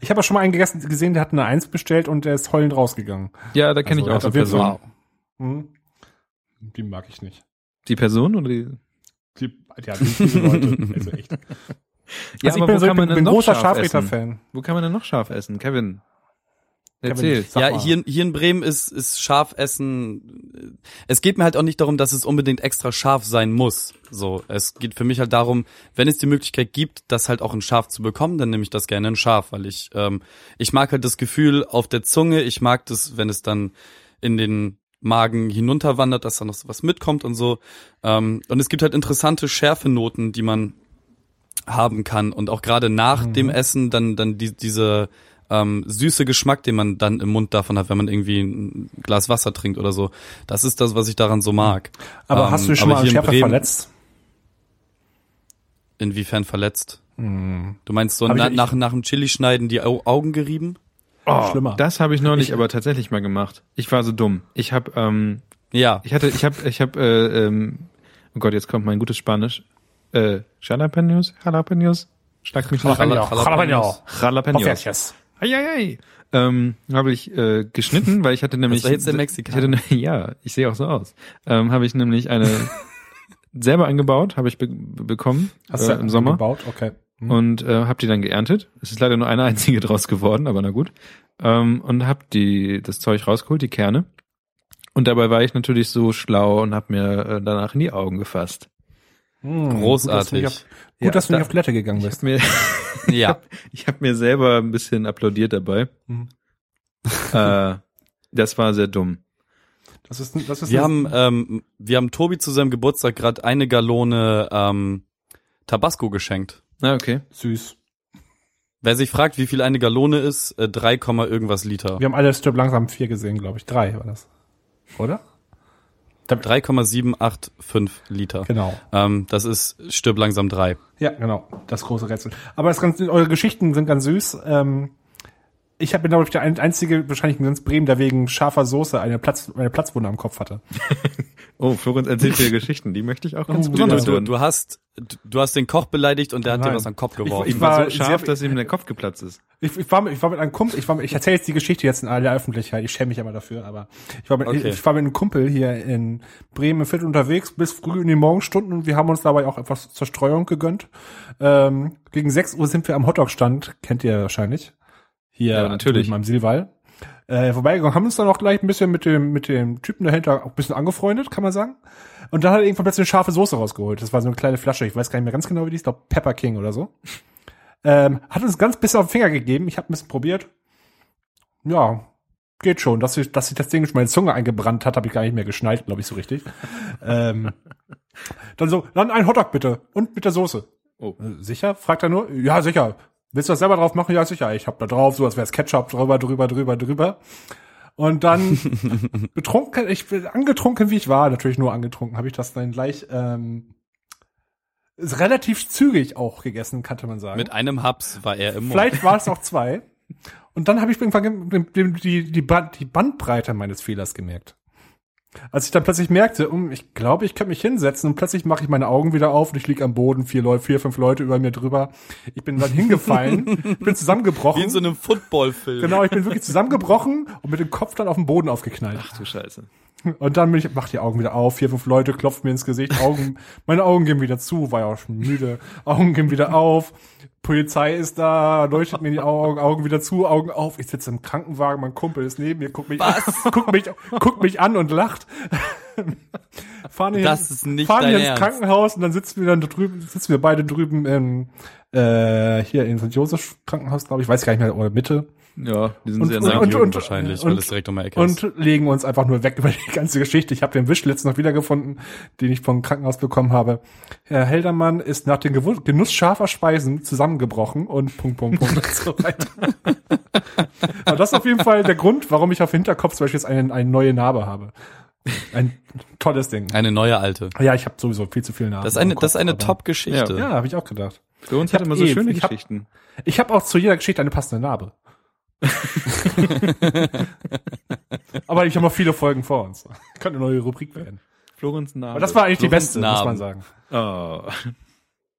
Ich habe auch schon mal einen gegessen, gesehen, der hat eine 1 bestellt und der ist heulend rausgegangen. ja, da kenne Also, ich auch so jeden Personen. Fall- Hm? Die mag ich nicht. Die Person oder die? Die, ja, die viele Leute. Also echt. Ja, also ich aber bin, wo so, ich kann man bin, denn bin noch großer? Scharfrichter-Fan. Wo kann man denn noch scharf essen? Kevin. Erzähl. Ja, hier, hier in Bremen ist, ist Schafessen, es geht mir halt auch nicht darum, dass es unbedingt extra scharf sein muss. So, es geht für mich halt darum, wenn es die Möglichkeit gibt, das halt auch ein Schaf zu bekommen, dann nehme ich das gerne in scharf, weil ich, ähm, ich mag halt das Gefühl auf der Zunge, ich mag das, wenn es dann in den Magen hinunterwandert, dass da noch so was mitkommt und so. Ähm, und es gibt halt interessante Schärfenoten, die man haben kann und auch gerade nach dem Essen dann dann die, diese ähm, süße Geschmack, den man dann im Mund davon hat, wenn man irgendwie ein Glas Wasser trinkt oder so. Das ist das, was ich daran so mag. Aber Ähm, hast du dich schon mal an hier in verletzt? Inwiefern verletzt? Du meinst so ich- na, ich- nach, nach dem Chili-Schneiden die Au Augen gerieben? Oh, Schlimmer. Das habe ich neulich aber tatsächlich mal gemacht. Ich war so dumm. Ich habe, ähm, Ja. ich hatte, ich habe, ich habe, äh, ähm, oh Gott, jetzt kommt mein gutes Spanisch. Äh, Jalapenos, Jalapenos, schlag mich nicht. Jala- Jalapenos. Jalapenos. Eieiei. Ähm, habe ich äh, geschnitten, weil ich hatte nämlich war jetzt der ich Mexikaner. hatte, ne- ja, ich sehe auch so aus. Ähm, habe ich nämlich eine selber angebaut, habe ich be bekommen Hast äh, du im Sommer gebaut? Okay. Hm. und äh, habe die dann geerntet. Es ist leider nur eine einzige draus geworden, aber na gut. Ähm, und habe die das Zeug rausgeholt, die Kerne. Und dabei war ich natürlich so schlau und habe mir äh, danach in die Augen gefasst. Hm, Großartig. Gut, dass du nicht auf, Ja, gut, dass du da- nicht auf Toilette gegangen Ich bist. habe mir, Ja. ich hab mir selber ein bisschen applaudiert dabei. Mhm. äh, das war sehr dumm. Das ist, das ist Wir haben, ähm, wir haben Tobi zu seinem Geburtstag gerade eine Gallone ähm, Tabasco geschenkt. Na okay. süß. Wer sich fragt, wie viel eine Gallone ist, äh, 3, irgendwas Liter. Wir haben alle Strip langsam vier gesehen, glaube ich. Drei war das. Oder? 3,785 Liter. Genau. Ähm, das ist stirb langsam 3. Ja, genau. Das große Rätsel. Aber das ganz, eure Geschichten sind ganz süß. Ähm, ich habe glaube ich der ein- einzige wahrscheinlich in ganz Bremen, der wegen scharfer Soße eine Platz eine Platzwunde am Kopf hatte. Oh, Florenz erzählt dir Geschichten, die möchte ich auch ganz Oh, besonders Du, hören. du hast du hast den Koch beleidigt und der hat dir Nein. was an den Kopf Ich- geworfen. ich war war so scharf, sehr- dass ihm der Kopf geplatzt ist. Ich, ich war mit, ich war mit einem Kumpel, ich war mit, ich erzähle jetzt die Geschichte jetzt in aller Öffentlichkeit, ich schäme mich immer dafür, aber ich war mit, Okay. ich war mit einem Kumpel hier in Bremen im Viertel unterwegs bis früh in die Morgenstunden und wir haben uns dabei auch etwas Zerstreuung gegönnt. Ähm, gegen 6 Uhr sind wir am Hotdog-Stand, kennt ihr wahrscheinlich. Hier Ja, natürlich. mit meinem Silwall. Äh, vorbeigegangen, haben uns dann auch gleich ein bisschen mit dem, mit dem Typen dahinter auch ein bisschen angefreundet, kann man sagen. Und dann hat er irgendwann plötzlich eine scharfe Soße rausgeholt. Das war so eine kleine Flasche, ich weiß gar nicht mehr ganz genau, wie die ist, ich glaube Pepper King oder so. Ähm, hat uns ganz bisschen auf den Finger gegeben. Ich habe ein bisschen probiert. Ja, geht schon. Dass sich, dass sich das Ding schon meine Zunge eingebrannt hat, habe ich gar nicht mehr geschnallt, glaube ich, so richtig. ähm, dann so, dann ein Hotdog bitte und mit der Soße. Oh. Sicher? Fragt er nur. Ja, sicher. Willst du das selber drauf machen? Ja, sicher. Ich hab da drauf, so als wäre es Ketchup drüber, drüber, drüber, drüber. Und dann betrunken, ich bin angetrunken, wie ich war, natürlich nur angetrunken, habe ich das dann gleich ähm, relativ zügig auch gegessen, könnte man sagen. Mit einem Haps war er im Mund. Vielleicht war es auch zwei. Und dann habe ich irgendwann die, die, die Bandbreite meines Fehlers gemerkt. Als ich dann plötzlich merkte, um, ich glaube, ich könnte mich hinsetzen und plötzlich mache ich meine Augen wieder auf und ich lieg am Boden, vier Leute, vier, fünf Leute über mir drüber. Ich bin dann hingefallen, ich bin zusammengebrochen. Wie in so einem Footballfilm. genau, ich bin wirklich zusammengebrochen und mit dem Kopf dann auf den Boden aufgeknallt. Ach du Scheiße. Und dann bin ich, mach die Augen wieder auf, vier, fünf Leute klopfen mir ins Gesicht, Augen, meine Augen gehen wieder zu, war ja auch schon müde, Augen gehen wieder auf, Polizei ist da, leuchtet mir die Augen, Augen wieder zu, Augen auf, ich sitze im Krankenwagen, mein Kumpel ist neben mir, guckt mich, guckt mich, guckt mich an und lacht. fahren hier, Das ist nicht fahren hier ins Ernst. Krankenhaus und dann sitzen wir dann da drüben, sitzen wir beide drüben im, äh, hier in St. Josef Krankenhaus, glaube ich, weiß gar nicht mehr, oder Mitte. Ja, die sind Und- sehr und- nah. und- Jürgen wahrscheinlich, weil und- es direkt um die Ecke ist. und legen uns einfach nur weg über die ganze Geschichte. Ich habe den Wischlitz noch wiedergefunden, den ich vom Krankenhaus bekommen habe. Herr Heldermann ist nach dem Genuss scharfer Speisen zusammengebrochen und Punkt, Punkt, Punkt und so weiter. Aber das ist auf jeden Fall der Grund, warum ich auf Hinterkopf zum Beispiel jetzt eine, eine neue Narbe habe. Ein tolles Ding. Eine neue alte. Ja, ich habe sowieso viel zu viel Narben. Das ist eine, Kopf, das ist eine Top-Geschichte. Ja, habe ich auch gedacht. Für uns Ich hat immer so eh- schöne ich hab- Geschichten. Ich habe auch zu jeder Geschichte eine passende Narbe. Aber ich habe noch viele Folgen vor uns. Könnte eine neue Rubrik werden. Florenz Narbe. Aber das war eigentlich die Florenz beste, muss Narben. man sagen. Oh.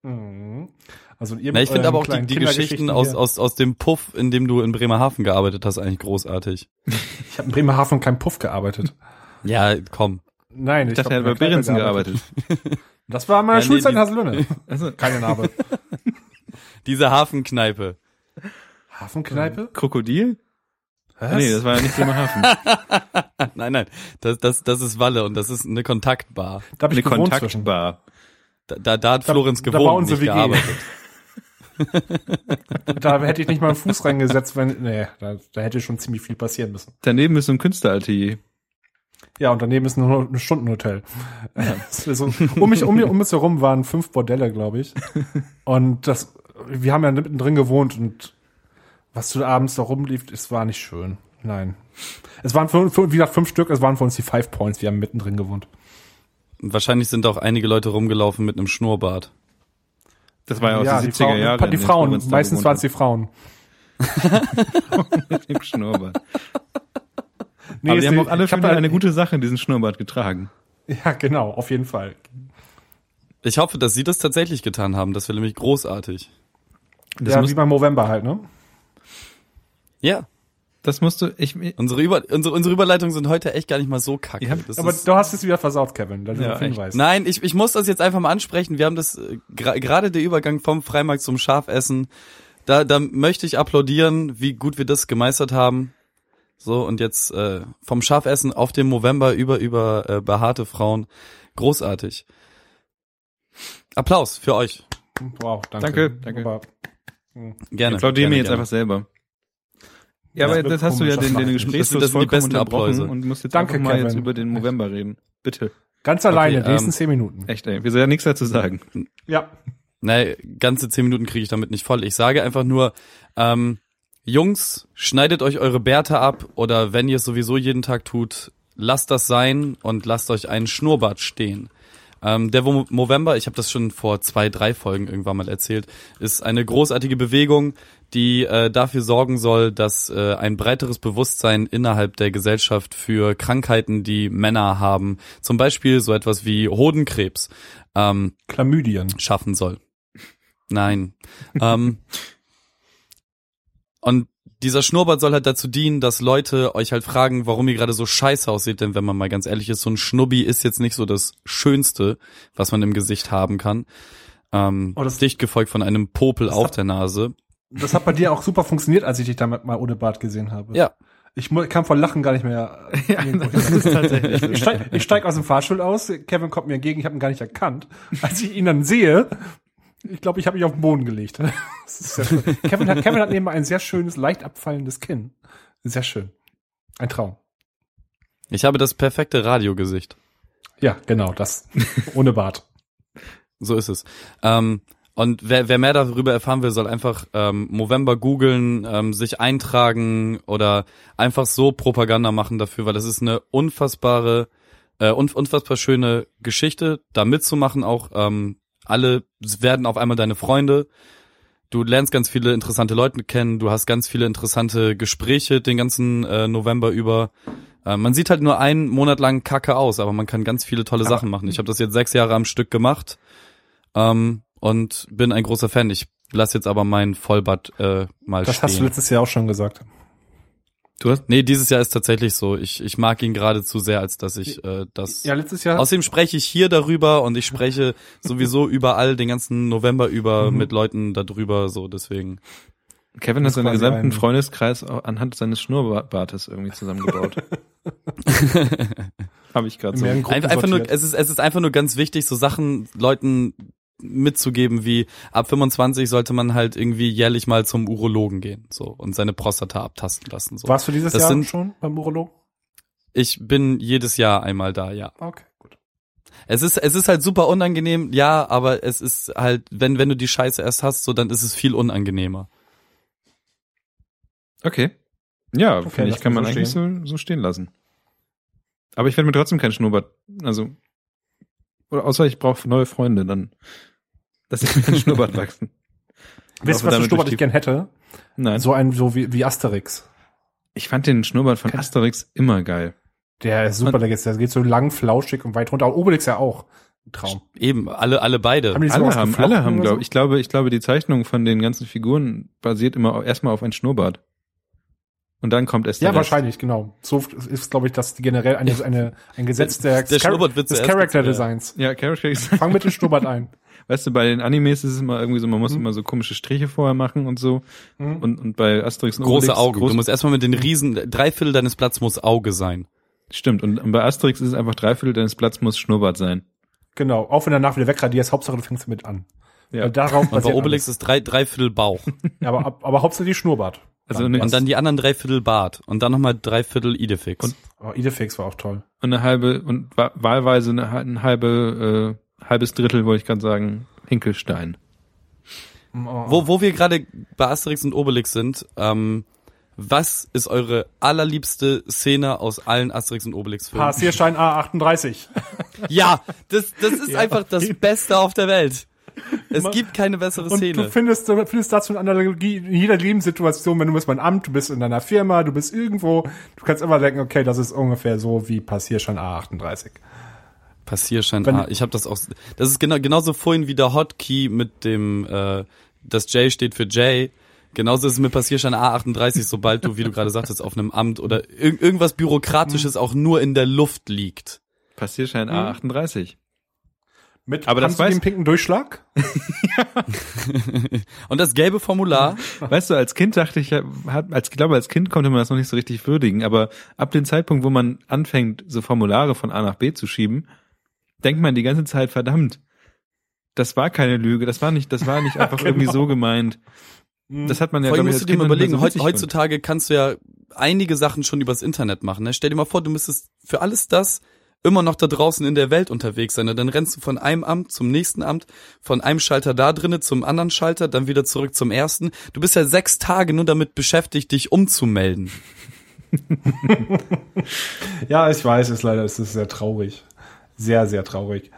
Mhm. Also ihr Na, ich finde aber auch die, die Geschichten aus, aus, aus dem Puff, in dem du in Bremerhaven gearbeitet hast, eigentlich großartig. Ich habe in Bremerhaven kein Puff gearbeitet. Ja, komm. Nein, Ich dachte, er hat bei in Kneipe Behrensen gearbeitet. Das war meine Ja, nee, Schulzeit in die- Haselünne. Also, Keine Narbe. Diese Hafenkneipe. Hafenkneipe? Krokodil? Was? Nee, das war ja nicht Bremerhaven. nein, nein, das, das, das ist Walle und das ist eine Kontaktbar. da hab Eine ich gewohnt zwischen. Kontaktbar. Da, da, da hat Florenz da war gewohnt, unsere nicht WG. gearbeitet. Da hätte ich nicht mal einen Fuß reingesetzt, wenn, nee, da, da hätte schon ziemlich viel passieren müssen. Daneben ist ein Künstleratelier. Ja, und daneben ist nur ein Stundenhotel. Ist so, um mich, um, mich- um mich herum waren fünf Bordelle, glaube ich. Und das, wir haben ja mittendrin gewohnt und was du abends da rumlief, es war nicht schön. Nein. Es waren, für, wie gesagt, fünf Stück, es waren für uns die Five Points, wir haben mittendrin gewohnt. Wahrscheinlich sind auch einige Leute rumgelaufen mit einem Schnurrbart. Das war ja aus den 70er Frauen, Jahren. Die in Frauen, meistens waren es die Frauen. mit dem Schnurrbart. Nee, Aber die haben die- auch alle da- eine gute Sache diesen Schnurrbart getragen. Ja, genau, auf jeden Fall. Ich hoffe, dass Sie das tatsächlich getan haben. Das wäre nämlich großartig. Das, ja, muss, wie beim November halt, ne? Ja, das musst du, ich, unsere, Über unsere, unsere Überleitungen sind heute echt gar nicht mal so kacke. Das Aber ist- du hast es wieder versaut, Kevin, da du Ja. Nein, ich, ich muss das jetzt einfach mal ansprechen. Wir haben das äh, gerade der Übergang vom Freimarkt zum Schafessen. Da, da möchte ich applaudieren, wie gut wir das gemeistert haben. So und jetzt äh, vom Schafessen auf den November über über äh, behaarte Frauen, großartig. Applaus für euch, Wow, danke. Danke, danke. Gerne. applaudiere gerne, mir jetzt gerne. einfach selber. Ja, Ja, aber jetzt hast du ja den, das den macht- das sind die vollkommen besten unterbrochen Applause. und musst jetzt Danke, mal Kevin. jetzt über den November reden. Bitte. ganz alleine, Okay, die nächsten ähm, zehn Minuten. Echt, ey. Wir sollen ja nichts dazu sagen. Ja. Nee, ganze zehn Minuten kriege ich damit nicht voll. Ich sage einfach nur, ähm, Jungs, schneidet euch eure Bärte ab oder wenn ihr es sowieso jeden Tag tut, lasst das sein und lasst euch einen Schnurrbart stehen. Ähm, der Wo- Movember, ich habe das schon vor zwei, drei Folgen irgendwann mal erzählt, ist eine großartige Bewegung, die äh, dafür sorgen soll, dass äh, ein breiteres Bewusstsein innerhalb der Gesellschaft für Krankheiten, die Männer haben, zum Beispiel so etwas wie Hodenkrebs, ähm, Chlamydien. schaffen soll. Nein. ähm, und dieser Schnurrbart soll halt dazu dienen, dass Leute euch halt fragen, warum ihr gerade so scheiße aussieht, denn wenn man mal ganz ehrlich ist, so ein Schnubbi ist jetzt nicht so das Schönste, was man im Gesicht haben kann. Ähm, Oh, das- dicht gefolgt von einem Popel auf der Nase. Das hat bei dir auch super funktioniert, als ich dich damit mal ohne Bart gesehen habe. Ja. Ich kam vor Lachen gar nicht mehr. Ja, das ist tatsächlich. Ich steig, aus dem Fahrstuhl aus, Kevin kommt mir entgegen, ich habe ihn gar nicht erkannt. Als ich ihn dann sehe, ich glaube, ich habe mich auf den Boden gelegt. Kevin, hat, Kevin hat nebenbei ein sehr schönes, leicht abfallendes Kinn. Sehr schön. Ein Traum. Ich habe das perfekte Radiogesicht. Ja, genau, das. Ohne Bart. So ist es. Ähm, und wer, wer mehr darüber erfahren will, soll einfach ähm, Movember googeln, ähm, sich eintragen oder einfach so Propaganda machen dafür, weil das ist eine unfassbare, äh, un, unfassbar schöne Geschichte, da mitzumachen auch. Ähm, alle werden auf einmal deine Freunde. Du lernst ganz viele interessante Leute kennen, du hast ganz viele interessante Gespräche den ganzen äh, November über. Äh, man sieht halt nur einen Monat lang kacke aus, aber man kann ganz viele tolle Aber- Sachen machen. Ich habe das jetzt sechs Jahre am Stück gemacht ähm, und bin ein großer Fan. Ich lass jetzt aber mein Vollbad äh, mal Das hast du stehen. letztes Jahr auch schon gesagt. Du hast, Nee, dieses Jahr ist tatsächlich so. Ich, ich mag ihn gerade zu sehr, als dass ich äh, das. Ja, letztes Jahr. Außerdem spreche ich hier darüber und ich spreche sowieso überall den ganzen November über Mhm. mit Leuten darüber, so deswegen. Kevin hat Das seinen gesamten Freundeskreis auch anhand seines Schnurrbartes irgendwie zusammengebaut. Habe ich gerade so. Ein, einfach nur, es ist, es ist einfach nur ganz wichtig, so Sachen Leuten mitzugeben, wie ab 25 sollte man halt irgendwie jährlich mal zum Urologen gehen, so und seine Prostata abtasten lassen. So. Warst du dieses Das Jahr sind- schon beim Urologen? Ich bin jedes Jahr einmal da, ja. Okay, gut. Es ist, es ist halt super unangenehm, ja, aber es ist halt, wenn, wenn du die Scheiße erst hast, so, dann ist es viel unangenehmer. Okay. Ja, Okay, finde ich, kann man so eigentlich so, so stehen lassen. Aber ich werde mir trotzdem keinen Schnurrbart, also, oder außer ich brauche neue Freunde, dann, dass ich mir den Schnurrbart wachsen. Wisst ihr, was für Schnurrbart ich gern hätte? Nein, So ein, so wie, wie Asterix. ich fand den Schnurrbart von Asterix immer geil. Der ist super, der geht, der geht so lang, flauschig und weit runter. Aber Obelix ja auch. Ein Traum. Eben, alle, alle beide. Haben die Alle haben, alle haben, glaube so? ich, glaube, ich glaube, die Zeichnung von den ganzen Figuren basiert immer erstmal auf ein Schnurrbart. Und dann kommt der Ja, Rest. wahrscheinlich, genau. So ist, glaube ich, das generell eine, eine, ein Gesetz der, Der wird des zuerst Character gezählt. Designs. Ja, Character Design. Fang mit dem Schnurrbart ein. Weißt du, bei den Animes ist es immer irgendwie so, man muss immer so komische Striche vorher machen und so. Und, und bei Asterix und Große Obelix Augen. groß- Du musst erstmal mit den Riesen, drei Viertel deines Platz muss Auge sein. Stimmt. Und, und bei Asterix ist es einfach drei Viertel deines Platz muss Schnurrbart sein. Genau. Auch wenn danach wieder wegradierst, Hauptsache du fängst damit an. Ja. Weil darauf Und bei Obelix alles. ist drei, drei Viertel Bauch. Ja, aber, ab- aber hauptsächlich Schnurrbart. Also Dann eine- Und dann die anderen drei Viertel Bart. Und dann nochmal drei Viertel Idefix. Und- Oh, Idefix war auch toll. Und eine halbe, und wa- wahlweise eine, ein halbe, äh, halbes Drittel, wollte ich gerade sagen, Hinkelstein. Wo, wo wir gerade bei Asterix und Obelix sind, ähm, was ist eure allerliebste Szene aus allen Asterix und Obelix Filmen? Passierschein A38. Ja, das, das ist einfach das Beste auf der Welt. Es gibt keine bessere Und Szene. du findest, du findest dazu eine Analogie in jeder Lebenssituation, wenn du bist beim Amt, du bist in deiner Firma, du bist irgendwo, du kannst immer denken, okay, das ist ungefähr so wie Passierschein A38. Passierschein Wenn- A. Ich habe das auch. Das ist genau genauso vorhin wie der Hotkey mit dem, äh, das J steht für J. Genauso ist es mit Passierschein A38, sobald du, wie du gerade sagtest, auf einem Amt oder ir irgendwas Bürokratisches auch nur in der Luft liegt. Passierschein A38. Mit, Aber das weiß- den pinken Durchschlag? Und das gelbe Formular, Weißt du, als Kind dachte ich, als, ich glaube, als Kind konnte man das noch nicht so richtig würdigen, aber ab dem Zeitpunkt, wo man anfängt, so Formulare von A nach B zu schieben, denkt man die ganze Zeit, verdammt, das war keine Lüge, das war nicht, das war nicht einfach irgendwie so gemeint. Das hat man ja, vor allem glaube ich, musst als du dir mal überlegen, so heutzutage kannst du ja einige Sachen schon übers Internet machen. Ne? Stell dir mal vor, du müsstest für alles das immer noch da draußen in der Welt unterwegs sein. Ne? Dann rennst du von einem Amt zum nächsten Amt, von einem Schalter da drinnen zum anderen Schalter, dann wieder zurück zum ersten. Du bist ja sechs Tage nur damit beschäftigt, dich umzumelden. Ja, ich weiß, es leider, es ist sehr traurig. Sehr, sehr traurig.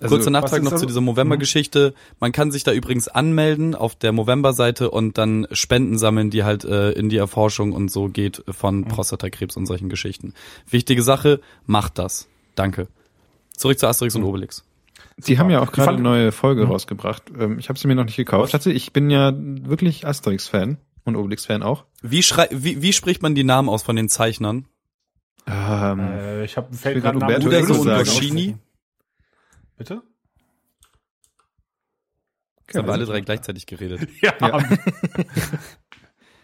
Also, Kurzer Nachtrag noch zu dieser Movember-Geschichte. Man kann sich da übrigens anmelden auf der Movember-Seite und dann Spenden sammeln, die halt äh, in die Erforschung und so geht von Prostatakrebs und solchen Geschichten. Wichtige Sache, macht das. Danke. Zurück zu Asterix und Obelix. Die haben ja auch gerade eine neue Folge rausgebracht. Ähm, Ich habe sie mir noch nicht gekauft. Tatsächlich, ich bin ja wirklich Asterix-Fan und Obelix-Fan auch. Wie, schrei wie, wie spricht man die Namen aus von den Zeichnern? Ähm, Äh, ich habe fällt grad gerade Uderso Uderso und sagen. Goscini? Bitte? Jetzt haben wir alle drei gleichzeitig geredet. Ja.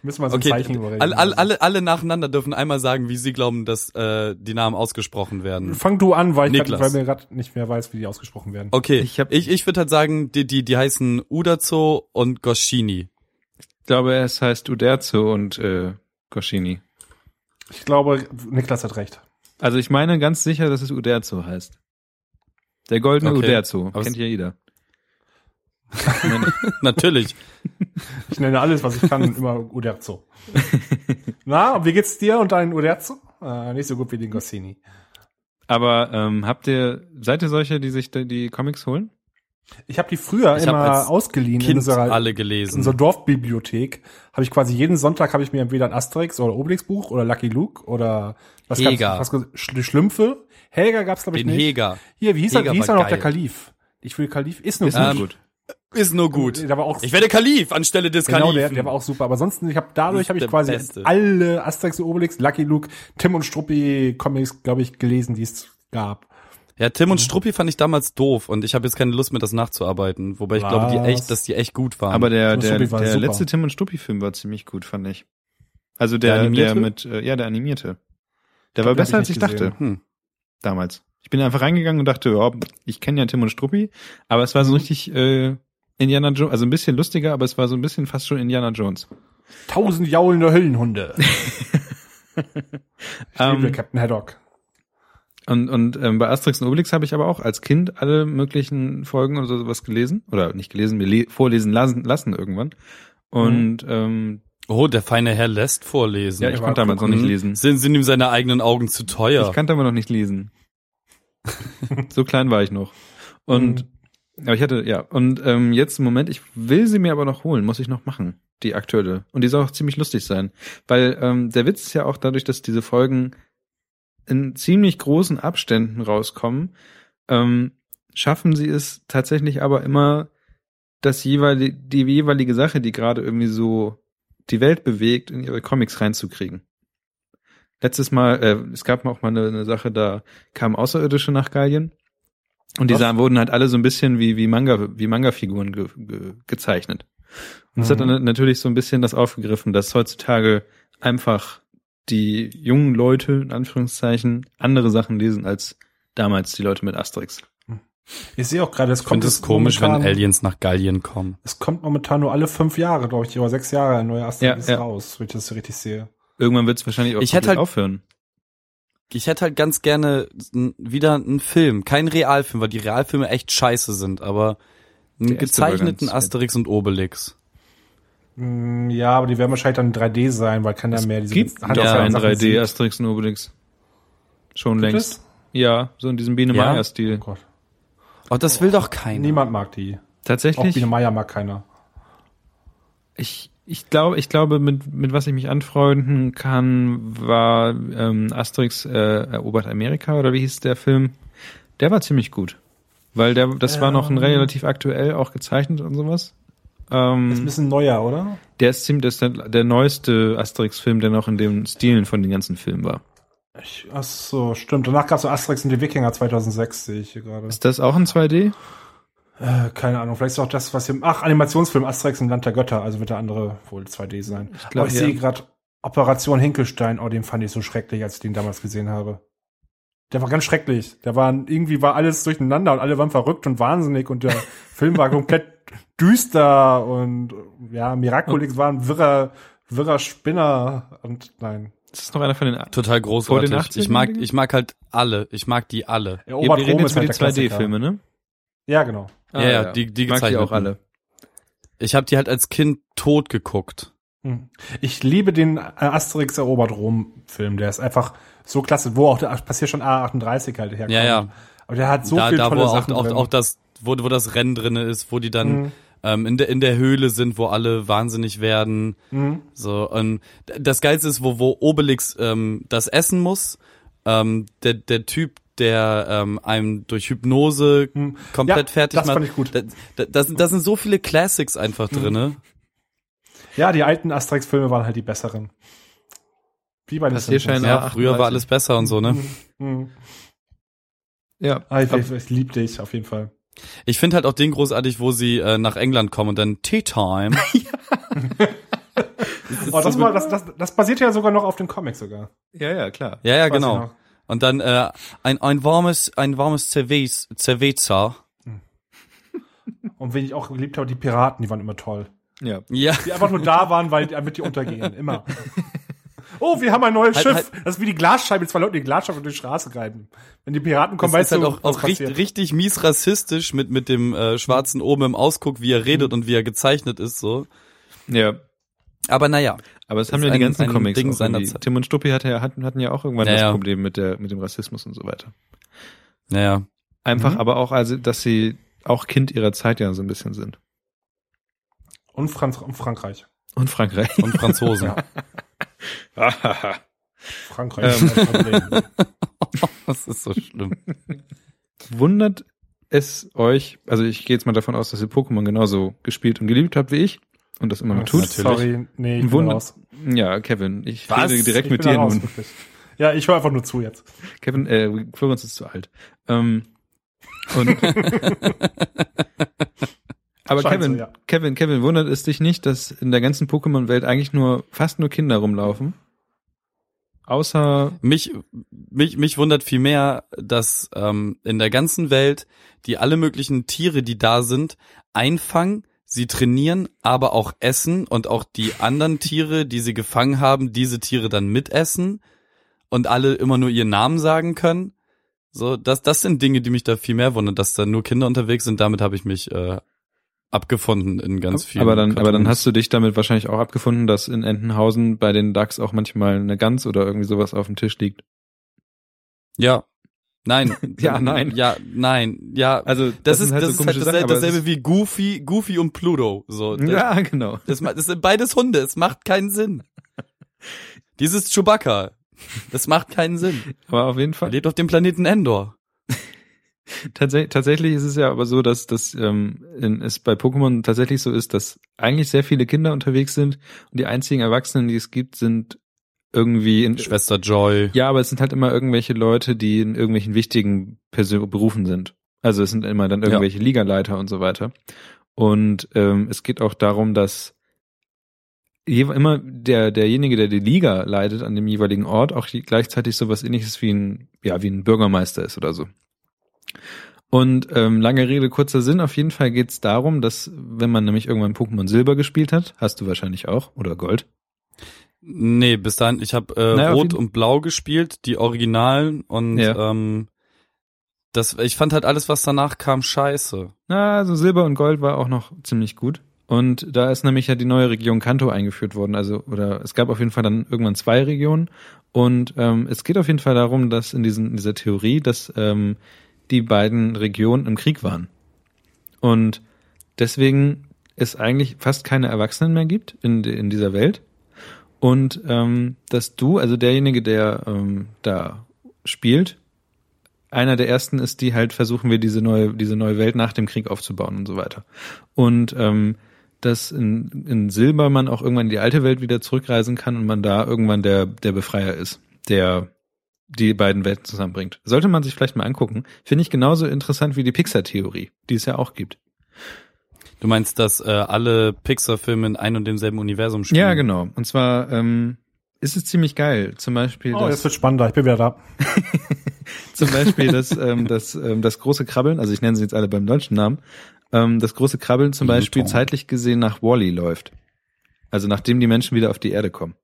Müssen wir so ein Okay, Zeichen überreden. alle, alle, alle, alle nacheinander dürfen einmal sagen, wie sie glauben, dass äh, die Namen ausgesprochen werden. Fang du an, weil ich grad, Niklas. weil mir gerade nicht mehr weiß, wie die ausgesprochen werden. Okay, Ich ich, hab- ich, ich würde halt sagen, die, die, die heißen Uderzo und Goscini. ich glaube, es heißt Uderzo und äh, Goscini. Ich glaube, Niklas hat recht. Also ich meine ganz sicher, dass es Uderzo heißt. Der goldene Okay. Uderzo. Aber Kennt ja jeder. Natürlich. Ich nenne alles, was ich kann, immer Uderzo. Na, und wie geht's dir und deinen Uderzo? Äh, nicht so gut wie den Goscini. Aber ähm, habt ihr, seid ihr solche, die sich die Comics holen? Ich habe die früher Ich immer ausgeliehen in Kind unserer, alle in gelesen. unserer Dorfbibliothek. Habe ich quasi jeden Sonntag habe ich mir entweder ein Asterix oder Obelix Buch oder Lucky Luke oder was Heger. gab's, was, Schlümpfe. Helga gab's glaube ich Den nicht. Heger. Hier, wie hieß, Heger er, wie hieß er noch, der. Kalif? Ich will Kalif. Ist nur Ist gut. gut. Ist nur gut. Der war auch Ich werde Kalif anstelle des Genau, Kalifen. der, der war auch super. Aber ansonsten, ich habe dadurch habe ich quasi Beste. alle Asterix und Obelix, Lucky Luke, Tim und Struppi Comics, glaube ich, gelesen, die es gab. Ja, Tim und Struppi fand ich damals doof und ich habe jetzt keine Lust mehr, das nachzuarbeiten. Wobei ich glaube, die echt, dass die echt gut waren. Aber der, der, der super. letzte Tim und Struppi Film war ziemlich gut, fand ich. Also der, Der der, animierte? mit, äh, ja, der animierte. Der war besser, ich als ich dachte, hm. damals. Ich bin einfach reingegangen und dachte, ja, ich kenne ja Tim und Struppi, aber es war so richtig äh, Indiana Jones, also ein bisschen lustiger, aber es war so ein bisschen fast schon Indiana Jones. Tausend jaulende Höllenhunde. ich Ähm, liebe Captain Haddock. Und, und ähm, bei Asterix und Obelix habe ich aber auch als Kind alle möglichen Folgen oder sowas gelesen. Oder nicht gelesen, mir le vorlesen lassen, lassen irgendwann. Und ähm, Oh, der feine Herr lässt vorlesen. ja, ich konnte damals noch nicht Mhm. lesen. Sind, sind ihm seine eigenen Augen zu teuer? Ich kannte aber noch nicht lesen. so klein war ich noch. Und aber ich hatte, ja, und ähm, jetzt im Moment, ich will sie mir aber noch holen, muss ich noch machen, die aktuelle. Und die soll auch ziemlich lustig sein. Weil ähm, der Witz ist ja auch dadurch, dass diese Folgen in ziemlich großen Abständen rauskommen, ähm, schaffen sie es tatsächlich aber immer, das jeweilige, die jeweilige Sache, die gerade irgendwie so die Welt bewegt, in ihre Comics reinzukriegen. Letztes Mal, äh, es gab auch mal eine, eine Sache, da kamen Außerirdische nach Gallien und die Was? sahen, wurden halt alle so ein bisschen wie, wie Manga, wie Manga-Figuren ge, ge, gezeichnet. Und hat Mhm. dann natürlich so ein bisschen das aufgegriffen, dass heutzutage einfach die jungen Leute, in Anführungszeichen, andere Sachen lesen als damals die Leute mit Asterix. Ich sehe auch gerade, es Ich kommt finde es komisch, wenn Aliens nach Gallien kommen. Es kommt momentan nur alle fünf Jahre, glaube ich, oder sechs Jahre ein neuer Asterix Ja, ja. raus, wenn ich das richtig sehe. Irgendwann wird es wahrscheinlich auch Ich hätte halt- aufhören. Ich hätte halt ganz gerne n- wieder einen Film, kein Realfilm, weil die Realfilme echt scheiße sind, aber einen gezeichneten Asterix und Obelix. Mm, Ja, aber die werden wahrscheinlich dann 3D sein, weil keiner mehr diese Gibt doch Ja, Sachen 3D sieht. Asterix und Obelix. Schon Gibt längst. es? Ja, so in diesem Biene Ja? Meier Oh Stil. Gott. Oh, das will doch keiner. Niemand mag die. Auch Tatsächlich. Biene Meier mag keiner. Ich, ich glaube, ich glaube, mit, mit was ich mich anfreunden kann, war ähm, Asterix äh, erobert Amerika oder wie hieß der Film? Der war ziemlich gut. Weil der, das war noch ein Ähm. relativ aktuell auch gezeichnet und sowas. Ähm, Ist ein bisschen neuer, oder? der ist ziemlich, der, der neueste Asterix-Film, der noch in den Stilen von den ganzen Filmen war. Ich, ach so, stimmt. Danach gab es so Asterix und die Wikinger 2006, sehe ich hier gerade. Ist das auch ein 2D? Äh, keine Ahnung, vielleicht ist auch das, was hier... Ach, Animationsfilm Asterix im Land der Götter, also wird der andere wohl 2D sein. Ich glaub, Aber ich ja. sehe gerade Operation Hinkelstein, oh, den fand ich so schrecklich, als ich den damals gesehen habe. Der war ganz schrecklich. Der war, irgendwie war alles durcheinander und alle waren verrückt und wahnsinnig und der Film war komplett düster und ja, Miraculix war ein wirrer, wirrer Spinner und nein. Ist das noch einer von den Total großartig. Vor den 80ern ich mag, ich mag halt alle. Ich mag die alle. Wir, Erobert wir reden Rom jetzt ist über halt die der Klassiker. 2D-Filme, ne? Ja, genau. Ja, ja, die- die Mag die gezeichneten. auch alle. Ich habe die halt als Kind tot geguckt. Hm. Ich liebe den Asterix erobert Rom Film. Der ist einfach so klasse, wo auch der passiert schon A38 halt herkommt. Ja, ja. Aber der hat so da, viel da tolle wo auch, Sachen auch, drin. auch das, wo, wo das Rennen drinne ist, wo die dann Mhm. Ähm, in, der, in der Höhle sind, wo alle wahnsinnig werden. Mhm. So, und das Geilste ist, wo, wo Obelix ähm, das essen muss. Ähm, der, der Typ, der ähm, einem durch Hypnose Mhm. komplett Ja, fertig das macht. fand ich gut. Da, da, da, sind, da sind so viele Classics einfach drinne. Ja, die alten Asterix-Filme waren halt die besseren. Wie bei den Simpsons. Ja, Ja, früher war 38. alles besser und so, ne? Mhm. Ja. Ah, ich, ich, ich lieb dich auf jeden Fall. Ich finde halt auch den großartig, wo sie äh, nach England kommen und dann Tea Time. Oh, das, war, das, das, das basiert ja sogar noch auf den Comics sogar. ja, ja, klar. Ja, ja, genau. Und dann äh, ein, ein warmes, ein warmes Cervez, Cerveza. Und wen ich auch geliebt habe, die Piraten, die waren immer toll. Ja. Ja. Die einfach nur da waren, weil damit die untergehen. Immer. Oh, wir haben ein neues Halt- Schiff. halt- Das ist wie die Glasscheibe, zwei Leute die Glasscheibe durch die Straße reiben. Wenn die Piraten kommen, Das weißt ist halt du, auch, was auch richtig, passiert. richtig mies rassistisch mit, mit dem äh, Schwarzen oben im Ausguck, wie er redet und wie er gezeichnet ist, so. Ja. Aber naja. Aber es Das haben ja die ganzen ein Comics Ding auch seiner Zeit. Tim und Struppi hatte ja, hatten, hatten ja auch irgendwann Ja, das. Problem mit der, mit dem Rassismus und so weiter. Naja. Einfach Mhm. aber auch, also, dass sie auch Kind ihrer Zeit ja so ein bisschen sind. Und, Franz und Frankreich. Und Frankreich. Und Franzosen. Ja. Frankreich. Ähm. ist ein Problem. Das ist so schlimm. Wundert es euch, also ich gehe jetzt mal davon aus, dass ihr Pokémon genauso gespielt und geliebt habt wie ich und das immer noch tut. Natürlich. Sorry, nee, ich bin Wunder- raus. Ja, Kevin, ich Was? rede direkt Ich mit dir raus, nun. wirklich. Ja, ich höre einfach nur zu jetzt. Kevin, äh, Florenz ist zu alt. Ähm, und aber Scheint Kevin, so, ja. Kevin, Kevin, wundert es dich nicht, dass in der ganzen Pokémon-Welt eigentlich nur fast nur Kinder rumlaufen? Außer Mich, mich, mich wundert viel mehr, dass ähm, in der ganzen Welt die alle möglichen Tiere, die da sind, einfangen, sie trainieren, aber auch essen und auch die anderen Tiere, die sie gefangen haben, diese Tiere dann mitessen und alle immer nur ihren Namen sagen können. So, das, das sind Dinge, die mich da viel mehr wundern, dass da nur Kinder unterwegs sind. Damit habe ich mich äh, abgefunden in ganz vielen. aber dann, aber dann hast du dich damit wahrscheinlich auch abgefunden, dass in Entenhausen bei den Ducks auch manchmal eine Gans oder irgendwie sowas auf dem Tisch liegt. ja, nein, Ja, nein. ja, nein, ja. Also Das, ist, sind das ist halt dasselbe, es dasselbe wie Goofy, Goofy und Pluto. So, das, Ja, genau. das, das sind beides Hunde. Es macht keinen Sinn. Dieses Chewbacca, das macht keinen Sinn. Aber auf jeden Er Fall. lebt auf dem Planeten Endor. Tatsächlich, tatsächlich ist es ja aber so, dass das ähm, in, es bei Pokémon tatsächlich so ist, dass eigentlich sehr viele Kinder unterwegs sind und die einzigen Erwachsenen, die es gibt, sind irgendwie in, Schwester Joy. ja, aber es sind halt immer irgendwelche Leute, die in irgendwelchen wichtigen Persön Berufen sind. Also es sind immer dann irgendwelche Ligaleiter und so weiter. Und ähm, es geht auch darum, dass immer der derjenige, der die Liga leitet an dem jeweiligen Ort, auch gleichzeitig sowas ähnliches wie ein ja wie ein Bürgermeister ist oder so. Und ähm, lange Rede, kurzer Sinn, auf jeden Fall geht es darum, dass wenn man nämlich irgendwann Pokémon Silber gespielt hat, hast du wahrscheinlich auch, oder Gold. Nee, bis dahin, ich habe äh, Naja, Rot und Blau gespielt, die Originalen und Ja. ähm, das, ich fand halt alles, was danach kam, scheiße. Na, also Silber und Gold war auch noch ziemlich gut. Und da ist nämlich ja die neue Region Kanto eingeführt worden. Also, oder es gab auf jeden Fall dann irgendwann zwei Regionen. Und ähm, es geht auf jeden Fall darum, dass in, diesen, in dieser Theorie, dass ähm, die beiden Regionen im Krieg waren. Und deswegen es eigentlich fast keine Erwachsenen mehr gibt in, in dieser Welt. Und ähm, dass du, also derjenige, der ähm, da spielt, einer der ersten ist, die halt versuchen wir diese neue, diese neue Welt nach dem Krieg aufzubauen und so weiter. Und ähm, dass in, in Silber man auch irgendwann in die alte Welt wieder zurückreisen kann und man da irgendwann der, der Befreier ist, der die beiden Welten zusammenbringt. Sollte man sich vielleicht mal angucken. Finde ich genauso interessant wie die Pixar-Theorie, die es ja auch gibt. Du meinst, dass äh, alle Pixar-Filme in ein und demselben Universum spielen? Ja, genau. Und zwar ähm, ist es ziemlich geil. Zum Beispiel Oh, das, jetzt wird spannender. Ich bin wieder da. Zum Beispiel das, ähm, das, ähm, das große Krabbeln, also ich nenne sie jetzt alle beim deutschen Namen, ähm, das große Krabbeln zum Beispiel Luton. zeitlich gesehen nach Wally läuft. Also nachdem die Menschen wieder auf die Erde kommen.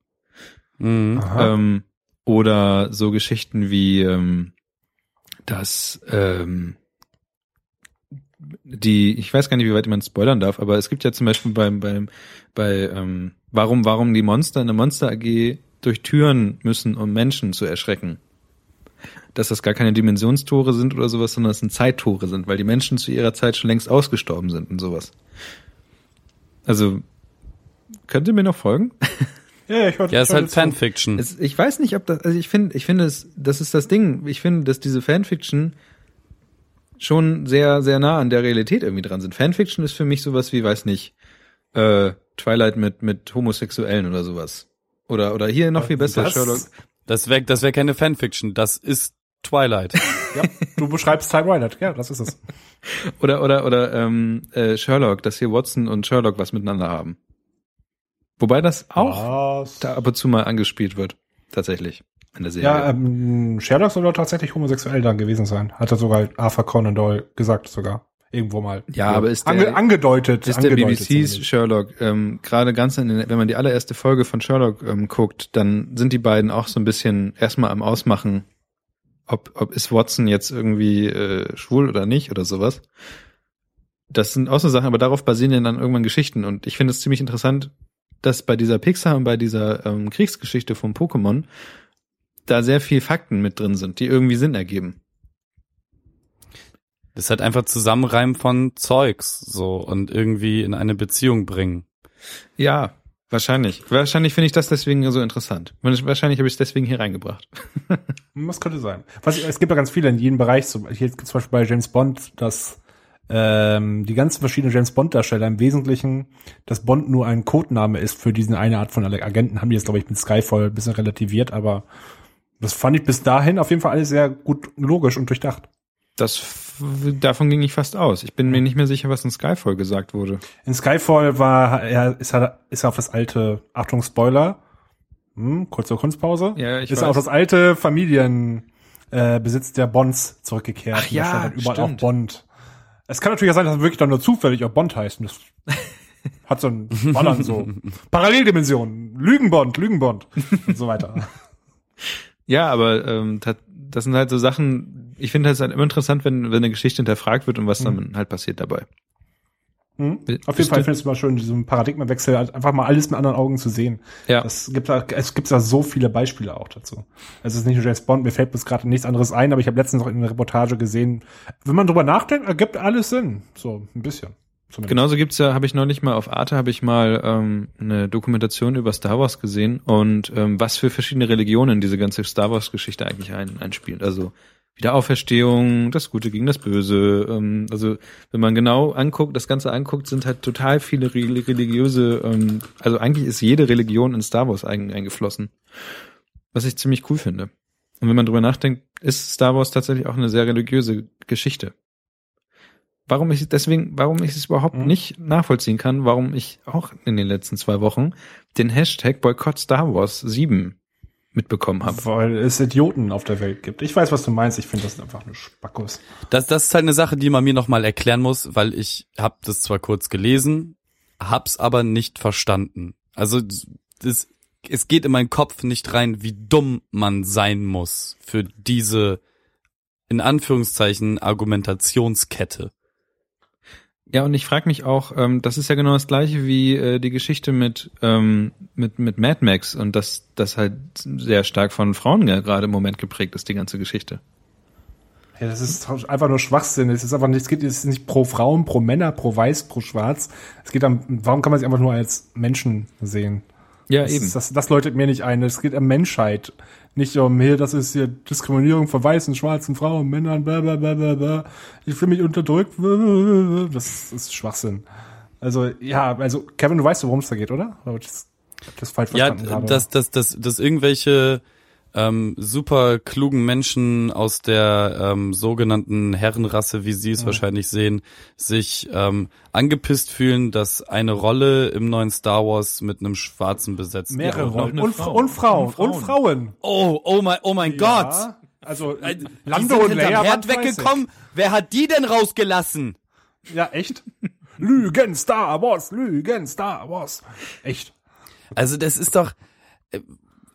Mhm. Aha. Ähm, oder so Geschichten wie ähm, dass ähm, die, ich weiß gar nicht, wie weit man spoilern darf, aber es gibt ja zum Beispiel beim, beim, bei, ähm, warum, warum die Monster in der Monster AG durch Türen müssen, um Menschen zu erschrecken. Dass das gar keine Dimensionstore sind oder sowas, sondern es sind Zeittore sind, weil die Menschen zu ihrer Zeit schon längst ausgestorben sind und sowas. Also, könnt ihr mir noch folgen? Ja, ich wollte. Ja, ist halt. Fanfiction. Es, ich weiß nicht, ob das, also ich finde, ich finde es, das ist das Ding. Ich finde, dass diese Fanfiction schon sehr, sehr nah an der Realität irgendwie dran sind. Fanfiction ist für mich sowas wie, weiß nicht, äh, Twilight mit, mit Homosexuellen oder sowas. Oder, oder hier noch viel besser, Das- Sherlock. Das wäre das wär keine Fanfiction, das ist Twilight. Ja, du beschreibst Twilight. Ja, das ist es. Oder, oder, oder, ähm, äh, Sherlock, dass hier Watson und Sherlock was miteinander haben. Wobei das auch Was? da ab und zu mal angespielt wird. Tatsächlich. In der Serie. Ja, ähm, Sherlock soll doch tatsächlich homosexuell dann gewesen sein. Hat er sogar Arthur Conan Doyle gesagt sogar. Irgendwo mal. Ja, aber ist der- Ange angedeutet. ist der angedeutet BBC's zumindest. Sherlock, ähm, gerade ganz in den, wenn man die allererste Folge von Sherlock ähm, guckt, dann sind die beiden auch so ein bisschen erstmal am Ausmachen, ob, ob ist Watson jetzt irgendwie äh, schwul oder nicht oder sowas. Das sind auch so Sachen, aber darauf basieren ja dann irgendwann Geschichten und ich finde es ziemlich interessant, dass bei dieser Pixar und bei dieser ähm, Kriegsgeschichte von Pokémon da sehr viel Fakten mit drin sind, die irgendwie Sinn ergeben. Das ist halt einfach Zusammenreimen von Zeugs so und irgendwie in eine Beziehung bringen. Ja, wahrscheinlich. Wahrscheinlich finde ich das deswegen so interessant. Wahrscheinlich habe ich es deswegen hier reingebracht. Das könnte sein. Was, es gibt ja ganz viele in jedem Bereich. So, hier gibt zum Beispiel bei James Bond, dass ähm, die ganzen verschiedenen James Bond Darsteller im Wesentlichen, dass Bond nur ein Codename ist für diesen eine Art von Agenten, haben die jetzt glaube ich mit Skyfall ein bisschen relativiert, aber das fand ich bis dahin auf jeden Fall alles sehr gut logisch und durchdacht. Das davon ging ich fast aus. Ich bin mir nicht mehr sicher, was in Skyfall gesagt wurde. In Skyfall war er ist er ist er auf das alte Achtung Spoiler. Hm, kurze Kunstpause. Ja, ich ist er auf das alte Familienbesitz äh, Besitz der Bonds zurückgekehrt. Ach ja, stand überall stimmt. auch Bond. Es kann natürlich auch sein, dass wirklich dann nur zufällig auch Bond heißt. Und das hat so ein dann so Paralleldimensionen, Lügenbond, Lügenbond und so weiter. Ja, aber ähm, das sind halt so Sachen, ich finde es halt immer interessant, wenn, wenn eine Geschichte hinterfragt wird und was dann halt passiert dabei. Hm? Bist Auf jeden Fall finde ich es immer schön, diesen Paradigmenwechsel, halt einfach mal alles mit anderen Augen zu sehen. Ja. Das gibt da, es gibt da so viele Beispiele auch dazu. Es ist nicht nur James Bond, mir fällt bis gerade nichts anderes ein, aber ich habe letztens noch in einer Reportage gesehen, wenn man drüber nachdenkt, ergibt alles Sinn. So ein bisschen. Zumindest. Genauso gibt's ja, habe ich neulich mal auf Arte habe ich mal ähm, eine Dokumentation über Star Wars gesehen und ähm, was für verschiedene Religionen diese ganze Star Wars Geschichte eigentlich ein, einspielt. Also Wiederauferstehung, das Gute gegen das Böse. Ähm, also wenn man genau anguckt, das Ganze anguckt, sind halt total viele religiöse, ähm, also eigentlich ist jede Religion in Star Wars eingeflossen. Was ich ziemlich cool finde. Und wenn man drüber nachdenkt, ist Star Wars tatsächlich auch eine sehr religiöse Geschichte. Warum ich deswegen, warum ich es überhaupt mhm. nicht nachvollziehen kann, warum ich auch in den letzten zwei Wochen den Hashtag Boykott Star Wars 7 mitbekommen habe. Weil es Idioten auf der Welt gibt. Ich weiß, was du meinst. Ich finde das einfach nur Spackos. Das, das ist halt eine Sache, die man mir nochmal erklären muss, weil ich habe das zwar kurz gelesen, hab's aber nicht verstanden. Also das, es geht in meinen Kopf nicht rein, wie dumm man sein muss für diese in Anführungszeichen Argumentationskette. Ja, und ich frage mich auch, ähm, das ist ja genau das gleiche wie äh, die Geschichte mit, ähm, mit, mit Mad Max und dass das halt sehr stark von Frauen ja gerade im Moment geprägt ist, die ganze Geschichte. Ja, das ist einfach nur Schwachsinn. Es ist einfach nicht, es geht es ist nicht pro Frauen, pro Männer, pro Weiß, pro Schwarz. Es geht am, warum kann man sich einfach nur als Menschen sehen? Ja, das, eben. Das, das läutet mir nicht ein. Es geht um Menschheit. Nicht um, hier, das ist hier Diskriminierung von weißen, schwarzen Frauen, Männern, bla, bla, bla, bla, bla. Ich fühle mich unterdrückt. Das ist Schwachsinn. Also, ja, also, Kevin, du weißt, worum es da geht, oder? Oder das, das falsch verstanden ja, habe. dass, dass, dass, dass irgendwelche ähm, super klugen Menschen aus der ähm, sogenannten Herrenrasse, wie sie es ja. wahrscheinlich sehen, sich ähm, angepisst fühlen, dass eine Rolle im neuen Star Wars mit einem Schwarzen besetzt Mehrere ja, Rollen. Und, Frau. und, Frauen. und, Frauen. Und Frauen. Oh, oh mein, oh mein ja. Gott. Also, äh, Lando und Leia Herd weggekommen. Wer hat die denn rausgelassen? Ja, echt? Lügen Star Wars, Lügen Star Wars. Echt. Also das ist doch, äh,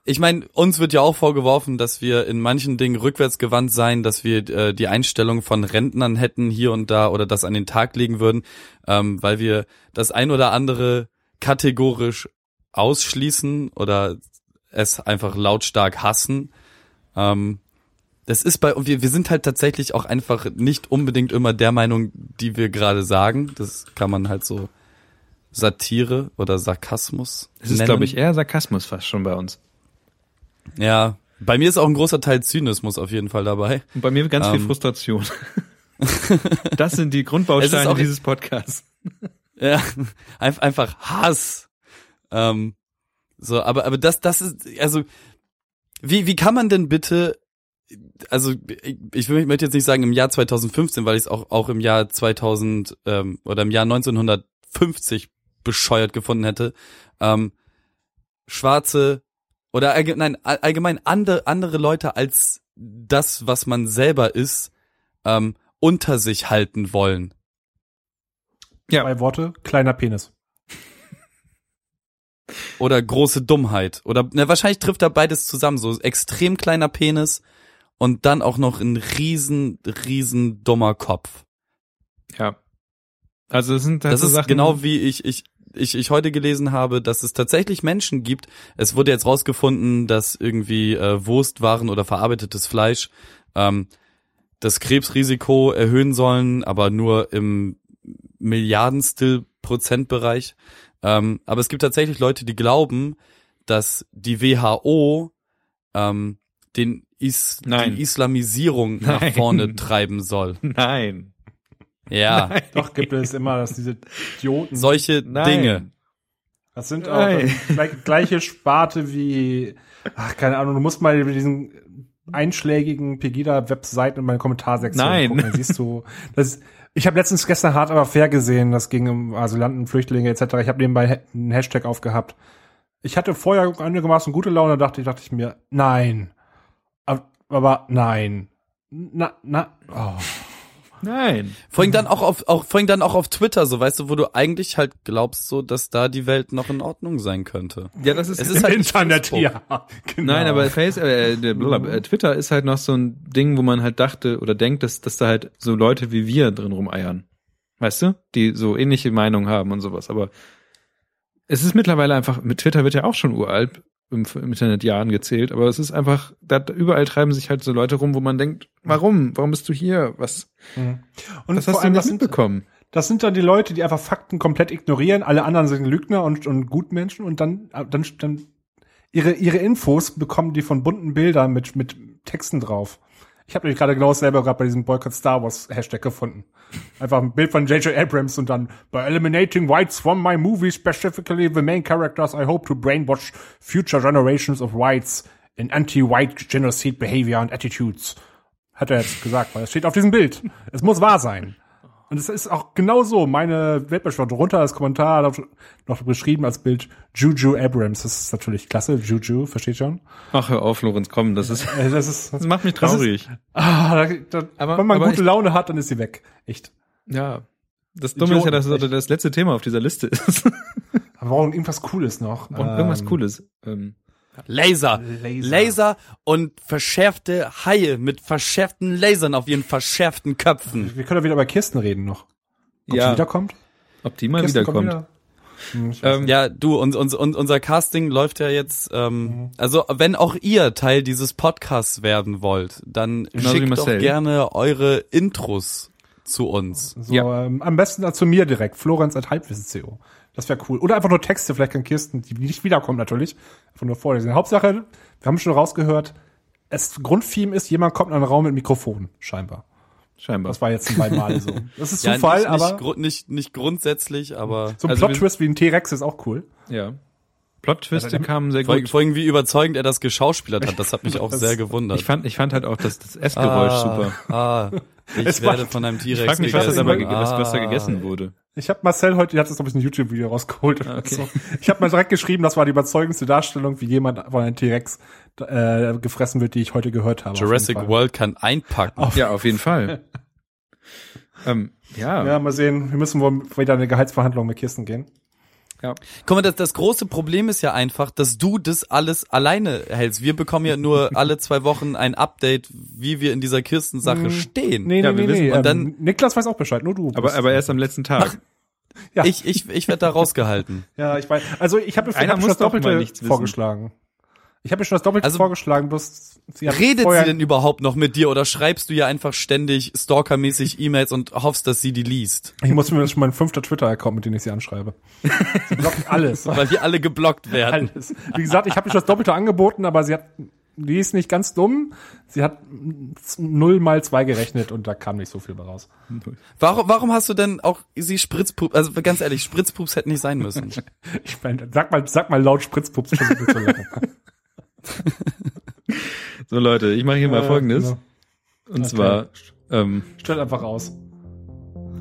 ich meine, uns wird ja auch vorgeworfen, dass wir in manchen Dingen rückwärtsgewandt seien, dass wir äh, die Einstellung von Rentnern hätten hier und da oder das an den Tag legen würden, ähm, weil wir das ein oder andere kategorisch ausschließen oder es einfach lautstark hassen. Ähm, das ist bei wir wir sind halt tatsächlich auch einfach nicht unbedingt immer der Meinung, die wir gerade sagen. Das kann man halt so Satire oder Sarkasmus. Es ist glaube ich eher Sarkasmus fast schon bei uns. Ja, bei mir ist auch ein großer Teil Zynismus auf jeden Fall dabei. Und bei mir ganz ähm. viel Frustration. das sind die Grundbausteine dieses Podcasts. Ja, einfach Hass. Ähm, so, aber aber das das ist also wie wie kann man denn bitte also ich, ich möchte jetzt nicht sagen im Jahr 2015, weil ich es auch auch im Jahr 2000 ähm, oder im Jahr 1950 bescheuert gefunden hätte. Ähm, schwarze oder allgemein, allgemein andere, andere Leute als das, was man selber ist, ähm, unter sich halten wollen. Ja. Zwei Worte, kleiner Penis. Oder große Dummheit. Oder na, wahrscheinlich trifft da beides zusammen. So extrem kleiner Penis und dann auch noch ein riesen, riesen dummer Kopf. Ja. Also das sind halt das so ist Sachen, genau wie ich ich ich, ich heute gelesen habe, dass es tatsächlich Menschen gibt. Es wurde jetzt rausgefunden, dass irgendwie äh, Wurstwaren oder verarbeitetes Fleisch ähm, das Krebsrisiko erhöhen sollen, aber nur im Milliardenstel Prozentbereich. Ähm, aber es gibt tatsächlich Leute, die glauben, dass die WHO ähm, den Is Nein. die Islamisierung Nein. nach vorne treiben soll. Nein. Ja. Nein. Doch gibt es immer, dass diese Idioten. Solche Nein. Dinge. Das sind auch gleich, gleiche Sparte wie, ach, keine Ahnung, du musst mal über diesen einschlägigen Pegida-Webseiten in meine Kommentarsektion Nein. gucken. Dann siehst du, das, ich habe letztens gestern hart aber fair gesehen, das ging um Asylanten, Flüchtlinge etc. Ich habe nebenbei einen Hashtag aufgehabt. Ich hatte vorher einigermaßen gute Laune, dachte ich, dachte ich mir, nein. Aber nein. Na, na, oh. Nein. Vorhin dann auch auf, auch, vorhin dann auch auf Twitter, so weißt du, wo du eigentlich halt glaubst, so, dass da die Welt noch in Ordnung sein könnte. Ja, das ist, es ist halt Internet, ja. Genau. Nein, aber Face, äh, äh, Twitter ist halt noch so ein Ding, wo man halt dachte oder denkt, dass, dass da halt so Leute wie wir drin rumeiern. Weißt du? Die so ähnliche Meinungen haben und sowas. Aber es ist mittlerweile einfach, mit Twitter wird ja auch schon uralt im, im Internet Jahren gezählt, aber es ist einfach, da überall treiben sich halt so Leute rum, wo man denkt, warum? Warum bist du hier? Was? Mhm. Und was hast du nicht mitbekommen? Das sind dann die Leute, die einfach Fakten komplett ignorieren, alle anderen sind Lügner und, und Gutmenschen und dann, dann, dann ihre, ihre Infos bekommen die von bunten Bildern mit, mit Texten drauf. Ich habe nämlich gerade genau dasselbe gerade bei diesem Boycott Star Wars Hashtag gefunden. Einfach ein Bild von J.J. Abrams und dann by eliminating whites from my movie, specifically the main characters, I hope to brainwash future generations of whites in anti-white genocide behavior and attitudes. Hat er jetzt gesagt, weil es steht auf diesem Bild. Es muss wahr sein. Und es ist auch genau so. Meine Weltbeschwörung drunter als Kommentar noch- noch beschrieben als Bild Juju Abrams. Das ist natürlich klasse. Juju, versteht schon? Ach, hör auf, Lorenz, komm, das ist, Äh, Das ist, das macht mich Das ist- traurig. ah, da, da, Aber- wenn man aber gute ich- Laune hat, dann ist sie weg. Echt. Ja. Das Dumme ist ja, dass Idioten, das das letzte Thema auf dieser Liste ist. Aber warum irgendwas Cooles noch? Und irgendwas Ähm, Cooles. Ähm, Laser. Laser. Laser und verschärfte Haie mit verschärften Lasern auf ihren verschärften Köpfen. Wir können ja wieder über Kirsten reden noch. Ob Ja. sie wiederkommt? ob die mal Kirsten kommt wiederkommt. wieder? Hm, Ähm, Ja, du, uns, uns, uns, unser Casting läuft ja jetzt, ähm, also wenn auch ihr Teil dieses Podcasts werden wollt, dann Genauso wie schickt doch gerne eure Intros zu uns. So, Ja. ähm, am besten zu mir direkt. Florenz at Halbwissen.co. Das wäre cool. Oder einfach nur Texte, vielleicht kann Kirsten, die nicht wiederkommt natürlich, einfach nur vorlesen. Hauptsache, wir haben schon rausgehört, das Grundtheme ist, jemand kommt in einen Raum mit Mikrofon, scheinbar. Scheinbar. Das war jetzt zwei Male so. Das ist Ja, Zufall, nicht, aber nicht, nicht, nicht grundsätzlich, aber so ein also Plot-Twist wie ein T-Rex ist auch cool. Ja. Plot-Twiste Also, kamen sehr vor, gut. vor allem wie überzeugend er das geschauspielert hat, das hat mich auch Das- sehr gewundert. Ich fand, ich fand halt auch das, das Essgeräusch super. Ah, ich Es werde macht- von einem Ich T-Rex frag mich, was das aber, gegessen. ge- was, Ah. gegessen wurde. Ich habe Marcel heute, die hat das glaube ich ein YouTube-Video rausgeholt. Okay. so. Ich habe mal direkt geschrieben, das war die überzeugendste Darstellung, wie jemand von einem T-Rex äh, gefressen wird, die ich heute gehört habe. auf Jurassic. World kann einpacken. Ja, auf jeden Fall. ähm, ja. Ja, mal sehen. Wir müssen wohl wieder eine Gehaltsverhandlung mit Kirsten gehen. Guck mal, das, das große Problem ist ja einfach, dass du das alles alleine hältst. Wir bekommen ja nur alle zwei Wochen ein Update, wie wir in dieser Kirstensache stehen. Nee, Ja, nee, wir nee, wissen- nee. und ähm, dann- Niklas weiß auch Bescheid, nur du. aber, aber erst am letzten Tag. ja. Ich, ich, ich werde da rausgehalten. ja, ich weiß. Also ich habe Einer hab schon das Doppelte vorgeschlagen. Ich habe mir schon das Doppelte Also- vorgeschlagen, bloß sie Redet sie denn überhaupt noch mit dir oder schreibst du ja einfach ständig stalkermäßig E-Mails und hoffst, dass sie die liest? Ich muss mir schon mein fünfter Twitter-Account, mit dem ich sie anschreibe. Sie blockt alles. Weil wir alle geblockt werden. alles. Wie gesagt, ich habe ihr das Doppelte angeboten, aber sie hat, die ist nicht ganz dumm. Sie hat null mal zwei gerechnet und da kam nicht so viel bei raus. Warum, warum hast du denn auch sie Spritzpups, also ganz ehrlich, Spritzpups hätten nicht sein müssen. Ich meine, sag mal, sag mal laut Spritzpups, So Leute, ich mache hier mal Folgendes. genau. Und zwar, ähm, Stellt einfach raus.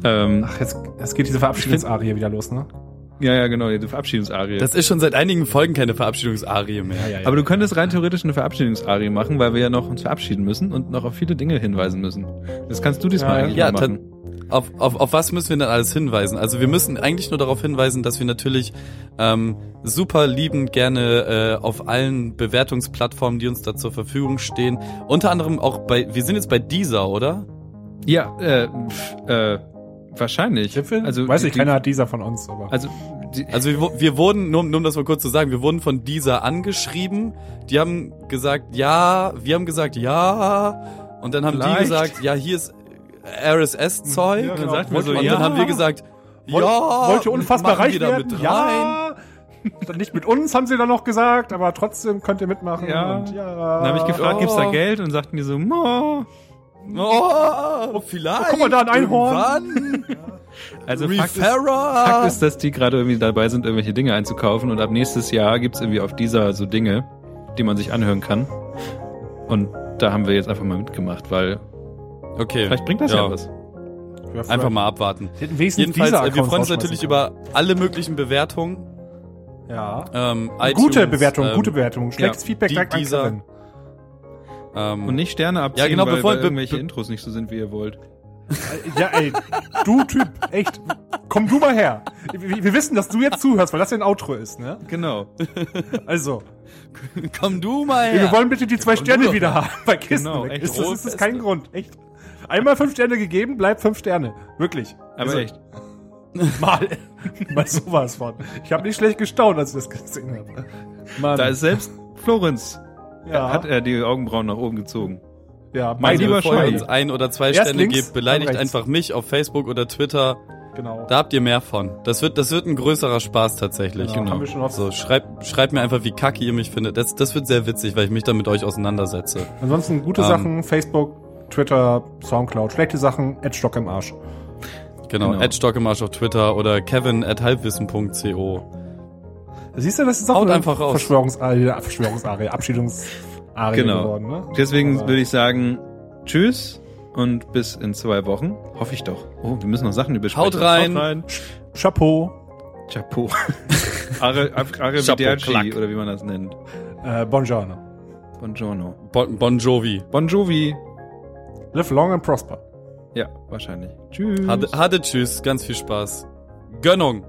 ähm, Ach, jetzt, jetzt geht diese Verabschiedungsarie wieder los, ne? ja, ja, genau, die Verabschiedungsarie. Das ist schon seit einigen Folgen keine Verabschiedungsarie mehr. ja, Aber du könntest rein theoretisch eine Verabschiedungsarie machen, weil wir ja noch uns verabschieden müssen und noch auf viele Dinge hinweisen müssen. Das kannst du diesmal Ja, eigentlich ja, machen. Auf, auf, auf was müssen wir denn alles hinweisen? Also wir müssen eigentlich nur darauf hinweisen, dass wir natürlich ähm, super liebend gerne äh, auf allen Bewertungsplattformen, die uns da zur Verfügung stehen, unter anderem auch bei, wir sind jetzt bei dieser, oder? Ja, äh, pf, äh, wahrscheinlich. Also, Weiß ich, die, keiner hat dieser von uns, aber. Also, die, Also wir, wir wurden, nur, nur um das mal kurz zu sagen, wir wurden von dieser angeschrieben. Die haben gesagt, ja, wir haben gesagt, ja. Und dann haben die Vielleicht. gesagt, ja, hier ist RSS-Zeug. Ja, dann genau. wir so, und ja. dann haben wir gesagt, Wollt- ja, wollt ihr unfassbar reich werden? mit rein. Ja. Dann nicht mit uns, haben sie dann noch gesagt, aber trotzdem könnt ihr mitmachen. Ja. Und ja. dann habe ich gefragt, Oh. gibt's da Geld? Und sagten die so, Mo. Oh, vielleicht. guck mal da, ein Einhorn. Irgendwann. Also Fakt ist. Fakt ist, dass die gerade irgendwie dabei sind, irgendwelche Dinge einzukaufen und ab nächstes Jahr gibt's irgendwie auf dieser so Dinge, die man sich anhören kann. Und da haben wir jetzt einfach mal mitgemacht, weil okay. vielleicht bringt das ja, Ja. was. Ja, Einfach mal abwarten. Die hätten wenigstens Jedenfalls, dieser äh, wir freuen uns natürlich über alle möglichen Bewertungen. Ja. Ähm, gute iTunes, Bewertung, ähm, gute Bewertung. Schlechtes ja. Feedback Die- direkt an dieser- Kevin. Ähm, Und nicht Sterne abziehen, genau, weil, bevor- weil irgendwelche be- Intros nicht so sind, wie ihr wollt. Ja, ey, du Typ, echt. Komm du mal her. Wir, wir wissen, dass du jetzt zuhörst, weil das ja ein Outro ist, ne? Genau. Also, komm du mal wir her. wollen bitte die zwei du Sterne wieder haben bei Kisten. Genau, ist, das, ist das kein. Grund, echt. Einmal fünf Sterne gegeben, bleibt fünf Sterne. Wirklich. Aber Also, echt. Mal, mal sowas von. Ich habe nicht schlecht gestaunt, als ich das gesehen habe. Mann, Da ist selbst Florenz, ja, hat er die Augenbrauen nach oben gezogen. ja, mein Also lieber Schwein. uns ein oder zwei Erst Sterne links, dann beleidigt einfach mich auf Facebook oder Twitter. genau. Da habt ihr mehr von. Das wird, das wird ein größerer Spaß tatsächlich. Genau, haben wir schon oft- So, schreibt, schreibt mir einfach, wie kacke ihr mich findet. Das, das wird sehr witzig, weil ich mich da mit euch auseinandersetze. Ansonsten gute Ähm. Sachen, Facebook, Twitter, Soundcloud, schlechte Sachen, Edstock im Arsch. Genau, Genau. Ed Stockemarsch auf Twitter oder kevin at halbwissen.co. Siehst du, das ist auch Haut einfach raus. Verschwörungsarie, Verschwörungsarie, Abschiedungsarie Genau. geworden. Ne? Deswegen Aber- würde ich sagen, tschüss und bis in zwei Wochen. Hoffe ich doch. Oh, wir müssen noch Sachen übersprechen. Haut rein. Haut rein. Chapeau, Chapeau. Are, Are Chapeau, Arrivederci, oder wie man das nennt. äh, Buongiorno. Buongiorno. Bon, bon Jovi. Bon Jovi. Live long and prosper. Ja, wahrscheinlich. Tschüss. Hatte, hatte tschüss, ganz viel Spaß. Gönnung.